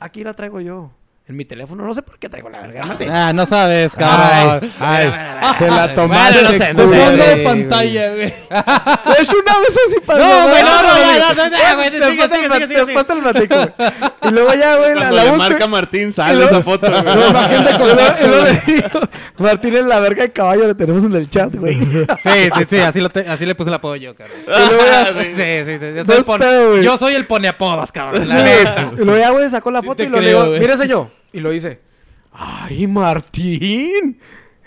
aquí la traigo yo. En mi teléfono, no sé por qué traigo la verga. Ah, no sabes, cabrón. Ay, <laughs> se la tomaste. no sé, no sé. Fondo de güey, pantalla, güey. De hecho, <laughs> una vez así pasó. No, güey, no, no, ya, ya, güey, sigue, Después te sigue, lo sigue, sigue, después te lo platico. Y luego ya, güey, la, la busco. marca Martín, sale esa foto, güey. No, imagínate con y luego le digo, Martín es la verga de caballo, le tenemos en el chat, güey. Sí, sí, sí, así, lo te- así le puse el apodo yo, cabrón. Y luego ya- <laughs> Sí, sí, sí. Yo No soy, el pone, yo soy el pone apodos, cabrón. La neta. Y luego ya, güey, sacó la foto y lo creo, digo, mire, señor. Y lo dice, ay, Martín,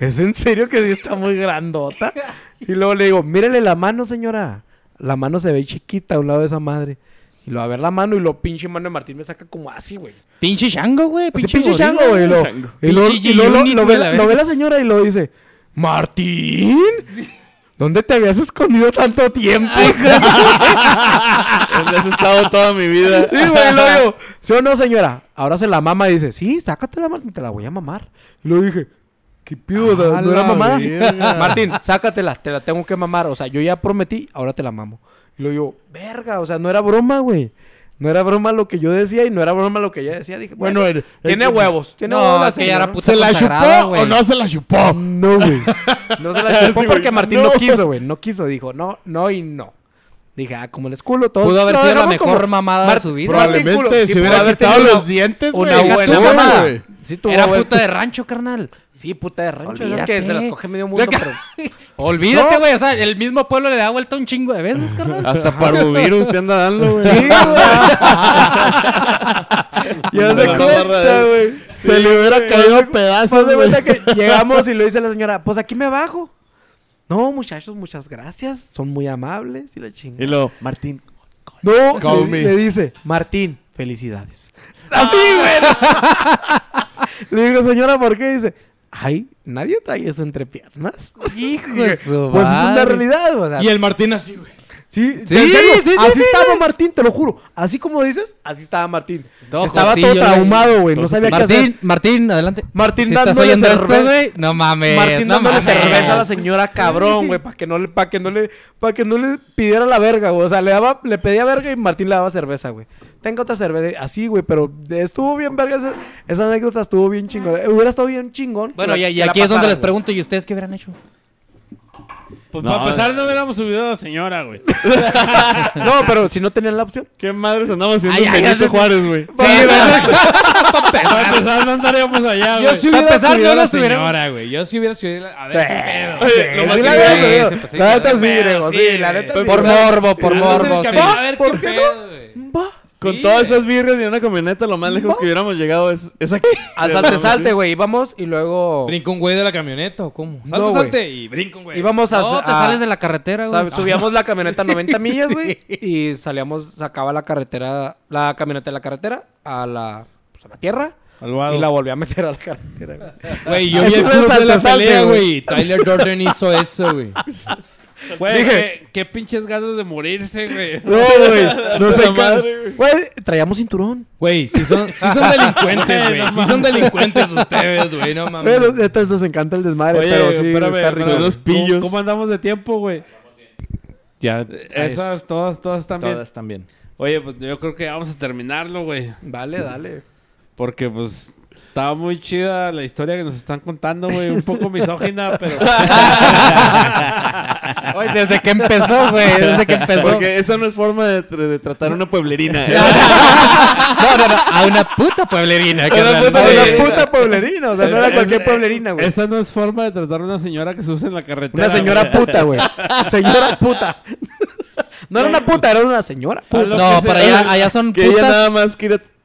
¿es en serio que sí está muy grandota? Y luego le digo, mírele la mano, señora. La mano se ve chiquita a un lado de esa madre. Y lo a ver la mano y lo pinche mano de Martín me saca como así, güey. Pinche chango, güey. Así pinche chango, güey. Lo, y lo, Pinche y lo- ve, la la- lo ve verga. la señora y lo dice, Martín, ¿dónde te habías escondido tanto tiempo? <laughs> <laughs> ¿Dónde has estado toda mi vida? Sí, güey, lo digo, ¿sí o no, señora? Ahora se la mama y dice, sí, sácatela, Martín, te la voy a mamar. Y lo dije, ¿qué pido? O sea, ¿no era verga. <laughs> Martín, sácatela, te la tengo que mamar. O sea, yo ya prometí, ahora te la mamo. Y lo digo, verga, o sea, no era broma, güey. No era broma lo que yo decía y no era broma lo que ella decía. Dije, Bueno, bueno, el- tiene el- huevos. Tiene No, huevos que ya puta ¿Se la chupó güey. o no se la chupó? No, güey. <laughs> No se la chupó <laughs> porque Martín no. no. quiso, güey. No quiso. Dijo, no, no y no. Dije, ah, como el culo, todo. Pudo haber sido la mejor como- mamada de Mar- su vida. Probablemente. Sí, se hubiera quitado los dientes, güey. Una buena tú, mamada. Sí, tuvo Era puta de rancho, carnal. Sí, puta de rancho. Olvídate. que se las coge medio mundo, pero... <laughs> Olvídate, No. güey. O sea, el mismo pueblo le da vuelta un chingo de veces, carnal. Hasta parvovirus te anda dando, güey. Sí, güey. <laughs> Ya se cuenta, güey. Se le hubiera caído pedazos, de que llegamos y lo dice la señora, pues aquí me bajo. No, muchachos, muchas gracias. Son muy amables y la Y chingada. luego, Martín, No, Call le, me. le dice, Martín, felicidades. <laughs> Así, güey. <laughs> le digo, señora, ¿por qué? Dice, ay, nadie trae eso entre piernas. Hijo <laughs> Pues es una realidad, o sea, Y el Martín así, güey. Sí, Sí, en serio, sí, sí, así sí, estaba. Martín, te lo juro. Así como dices, así estaba Martín. Todo estaba todo traumado, güey. No sabía qué hacer. Martín, Martín, adelante. Martín si dándole cerveza. güey, no mames. Martín no dándole mames. cerveza a la señora cabrón, güey, para que no le, para que no le, para que no le pidiera la verga, güey. O sea, le daba, le pedía verga y Martín le daba cerveza, güey. Tengo otra cerveza, así, güey, pero estuvo bien verga esa, esa anécdota estuvo bien chingón. Hubiera estado bien chingón. Bueno, y, aquí es donde les pregunto, ¿y ustedes qué hubieran hecho? Pues No, para empezar, no hubiéramos subido a la señora, güey. <laughs> No, pero si no tenían la opción. ¿qué madres andamos haciendo Ay, en ay, Benito ay, Juárez, güey? <laughs> Para empezar, no estaríamos allá, Yo güey. si Para hubiera empezar, subido yo a la no subiera- señora, güey. Yo si hubiera subido a... A ver, qué pedo. Oye, Sí, que- la neta, sí, sí, sí, pues sí, la neta qué sí, Grego, sí, sí, la neta Por sí. Por morbo, por morbo, el sí. camino, A ver ¿por qué qué pedo, güey. Va. Con Sí, todas güey. esas birrias y una camioneta, lo más lejos que hubiéramos llegado es, es aquí. <laughs> Al salte, salte, güey. Íbamos y luego... ¿Brinca un güey de la camioneta o cómo? Salte, No, salte y brinca un güey. Íbamos a... No, te a- sales de la carretera, güey. sab- subíamos la camioneta a 90 <laughs> millas, güey. Y salíamos, sacaba la carretera, la camioneta de la carretera a la, pues, a la tierra. Y la volví a meter a la carretera, güey. Güey, yo vi Eso el es club de la pelea, güey. Tyler Jordan hizo eso, güey. <laughs> Güey, Dije- qué, qué pinches ganas de morirse, güey. <laughs> No, güey. No sé madre. Güey, traíamos cinturón. Güey, si son, sí son <laughs> delincuentes, güey. No Si son delincuentes ustedes, güey. No mames. Nos, entonces nos encanta el desmadre, Oye, pero sí, espérame, está rico. son los pillos. ¿Cómo, cómo andamos de tiempo, güey? Ya. Esas, todas, todas están bien. Todas también. Oye, pues yo creo que vamos a terminarlo, güey. Dale, dale. Porque, pues, Estaba muy chida la historia que nos están contando, güey. Un poco misógina, pero... <laughs> Oye, desde que empezó, güey. Desde que empezó. Porque esa no es forma de, tra- de tratar a una pueblerina. ¿eh? <laughs> No, no, no. A una puta pueblerina. que Una puta pueblerina. una puta pueblerina, o sea, no era cualquier pueblerina, güey. Esa no es forma de tratar a una señora que se usa en la carretera. Una señora güey. puta, güey. Señora puta. No era una puta, era una señora A lo No, se- allá, allá son Que ella nada más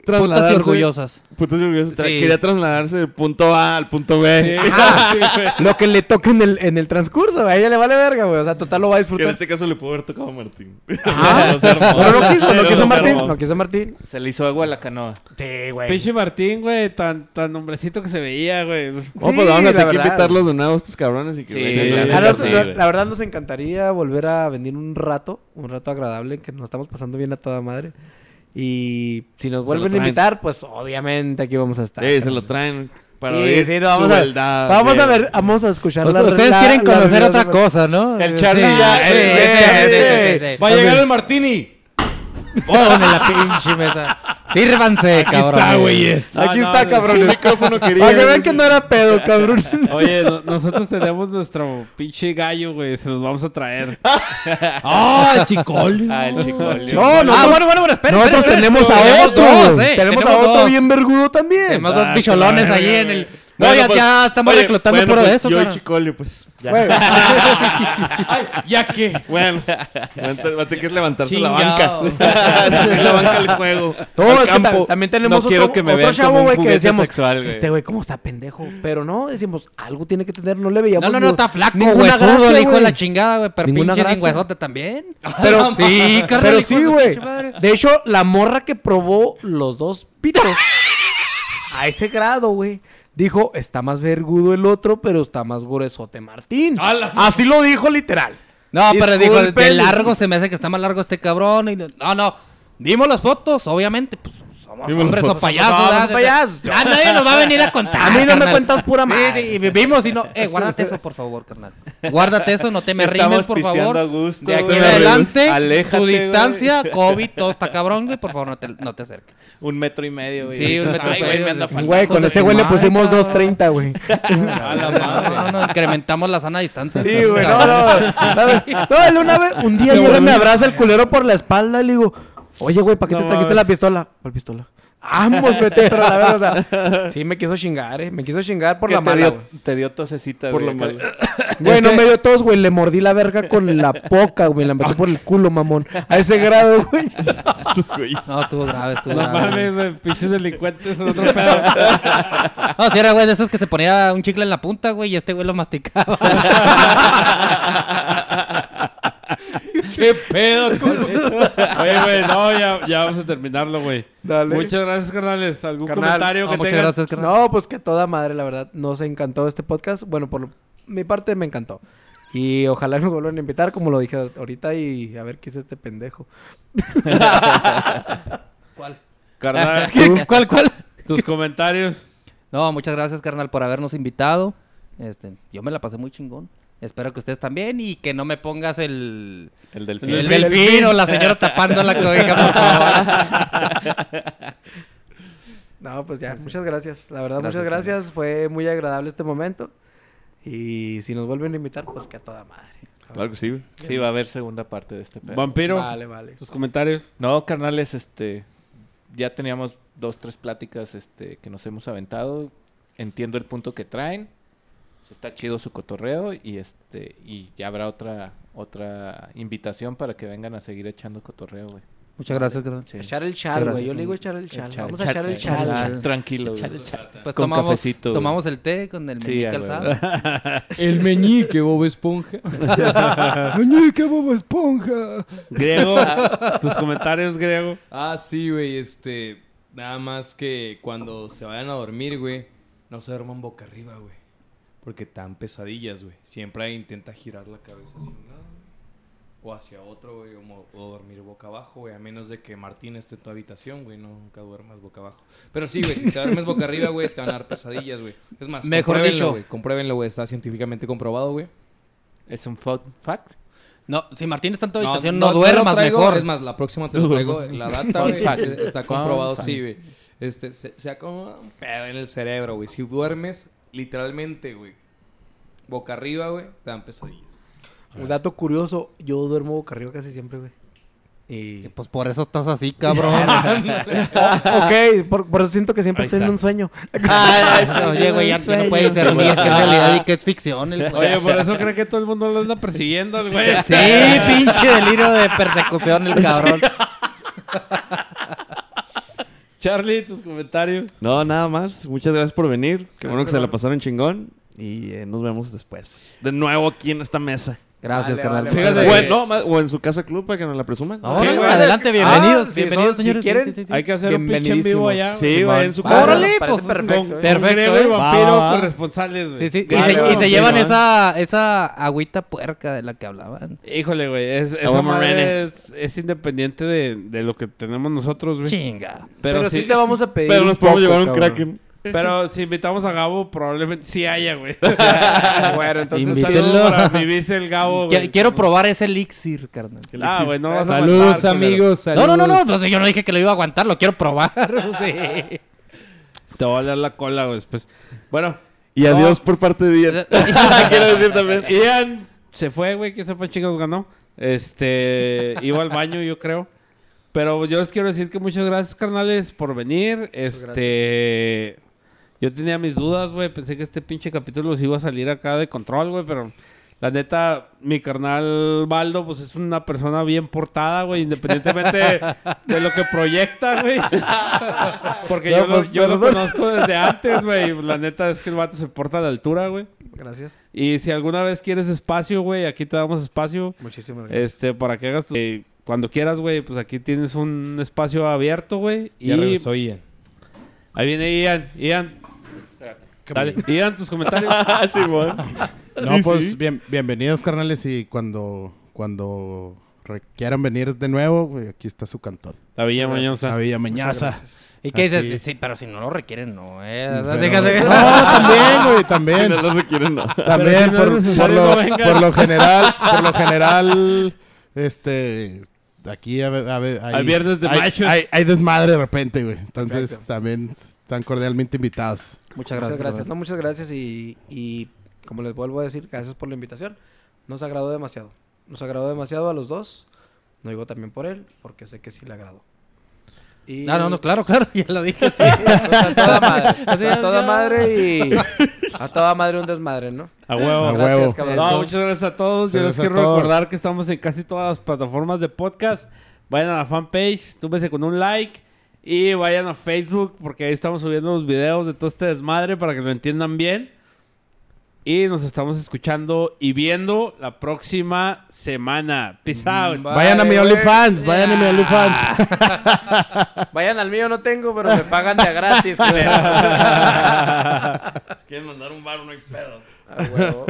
putas trasladarse. y orgullosas. Putas y orgullosas. Sí. Quería trasladarse del punto A al punto B. Sí, <laughs> sí, güey. Lo que le toque en el, en el transcurso, güey. A ella le vale verga, güey. O sea, total lo va a Que en disfrutar. este caso le pudo haber tocado a Martín. Ajá. <laughs> Pero no quiso, no quiso Martín. No quiso Martín. Se le hizo agua a la canoa. Sí, güey. Pinche Martín, güey, tan, tan hombrecito que se veía, güey. Oh, pues vamos a la tener que verdad. invitarlos de nuevo a estos cabrones y que Sí, la la verdad nos encantaría volver a venir un rato, un rato agradable, que nos estamos pasando bien a toda madre. Y si nos vuelven a invitar, pues obviamente aquí vamos a estar. Sí, se lo traen. Para Sí, oír sí, no, su vamos a, vamos a ver, vamos a escuchar Ustedes la- ustedes la- quieren conocer otra cosa, ¿no? El Sí. Charlie ya- el- el- el-. Va a llegar el Martini. Pon en la pinche mesa. Sírvanse, cabrón. Ah, Aquí no, está, no. cabrón. ¿Qué micrófono quería? Para que vean que no era pedo, cabrón. Oye, no- nosotros tenemos nuestro pinche gallo, güey. Se los vamos a traer. <laughs> ¡Ah, el chicolio! Ah, el chicolio. No, no, Ah, no. bueno, bueno, bueno, espera. Nosotros espera, espera. tenemos a Tenemos otro. dos, eh. Tenemos a Tenemos otro dos. bien vergudo también. Tenemos Ah, dos bicholones qué ahí en el. Güey. No, Bueno, ya, pues, ya estamos oye, reclutando bueno, puro pues, de eso, Yo y. Chicolio, pues. Ya. Güey, <laughs> Ay, ¿Ya qué? Bueno, va a tener que levantarse la banca. <laughs> Salir la banca del juego. No, al es que campo. también tenemos No quiero otro, que me otro chavo, güey, que decíamos, sexual, güey. este güey, ¿cómo está pendejo? Pero no, decimos, algo tiene que tener, no le veíamos No, no, no, está flaco, ninguna huesudo, gracia, el hijo de güey. la chingada, güey. Pero Ninguna pinche sin huesote también. <laughs> Pero, sí, carnal. pero sí, güey. De hecho, la morra que probó los dos pitos a ese grado, güey, dijo, está más vergudo el otro, pero está más gruesote Martín. Así lo dijo literal. No, pero dijo, de largo se me hace que está más largo este cabrón. Y, no, no. Dimos las fotos, obviamente. Pues somos hombres o payasos. Payasos. Ya nadie nos va a venir a contar. A mí no me cuentas pura Sí, madre. sí, y vivimos y no. Eh, guárdate eso, por favor, carnal. Guárdate eso, no te me rimes, por favor. a gusto, de aquí güey. en adelante, Aléjate, tu güey. distancia, COVID, todo está cabrón, güey. Por favor, no te, no te acerques. Un metro y medio, güey. Sí, un metro y "Ay, güey, medio, me anda sí. faltando". Güey, con ese güey le pusimos madre, 2.30, güey. <laughs> A la No, madre. no, no, incrementamos la sana distancia. Sí, güey, no, no. No, una vez, un día me abraza el culero por la espalda y le digo, oye, güey, ¿para qué te trajiste mames. la pistola? ¿Cuál pistola? Ambos, vete, pero la verdad, o sea, <laughs> sí me quiso chingar, eh. Me quiso chingar por la te mala, dio, güey. te dio tosecita, Por güey. la acá. mala. <laughs> <laughs> Güey, no me dio tos, güey. Le mordí la verga con la boca, güey. La metí por el culo, mamón. A ese grado, güey. No, estuvo grave, estuvo No grave. mames, güey, pinches delincuentes, es otro pedo. No, si era güey de esos que se ponía un chicle en la punta, güey, y este güey lo masticaba. <laughs> ¿Qué pedo con eso? Oye, güey, no, ya, ya vamos a terminarlo, güey. Dale. Muchas gracias, carnales. ¿Algún Carnal, comentario No, que muchas gracias, carnal. No, pues que toda madre, la verdad. Nos encantó este podcast. Bueno, por mi parte me encantó. Y ojalá nos vuelvan a invitar, como lo dije ahorita, y a ver qué es este pendejo. <laughs> Carnal, <laughs> ¿Cuál, cuál? tus comentarios. No, muchas gracias, carnal, por habernos invitado. Este, yo me la pasé muy chingón. Espero que ustedes también y que no me pongas el, El delfín. el delfín. delfín o la señora tapando la cobija, por favor. <laughs> No, pues ya, muchas gracias. La verdad, Gracias, muchas gracias. Fue muy agradable este momento. Y si nos vuelven a invitar, pues que a toda madre. Claro que sí. Sí, va a haber segunda parte de este pedo. Vampiro, Vale, vale. tus comentarios. No, carnales, este... Ya teníamos dos, tres pláticas este, que nos hemos aventado. Entiendo el punto que traen. Está chido su cotorreo y este y ya habrá otra otra invitación para que vengan a seguir echando cotorreo, güey. Muchas gracias. Sí. Echar el chal, güey. Yo le digo echar el chal. Vamos a echar el chal. chal. Tranquilo, güey. Después Con tomamos, cafecito, tomamos el té con el Sí, meñique alzado. <laughs> El meñique, Bob Esponja. <laughs> ¡Meñique, bobo esponja! Griego, tus comentarios, Griego. Ah, sí, güey, este... Nada más que cuando se vayan a dormir, güey, no se duerman boca arriba, güey. Porque tan pesadillas, güey. Siempre intenta girar la cabeza hacia un lado o hacia otro, güey, o, dormir boca abajo, güey. A menos de que Martín esté en tu habitación, güey, no, nunca duermas boca abajo. Pero sí, güey, si te duermes boca arriba, güey, te van a dar pesadillas, güey. Es más, Mejor compruébenlo, dicho. güey. Compruébenlo, güey, está científicamente comprobado, güey. ¿Es un fact? No, si Martín está en tu habitación, no- no, no duermas traigo, mejor. Es más, la próxima te lo <laughs> traigo. La data, güey, está comprobado, sí, güey. Este, se, se acomoda un pedo en el cerebro, güey. Si duermes, literalmente, güey, boca arriba, güey, te dan pesadillas. Un dato curioso, yo duermo boca arriba casi siempre, güey. Y... Pues por eso estás así, cabrón. <laughs> ok, por, por eso siento que siempre estoy en un sueño. <laughs> Oye, güey, ya, no puede ser es que es realidad y que es ficción. El. Oye, por eso cree que todo el mundo lo anda persiguiendo güey. Sí, pinche delirio de persecución, el cabrón. <laughs> Charlie, tus comentarios. No, nada más. Muchas gracias por venir. Qué bueno que se la pasaron chingón. Y eh, nos vemos después. De nuevo aquí en esta mesa. Gracias, carnal. Fíjate. O en, no, ma- o en su casa club para que nos la presuman. Sí, güey. adelante, bienvenidos. Ah, sí, bienvenidos, son- si señores. Quieren, sí, sí, sí. Hay que hacer un pinche en vivo allá. Sí, güey, en su casa. Órale, pues, perfecto. Con, ¿eh? con Perfecto, y ¿eh? Va, vampiro va, va. corresponsales, güey. Sí, sí. Y Vale, se, y vamos, se sí, llevan va. esa, esa agüita puerca de la que hablaban. Híjole, güey. Es, esa Agua madre morena. es, es independiente de, de lo que tenemos nosotros, güey. Chinga. Pero, Pero, sí, sí te vamos a pedir Pero nos podemos poco, llevar un cabrón. kraken. Pero si invitamos a Gabo, probablemente sí haya, güey. <laughs> bueno, entonces... Saludos para mi vice el Gabo, güey. Quiero probar ese elixir, carnal. Ah, güey, no vas a Saludos, aguantar, culero. amigos. No, Saludos. no, no, no. pues yo no dije que lo iba a aguantar, lo quiero probar. <laughs> sí. Te va a dar la cola, güey, después. Bueno, Y adiós por parte de Ian. <laughs> Quiero decir también. Ian se fue, güey, que sepa chicos ganó. Este, iba al baño, yo creo. Pero yo les quiero decir que muchas gracias, carnales, por venir. Este, yo tenía mis dudas, güey. Pensé que este pinche capítulo se iba a salir acá de control, güey, pero la neta, mi carnal Baldo, pues es una persona bien portada, güey, independientemente <laughs> de lo que proyecta, güey. <laughs> Porque No, yo, lo- pues, yo lo perdón. conozco desde antes, güey. La neta es que el vato se porta a la altura, güey. Gracias. Y si alguna vez quieres espacio, güey, aquí te damos espacio. Muchísimas gracias. Este, para que hagas tu... eh, Cuando quieras, güey, pues aquí tienes un espacio abierto, güey. Y regresó Ian. ahí viene Ian. Ian. Dale. Ian, tus comentarios. <laughs> Ah, sí. No, pues sí. bien- bienvenidos, carnales. Y cuando, cuando quieran venir de nuevo, aquí está su cantón. La Villa A Mañosa. Villa Mañaza. ¿Y qué dices? Aquí. Sí, pero si no lo requieren, no, eh. Pero- No, también, <laughs> güey, Si también. no lo requieren, no. También, si no es por, por necesario, lo, no vengan. por lo general, por lo general, este, aquí a ver, a ver, hay, Al viernes de hay, machos. hay, hay desmadre de repente, güey. Entonces también están cordialmente invitados. Muchas Muchas gracias. gracias. brother. No, muchas gracias y, y como les vuelvo a decir, gracias por la invitación. Nos agradó demasiado. Nos agradó demasiado a los dos. No digo también por él, porque sé que sí le agradó. Y... Ah, no, no, claro, claro, <laughs> ya lo dije. Sí. Pues a toda madre. Así a es, toda madre y <laughs> a toda madre un desmadre, ¿no? A huevo. A Gracias, huevo. cabrón. No, muchas gracias a todos. Yo les quiero todos. recordar que estamos en casi todas las plataformas de podcast. Vayan a la fanpage, túmbese con un like. Y vayan a Facebook porque ahí estamos subiendo los videos de todo este desmadre para que lo entiendan bien. Y nos estamos escuchando y viendo la próxima semana. Peace out. Vayan a mi. OnlyFans, vayan a mi OnlyFans. <laughs> Vayan al mío, no tengo, pero me pagan de a gratis. <laughs> <laughs> Si quieren mandar un bar, no hay pedo. A huevo.